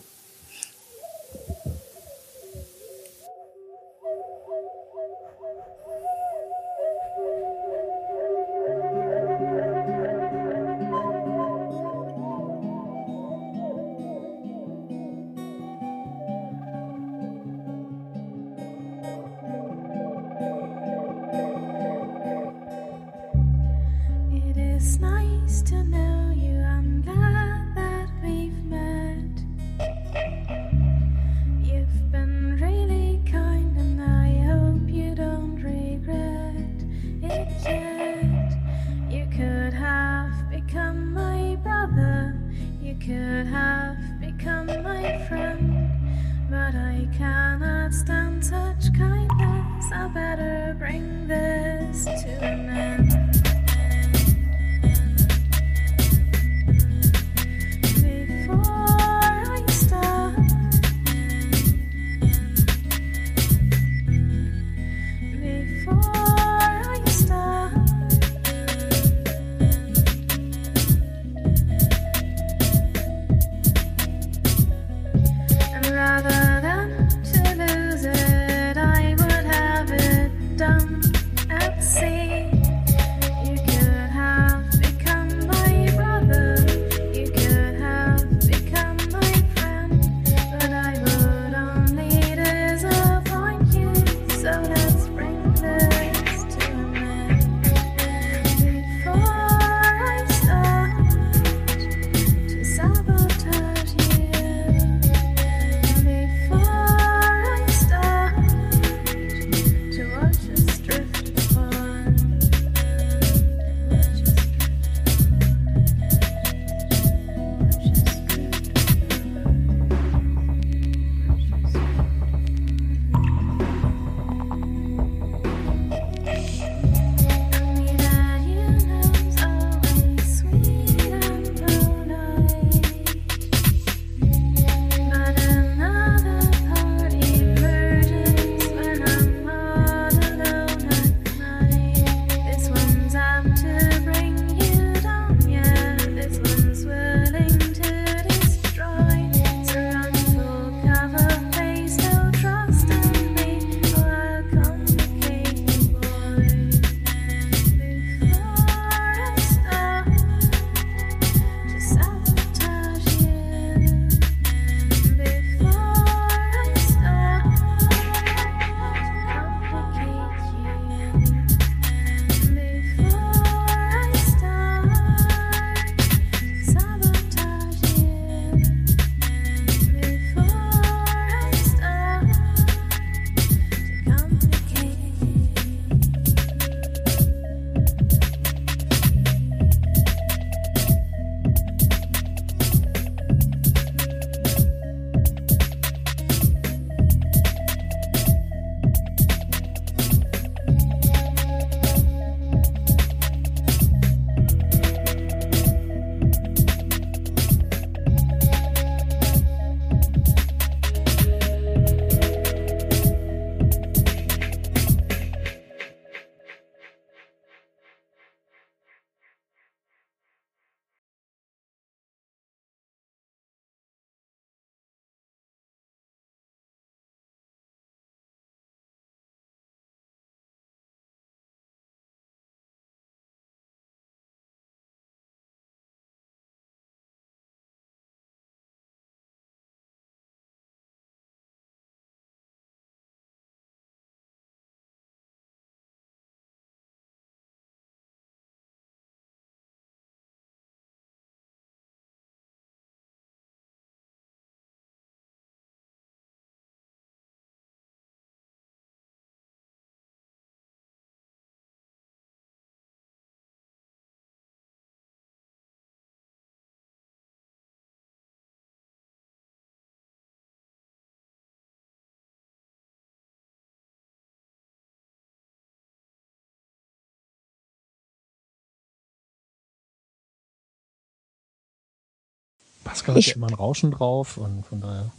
Oscar hat ja immer ein Rauschen drauf und von daher.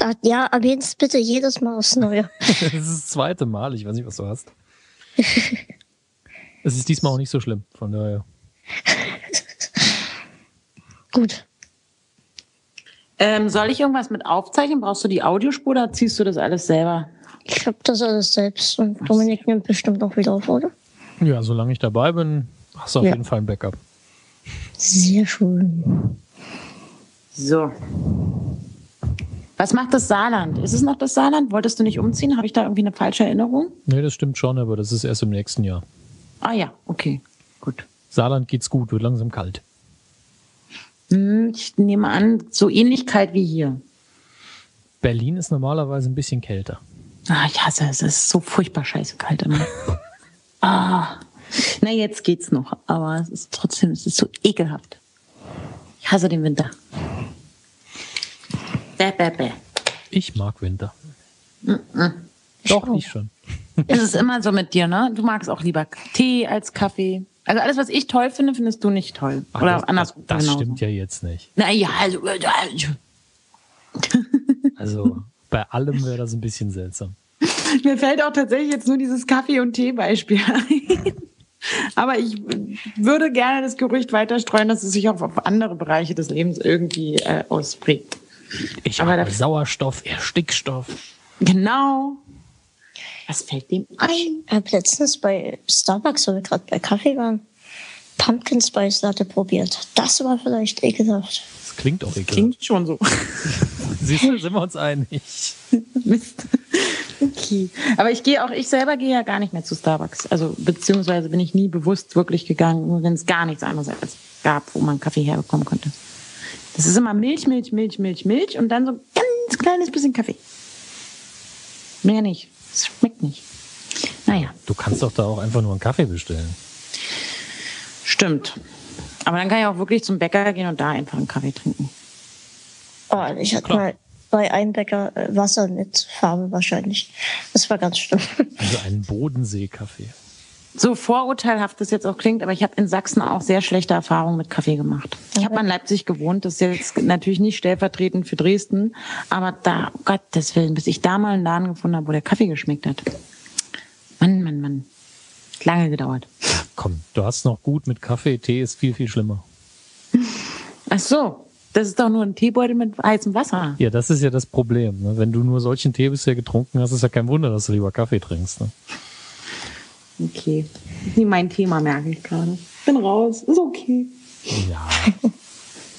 Ah, Ja, erwähnt es bitte jedes Mal aufs Neue. das ist das zweite Mal, ich weiß nicht, was du hast. Es ist diesmal auch nicht so schlimm, von daher. Gut. Ähm, soll ich irgendwas mit aufzeichnen? Brauchst du die Audiospur oder ziehst du das alles selber? Ich hab das alles selbst und Dominik nimmt bestimmt auch wieder auf, oder? Ja, solange ich dabei bin, hast du auf Ja. jeden Fall ein Backup. Sehr schön. So. Was macht das Saarland? Ist es noch das Saarland? Wolltest du nicht umziehen? Habe ich da irgendwie eine falsche Erinnerung? Nee, das stimmt schon, aber das ist erst im nächsten Jahr. Ah ja, okay, gut. Saarland geht's gut, wird langsam kalt. Hm, Ich nehme an, so ähnlich kalt wie hier. Berlin ist normalerweise ein bisschen kälter. Ah, ich hasse es. Es ist so furchtbar scheiße kalt immer. ah. Na, jetzt geht's noch, aber es ist trotzdem, es ist so ekelhaft. Ich hasse den Winter. Bäh, bäh, bäh. Ich mag Winter. Doch, ich schon. Es ist immer so mit dir, ne? Du magst auch lieber Tee als Kaffee. Also alles, was ich toll finde, findest du nicht toll. Ach, Oder das, andersrum. Das, das genauso. stimmt ja jetzt nicht. Naja, also. äh, Also bei allem wäre das ein bisschen seltsam. Mir fällt auch tatsächlich jetzt nur dieses Kaffee- und Tee-Beispiel ein. Aber ich würde gerne das Gerücht weiter streuen, dass es sich auch auf andere Bereiche des Lebens irgendwie äh, ausprägt. Ich Aber habe Sauerstoff, eher Stickstoff. Genau. Was fällt dem ein? Ich habe letztens bei Starbucks, wo wir gerade bei Kaffee waren, Pumpkin Spice Latte probiert. Das war vielleicht ekelhaft. Das klingt auch ekelhaft. Klingt schon so. Siehst du, sind wir uns einig. Mist. Okay. Aber ich gehe auch, ich selber gehe ja gar nicht mehr zu Starbucks. Also, beziehungsweise bin ich nie bewusst wirklich gegangen, nur wenn es gar nichts anderes gab, wo man Kaffee herbekommen konnte. Das ist immer Milch, Milch, Milch, Milch, Milch und dann so ein ganz kleines bisschen Kaffee. Mehr nicht. Es schmeckt nicht. Naja, Du kannst doch da auch einfach nur einen Kaffee bestellen. Stimmt. Aber dann kann ich auch wirklich zum Bäcker gehen und da einfach einen Kaffee trinken. Oh, ich hatte Klar. mal bei einem Bäcker äh, Wasser mit Farbe wahrscheinlich. Das war ganz schlimm. Also einen Bodensee-Kaffee. So vorurteilhaft das jetzt auch klingt, aber ich habe in Sachsen auch sehr schlechte Erfahrungen mit Kaffee gemacht. Ich habe mal in Leipzig gewohnt, das ist jetzt natürlich nicht stellvertretend für Dresden, aber da, um Gottes Willen, bis ich da mal einen Laden gefunden habe, wo der Kaffee geschmeckt hat. Mann, Mann, Mann. Lange gedauert. Komm, du hast noch gut mit Kaffee, Tee ist viel, viel schlimmer. Ach so, das ist doch nur ein Teebeutel mit heißem Wasser. Ja, das ist ja das Problem. Ne? Wenn du nur solchen Tee bisher getrunken hast, ist ja kein Wunder, dass du lieber Kaffee trinkst. Ne? Okay. Nie mein Thema, merke ich gerade. Bin raus, ist okay. Ja. Wir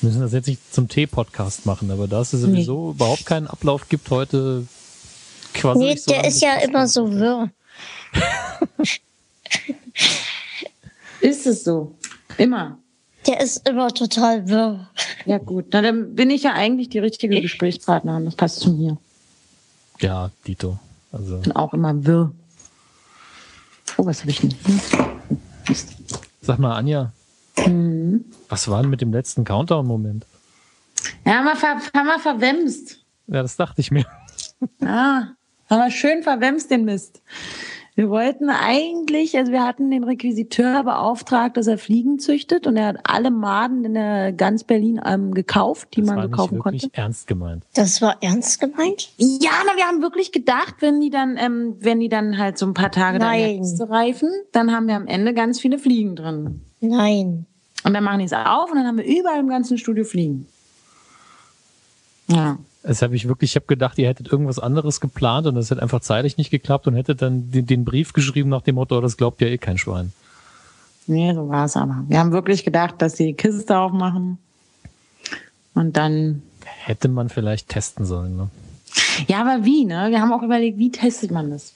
müssen das jetzt nicht zum Tee-Podcast machen, aber da es sowieso überhaupt keinen Ablauf gibt heute, quasi. Nee, der ist ja immer so wirr. Ist es so? Immer. Der ist immer total wirr. Ja gut, na dann bin ich ja eigentlich die richtige Gesprächspartnerin. Das passt zu mir. Ja, Dito. Also, Bin auch immer wirr. Oh, was habe ich denn? hier? Mist. sag mal, Anja, was war denn mit dem letzten Countdown-Moment? Ja, haben wir, ver haben wir verwemst. Ja, das dachte ich mir. Ah, haben wir schön verwemst den Mist. Wir wollten eigentlich, also wir hatten den Requisiteur beauftragt, dass er Fliegen züchtet und er hat alle Maden in der ganz Berlin ähm, gekauft, die Das man war so kaufen wirklich konnte. ernst gemeint. Das war ernst gemeint? Ja, na, wir haben wirklich gedacht, wenn die dann, ähm, wenn die dann halt so ein paar Tage da Nein. Kiste reifen, dann haben wir am Ende ganz viele Fliegen drin. Nein. Und dann machen die es auf und dann haben wir überall im ganzen Studio Fliegen. Ja. Das habe ich wirklich, ich habe gedacht, ihr hättet irgendwas anderes geplant und das hätte einfach zeitlich nicht geklappt und hättet dann den, den Brief geschrieben nach dem Motto, das glaubt ja eh kein Schwein. Nee, so war es aber. Wir haben wirklich gedacht, dass sie die Kiste aufmachen. Und dann. Hätte man vielleicht testen sollen, ne? Ja, aber wie, ne? Wir haben auch überlegt, wie testet man das?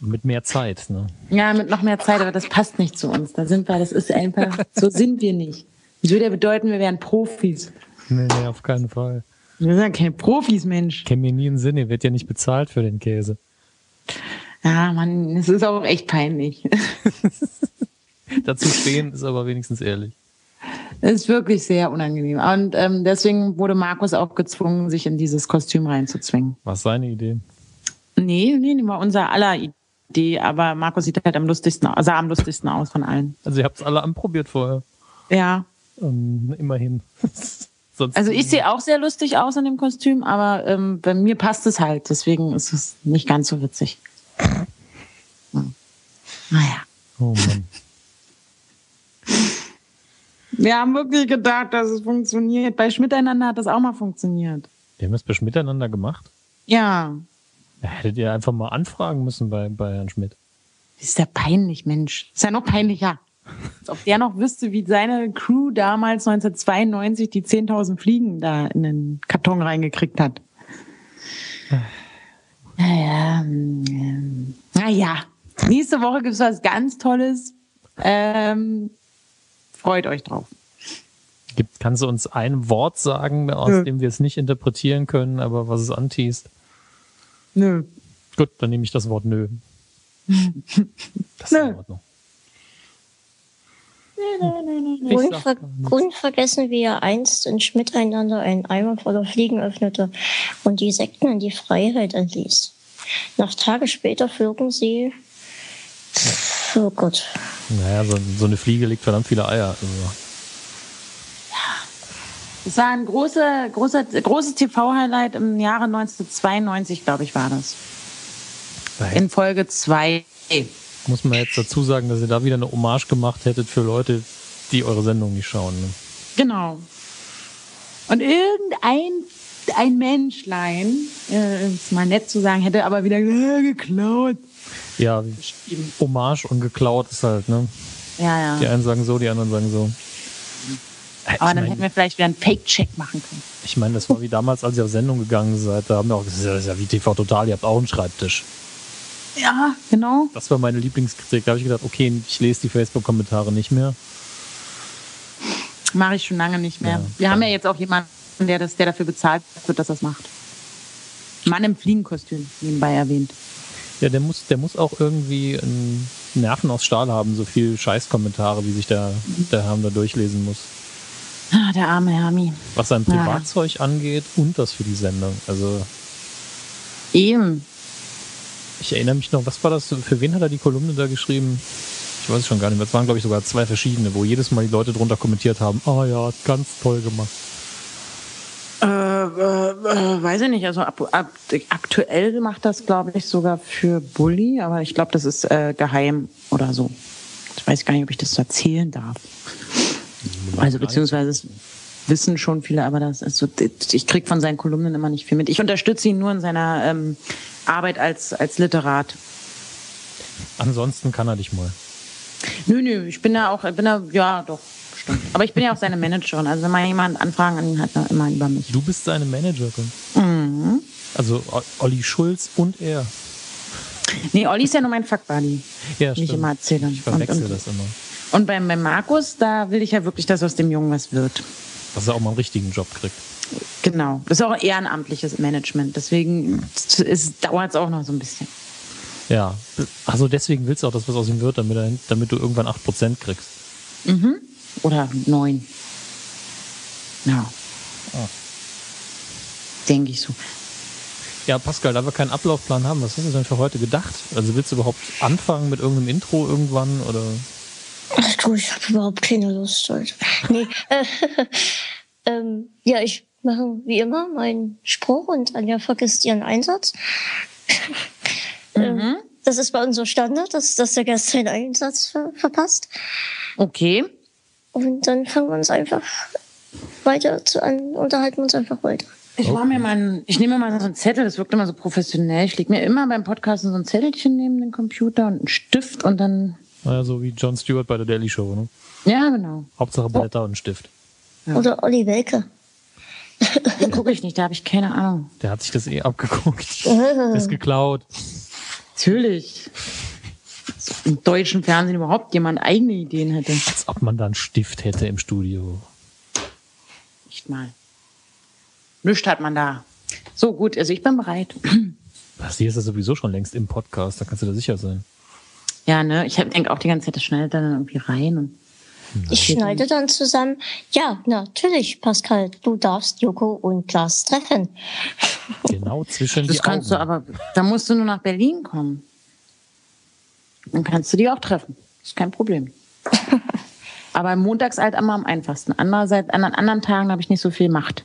Mit mehr Zeit, ne? Ja, mit noch mehr Zeit, aber das passt nicht zu uns. Da sind wir, das ist einfach, so sind wir nicht. Das würde ja bedeuten, wir wären Profis. Nee, nee, auf keinen Fall. Wir sind ja keine Profis, Mensch. Kennt mir nie einen Sinn, ihr wird ja nicht bezahlt für den Käse. Ja, Mann, es ist auch echt peinlich. Dazu stehen ist aber wenigstens ehrlich. Es ist wirklich sehr unangenehm. Und ähm, deswegen wurde Markus auch gezwungen, sich in dieses Kostüm reinzuzwingen. Was seine Idee? Nee, nee, das war unser aller Idee, aber Markus sieht halt am lustigsten, sah am lustigsten aus von allen. Also ihr habt es alle anprobiert vorher. Ja, Ähm, immerhin. Sonst Also ich sehe auch sehr lustig aus in dem Kostüm, aber ähm, bei mir passt es halt. Deswegen ist es nicht ganz so witzig. Hm. Naja. Oh Mann. Wir haben wirklich gedacht, dass es funktioniert. Bei Schmiteinander hat das auch mal funktioniert. Wir haben das bei Schmidt miteinander gemacht. Ja. Da hättet ihr einfach mal anfragen müssen bei, bei Herrn Schmidt. Ist ja peinlich, Mensch. Ist ja noch peinlicher. Als ob der noch wüsste, wie seine Crew damals 1992 die 10.000 Fliegen da in den Karton reingekriegt hat. Naja, ähm, naja. Nächste Woche gibt's was ganz Tolles. Ähm, freut euch drauf. Gibt, kannst du uns ein Wort sagen, aus Nö. dem wir es nicht interpretieren können, aber was es anteast? Nö. Gut, dann nehme ich das Wort nö. Das ist in. Ordnung. Und, Ich sag ver gar nichts. unvergessen, wie er einst in Schmiteinander einen Eimer voller Fliegen öffnete und die Sekten in die Freiheit entließ. Nach Tage später flogen sie. Oh Gott. Naja, so, so eine Fliege legt verdammt viele Eier. Also, Das war ein großer, großer, großes TV-Highlight im Jahre 1992, glaube ich, war das. da In Folge 2. muss man jetzt dazu sagen, dass ihr da wieder eine Hommage gemacht hättet für Leute, die eure Sendung nicht schauen. Ne? Genau. Und irgendein ein Menschlein, äh, es mal nett zu sagen, hätte aber wieder äh, geklaut. Ja, Hommage und geklaut ist halt, ne? Ja, Die ja. einen sagen so, die anderen sagen so. Aber ich dann hätten meine, wir vielleicht wieder einen Fake-Check machen können. ich mein, das war wie damals, als ihr auf Sendung gegangen seid. Da haben wir auch gesagt, ist das ist ja wie TV Total, ihr habt auch einen Schreibtisch. Ja, genau. Das war meine Lieblingskritik. Da habe ich gedacht, okay, ich lese die Facebook-Kommentare nicht mehr. Mache ich schon lange nicht mehr. Ja. Wir haben ja jetzt auch jemanden, der, das, der dafür bezahlt wird, dass das macht. Mann im Fliegenkostüm, nebenbei erwähnt. Ja, der muss, der muss auch irgendwie einen Nerven aus Stahl haben, so viel Scheißkommentare, wie sich der, der Herr da durchlesen muss. Ah, der arme Hermi. Was sein Ja. Privatzeug angeht und das für die Sendung. Also Eben. Ich erinnere mich noch, was war das? Für wen hat er die Kolumne da geschrieben? Ich weiß es schon gar nicht mehr. Es waren, glaube ich, sogar zwei verschiedene, wo jedes Mal die Leute drunter kommentiert haben, ah ja, ganz toll gemacht. Äh, äh, äh, weiß ich nicht. Also ab, ab, aktuell macht das, glaube ich, sogar für Bully, aber ich glaube, das ist äh, geheim oder so. Ich weiß gar nicht, ob ich das so erzählen darf. Also beziehungsweise wissen schon viele, aber das ist so, ich krieg von seinen Kolumnen immer nicht viel mit. Ich unterstütze ihn nur in seiner ähm, Arbeit als, als Literat. Ansonsten kann er dich mal. Nö, nö, ich bin da auch, bin da, ja, doch, stimmt. Aber ich bin ja auch seine Managerin. Also wenn mal jemand Anfragen an ihn hat, dann immer über mich. Du bist seine Managerin. Mhm. Also Olli Schulz und er. Nee, Olli ist ja nur mein Fuckbuddy. Ja, Wie ich immer erzähle. Ich verwechsel und, und, das immer. Und beim, beim Markus, da will ich ja wirklich, dass aus dem Jungen was wird. Dass er auch mal einen richtigen Job kriegt. Genau. Das ist auch ehrenamtliches Management. Deswegen dauert es auch noch so ein bisschen. Ja. Also deswegen willst du auch, dass was aus ihm wird, damit, er, damit du irgendwann 8% kriegst. Oder neun. Ja. Ah. Denke ich so. Ja, Pascal, da wir keinen Ablaufplan haben, was hast du denn für heute gedacht? Also willst du überhaupt anfangen mit irgendeinem Intro irgendwann oder? Ach du, ich habe überhaupt keine Lust heute. Nee, äh, ähm, ja, ich mache wie immer meinen Spruch und Anja vergisst ihren Einsatz. ähm, das ist bei uns so Standard, dass, dass der Gast seinen Einsatz ver verpasst. Okay. Und dann fangen wir uns einfach weiter zu an, unterhalten uns einfach weiter. Ich, mach mir mal einen, ich nehme mir mal so einen Zettel, das wirkt immer so professionell. Ich lege mir immer beim Podcasten so ein Zettelchen neben den Computer und einen Stift und dann. Naja, so wie Jon Stewart bei der Daily Show, ne? Ja, genau. Hauptsache Blätter und Stift. Oder Olli Welke. Den gucke ich nicht, da habe ich keine Ahnung. Der hat sich das eh abgeguckt. ist geklaut. Natürlich. Dass Im deutschen Fernsehen überhaupt jemand eigene Ideen hätte. Als ob man da einen Stift hätte im Studio. Nicht mal. Nichts hat man da. So, gut, also ich bin bereit. Das hier ist ja sowieso schon längst im Podcast, da kannst du da sicher sein. Ja, ne, ich denke auch die ganze Zeit, das schneidet dann irgendwie rein. Und Ich schneide dann zusammen. Ja, natürlich, Pascal, du darfst Joko und Klaas treffen. Genau zwischen das die kannst Augen. du aber, da musst du nur nach Berlin kommen. Dann kannst du die auch treffen. Ist kein Problem. Aber montags halt immer am einfachsten. Andererseits, an anderen Tagen habe ich nicht so viel Macht.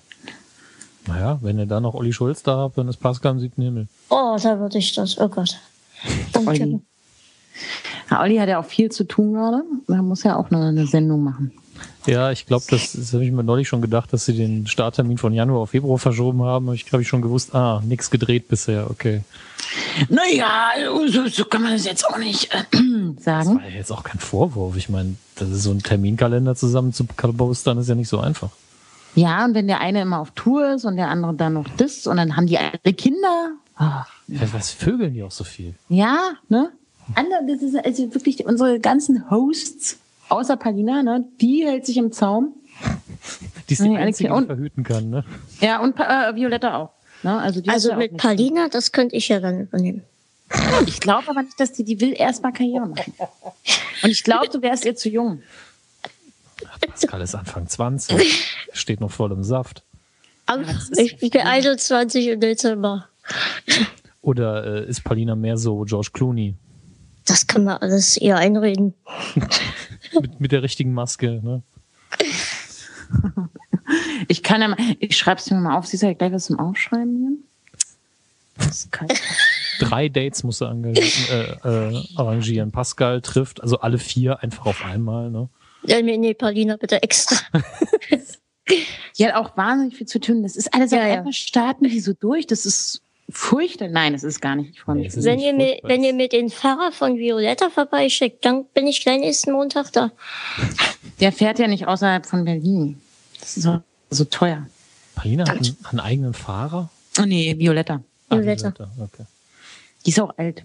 Naja, wenn ihr da noch Olli Schulz da habt, dann ist Pascal im siebten Himmel. Oh, da würde ich das. Oh Gott. Olli. Ja, Olli hat ja auch viel zu tun gerade. Er muss ja auch noch eine Sendung machen. Ja, ich glaube, das, das habe ich mir neulich schon gedacht, dass sie den Starttermin von Januar auf Februar verschoben haben. Ich glaube, ich schon gewusst, ah, nichts gedreht bisher, okay. Naja, so, so kann man das jetzt auch nicht äh, Das sagen. war ja jetzt auch kein Vorwurf. Ich meine, das ist so ein Terminkalender zusammen zu postern, ist ja nicht so einfach. Ja, und wenn der eine immer auf Tour ist und der andere dann noch das und dann haben die alle Kinder. Ah. Ja, was vögeln die auch so viel? Ja, ne? Andere, das ist also wirklich unsere ganzen Hosts, außer Palina, ne? Die hält sich im Zaum. Die ist die Nee, Alex, einzige, die und- verhüten kann, ne? Ja, und äh, Violetta auch. Ne? Also, die Also ja mit Palina, das könnte ich ja dann übernehmen. Ich glaube aber nicht, dass die, die will erst mal Karriere machen. Und ich glaube, du wärst ihr zu jung. Pascal ist Anfang 20, steht noch voll im Saft. Aber ich bin 21 im Dezember. Oder äh, ist Paulina mehr so George Clooney? Das kann man alles eher einreden. Mit, mit der richtigen Maske, ne? Ich kann ja mal, ich schreib's mir mal auf. Siehst du ja gleich was zum Aufschreiben hier? Das ist kalt. Drei Dates muss er ange- äh, äh, arrangieren. Pascal trifft, also alle vier einfach auf einmal, ne? Ja, nee, nee, Palina bitte extra. Die hat auch wahnsinnig viel zu tun. Das ist alles Ja, auf ja. einmal starten die so durch. Das ist furchtbar. Nein, das ist gar nicht. Ich freue mich. es ist Wenn nicht ihr, mir, wenn ihr mir den Fahrer von Violetta vorbeischickt, dann bin ich gleich nächsten Montag da. Der fährt ja nicht außerhalb von Berlin. Das ist so, so teuer. Paulina hat einen, einen eigenen Fahrer? Oh nee, Violetta. Ah, Violetta. Okay. Die ist auch alt.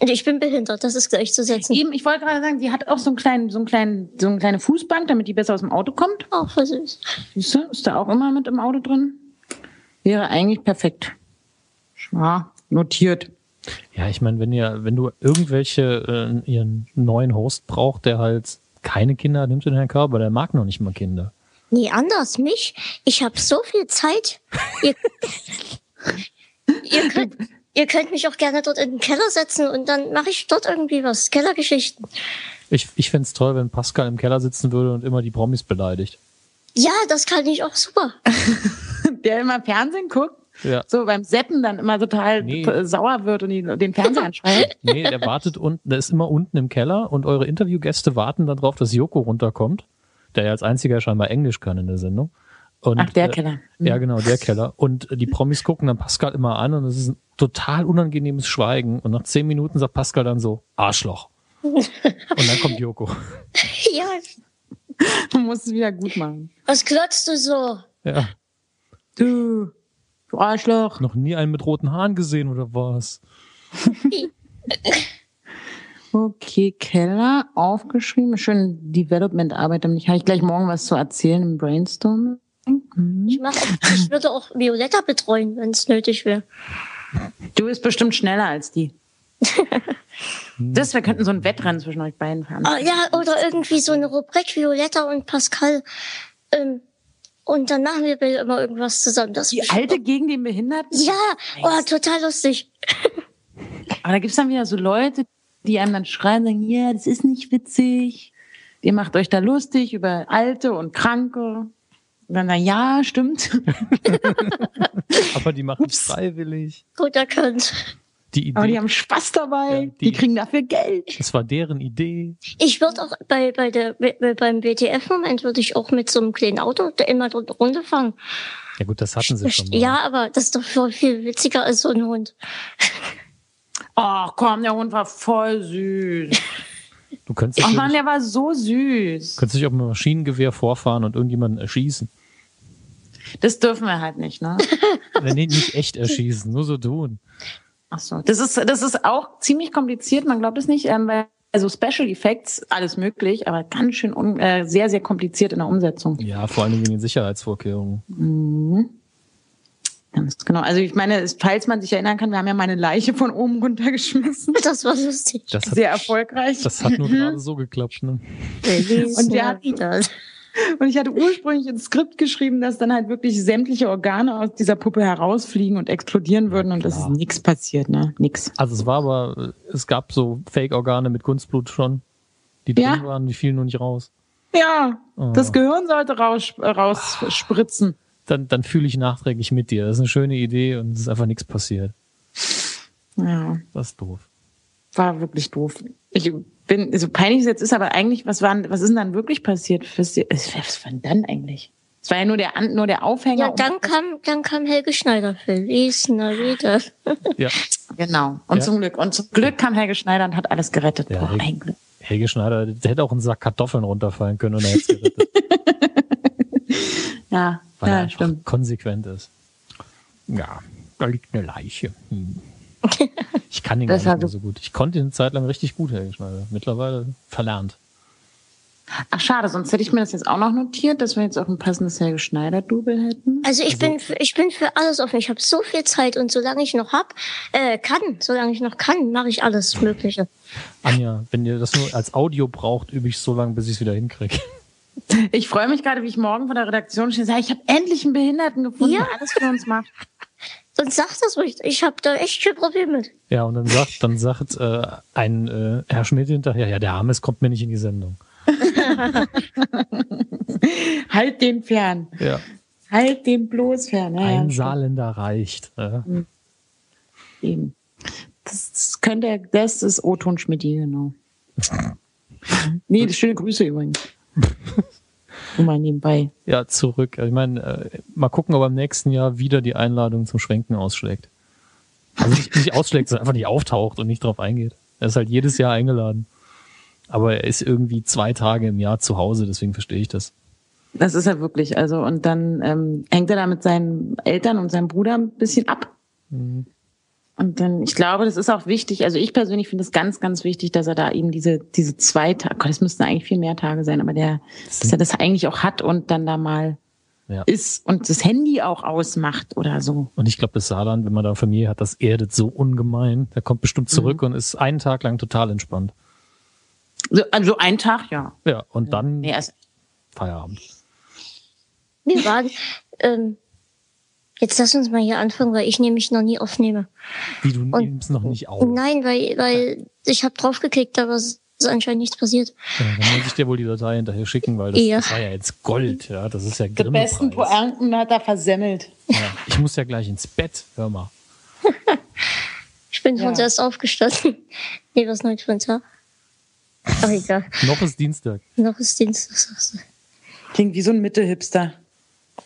Und ich bin behindert, das ist gleichzusetzen. Eben, ich wollte gerade sagen, die hat auch so einen kleinen, so einen kleinen, so eine kleine Fußbank, damit die besser aus dem Auto kommt. Oh, voll süß. Siehst du, ist da auch immer mit im Auto drin? Wäre eigentlich perfekt. Ja, notiert. Ja, ich meine, wenn ihr, wenn du irgendwelche äh, ihren neuen Host braucht, der halt keine Kinder hat, nimmst du den Herrn Körber, der mag noch nicht mal Kinder. Nee, anders, mich. Ich habe so viel Zeit. Ihr, ihr, könnt, ihr könnt mich auch gerne dort in den Keller setzen und dann mache ich dort irgendwie was. Kellergeschichten. Ich, ich fänd's toll, wenn Pascal im Keller sitzen würde und immer die Promis beleidigt. Ja, das kann ich auch super. Der immer Fernsehen guckt, Ja. so beim Seppen dann immer total Nee. sauer wird und den Fernseher anschreit. Nee, der wartet unten, der ist immer unten im Keller und eure Interviewgäste warten darauf, dass Joko runterkommt, der ja als einziger scheinbar Englisch kann in der Sendung. Und, Ach, der äh, Keller. Ja, genau, der Keller. Und äh, die Promis gucken dann Pascal immer an und es ist ein total unangenehmes Schweigen. Und nach zehn Minuten sagt Pascal dann so, Arschloch. Und dann kommt Joko. Ja, Man muss es wieder gut machen. was glotzt du so? Ja, Du, du Arschloch. noch nie einen mit roten Haaren gesehen oder was? Okay, Keller, aufgeschrieben. Schön Development-Arbeit, damit ich, habe ich gleich morgen was zu erzählen im Brainstorm. Ich, mach ich würde auch Violetta betreuen, wenn es nötig wäre. Du bist bestimmt schneller als die. Das, wir könnten so ein Wettrennen zwischen euch beiden fahren. Ah, ja, oder irgendwie so eine Rubrik Violetta und Pascal. Ähm, und dann machen wir immer irgendwas zusammen. Das Die Alte gegen den Behinderten? Ja, oh, total lustig. Aber da gibt's dann wieder so Leute, die einem dann schreien, sagen, ja, das ist nicht witzig. Ihr macht euch da lustig über Alte und Kranke. Und dann, na ja, stimmt. Aber die machen es freiwillig. Gut erkannt. Die Aber die Idee, haben Spaß dabei. Ja, die- die, kriegen dafür Geld. das war deren Idee. Ich würde auch bei, bei der, bei- beim WTF-Moment würde ich auch mit so einem kleinen Auto da immer runterfahren. Ja gut, das hatten sie schon mal. Ja, aber das ist doch voll viel witziger als so ein Hund. Ach komm, der Hund war voll süß. Du könntest, Ach Mann, der war so süß. könntest dich auch mit einem Maschinengewehr vorfahren und irgendjemanden erschießen. Das dürfen wir halt nicht, ne? Äh, nee, nicht echt erschießen, nur so tun. Ach so. Das ist, das ist auch ziemlich kompliziert, man glaubt es nicht, ähm, weil also Special Effects, alles möglich, aber ganz schön un, äh, sehr, sehr kompliziert in der Umsetzung. Ja, vor allem wegen den Sicherheitsvorkehrungen. Mhm. Ganz genau. Also ich meine, falls man sich erinnern kann, wir haben ja meine Leiche von oben runtergeschmissen. Das war lustig. Das hat, Sehr erfolgreich. das hat nur gerade so geklappt. Ne? Und wir ja, hatten-. Und ich hatte ursprünglich ins Skript geschrieben, dass dann halt wirklich sämtliche Organe aus dieser Puppe herausfliegen und explodieren würden und das ist nichts passiert, ne? Nix. Also es war aber, es gab so Fake-Organe mit Kunstblut schon. die drin ja. waren, die fielen nur nicht raus. Ja, oh. das Gehirn sollte raus, äh, rausspritzen. Dann, dann fühle ich nachträglich mit dir. Das ist eine schöne Idee und es ist einfach nichts passiert. Ja. Das ist doof. War wirklich doof. Ich bin, so peinlich es jetzt ist, aber eigentlich, was war, was ist denn dann wirklich passiert? Was, was war denn dann eigentlich? Es war ja nur der, nur der Aufhänger. Ja, dann kam, dann kam Helge Schneider für Liesner wieder. Ja. Genau. Und ja. zum Glück. Und zum Glück kam Helge Schneider und hat alles gerettet. Ja, Boah, Helge, Helge Schneider, der hätte auch einen Sack Kartoffeln runterfallen können und er hätte es gerettet. ja, Weil ja, er stimmt. konsequent ist. Ja, da liegt eine Leiche. Hm. Ich kann ihn gar nicht mehr so gut. Ich konnte ihn eine Zeit lang richtig gut, Helge Schneider. Mittlerweile verlernt. Ach schade, sonst hätte ich mir das jetzt auch noch notiert, dass wir jetzt auch ein passendes Helge Schneider-Double hätten. Also ich also, bin für, ich bin für alles offen. Ich habe so viel Zeit und solange ich noch hab, äh, kann, solange ich noch kann, mache ich alles Mögliche. Anja, wenn ihr das nur als Audio braucht, übe ich so lange, bis ich es wieder hinkriege. Ich freue mich gerade, wie ich morgen von der Redaktion stehe. Ich habe endlich einen Behinderten gefunden, ja. der alles für uns macht. Dann sag das ruhig. Ich habe da echt viel Problem mit. Ja, und dann sagt, dann sagt äh, ein äh, Herr Schmidt hinterher, ja, der Armes kommt mir nicht in die Sendung. halt den fern. Ja. Halt den bloß fern. Ja, ein ja, Saarländer reicht. Ja. Hm. Eben. Das könnte, das ist Oton Schmidt, genau. nee, schöne Grüße übrigens. Nur mal nebenbei. Ja, zurück. Ich meine, äh, mal gucken, ob er im nächsten Jahr wieder die Einladung zum Schwenken ausschlägt. Also nicht, nicht ausschlägt, sondern einfach nicht auftaucht und nicht drauf eingeht. Er ist halt jedes Jahr eingeladen. Aber er ist irgendwie zwei Tage im Jahr zu Hause, deswegen verstehe ich das. Das ist er wirklich. Also, und dann ähm, hängt er da mit seinen Eltern und seinem Bruder ein bisschen ab. Mhm. Und dann, ich glaube, das ist auch wichtig. Also ich persönlich finde es ganz, ganz wichtig, dass er da eben diese, diese zwei Tage, es müssten eigentlich viel mehr Tage sein, aber der, dass er das eigentlich auch hat und dann da mal ja. ist und das Handy auch ausmacht oder so. Und ich glaube, das Saarland, wenn man da Familie hat, das erdet so ungemein. Der kommt bestimmt zurück mhm. und ist einen Tag lang total entspannt. So, also ein Tag, ja. Ja, und dann nee, also, Feierabend. Wir waren, ähm, Jetzt lass uns mal hier anfangen, weil ich nämlich noch nie aufnehme. Wie du und, nimmst noch nicht auf? Nein, weil, weil ich habe draufgeklickt, aber es ist anscheinend nichts passiert. Ja, dann muss ich dir wohl die Datei hinterher schicken, weil das, ja. das war ja jetzt Gold, ja. Das ist ja Die besten Pointen hat er versemmelt. Ja, ich muss ja gleich ins Bett, hör mal. ich bin ja. erst aufgestanden. Nee, was noch nicht für ein Tag? Ach, egal. noch ist Dienstag. Noch ist Dienstag. Klingt wie so ein Mitte-Hipster.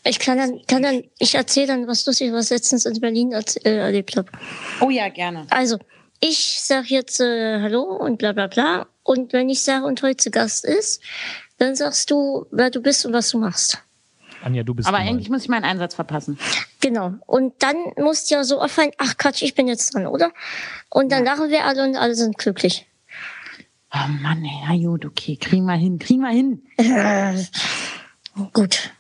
Ich kann dann, kann dann, ich erzähle dann was Lustiges, was letztens in Berlin äh, erlebt habe. Oh ja, gerne. Also, ich sag jetzt äh, Hallo und bla bla bla. Und wenn ich sage und heute zu Gast ist, dann sagst du, wer du bist und was du machst. Anja, du bist. Aber eigentlich muss ich meinen Einsatz verpassen. Genau. Und dann musst du ja so auffallen, ach Quatsch, ich bin jetzt dran, oder? Und dann ja. lachen wir alle und alle sind glücklich. Oh Mann, ja gut, okay, kriegen wir hin, kriegen wir hin. Äh, gut.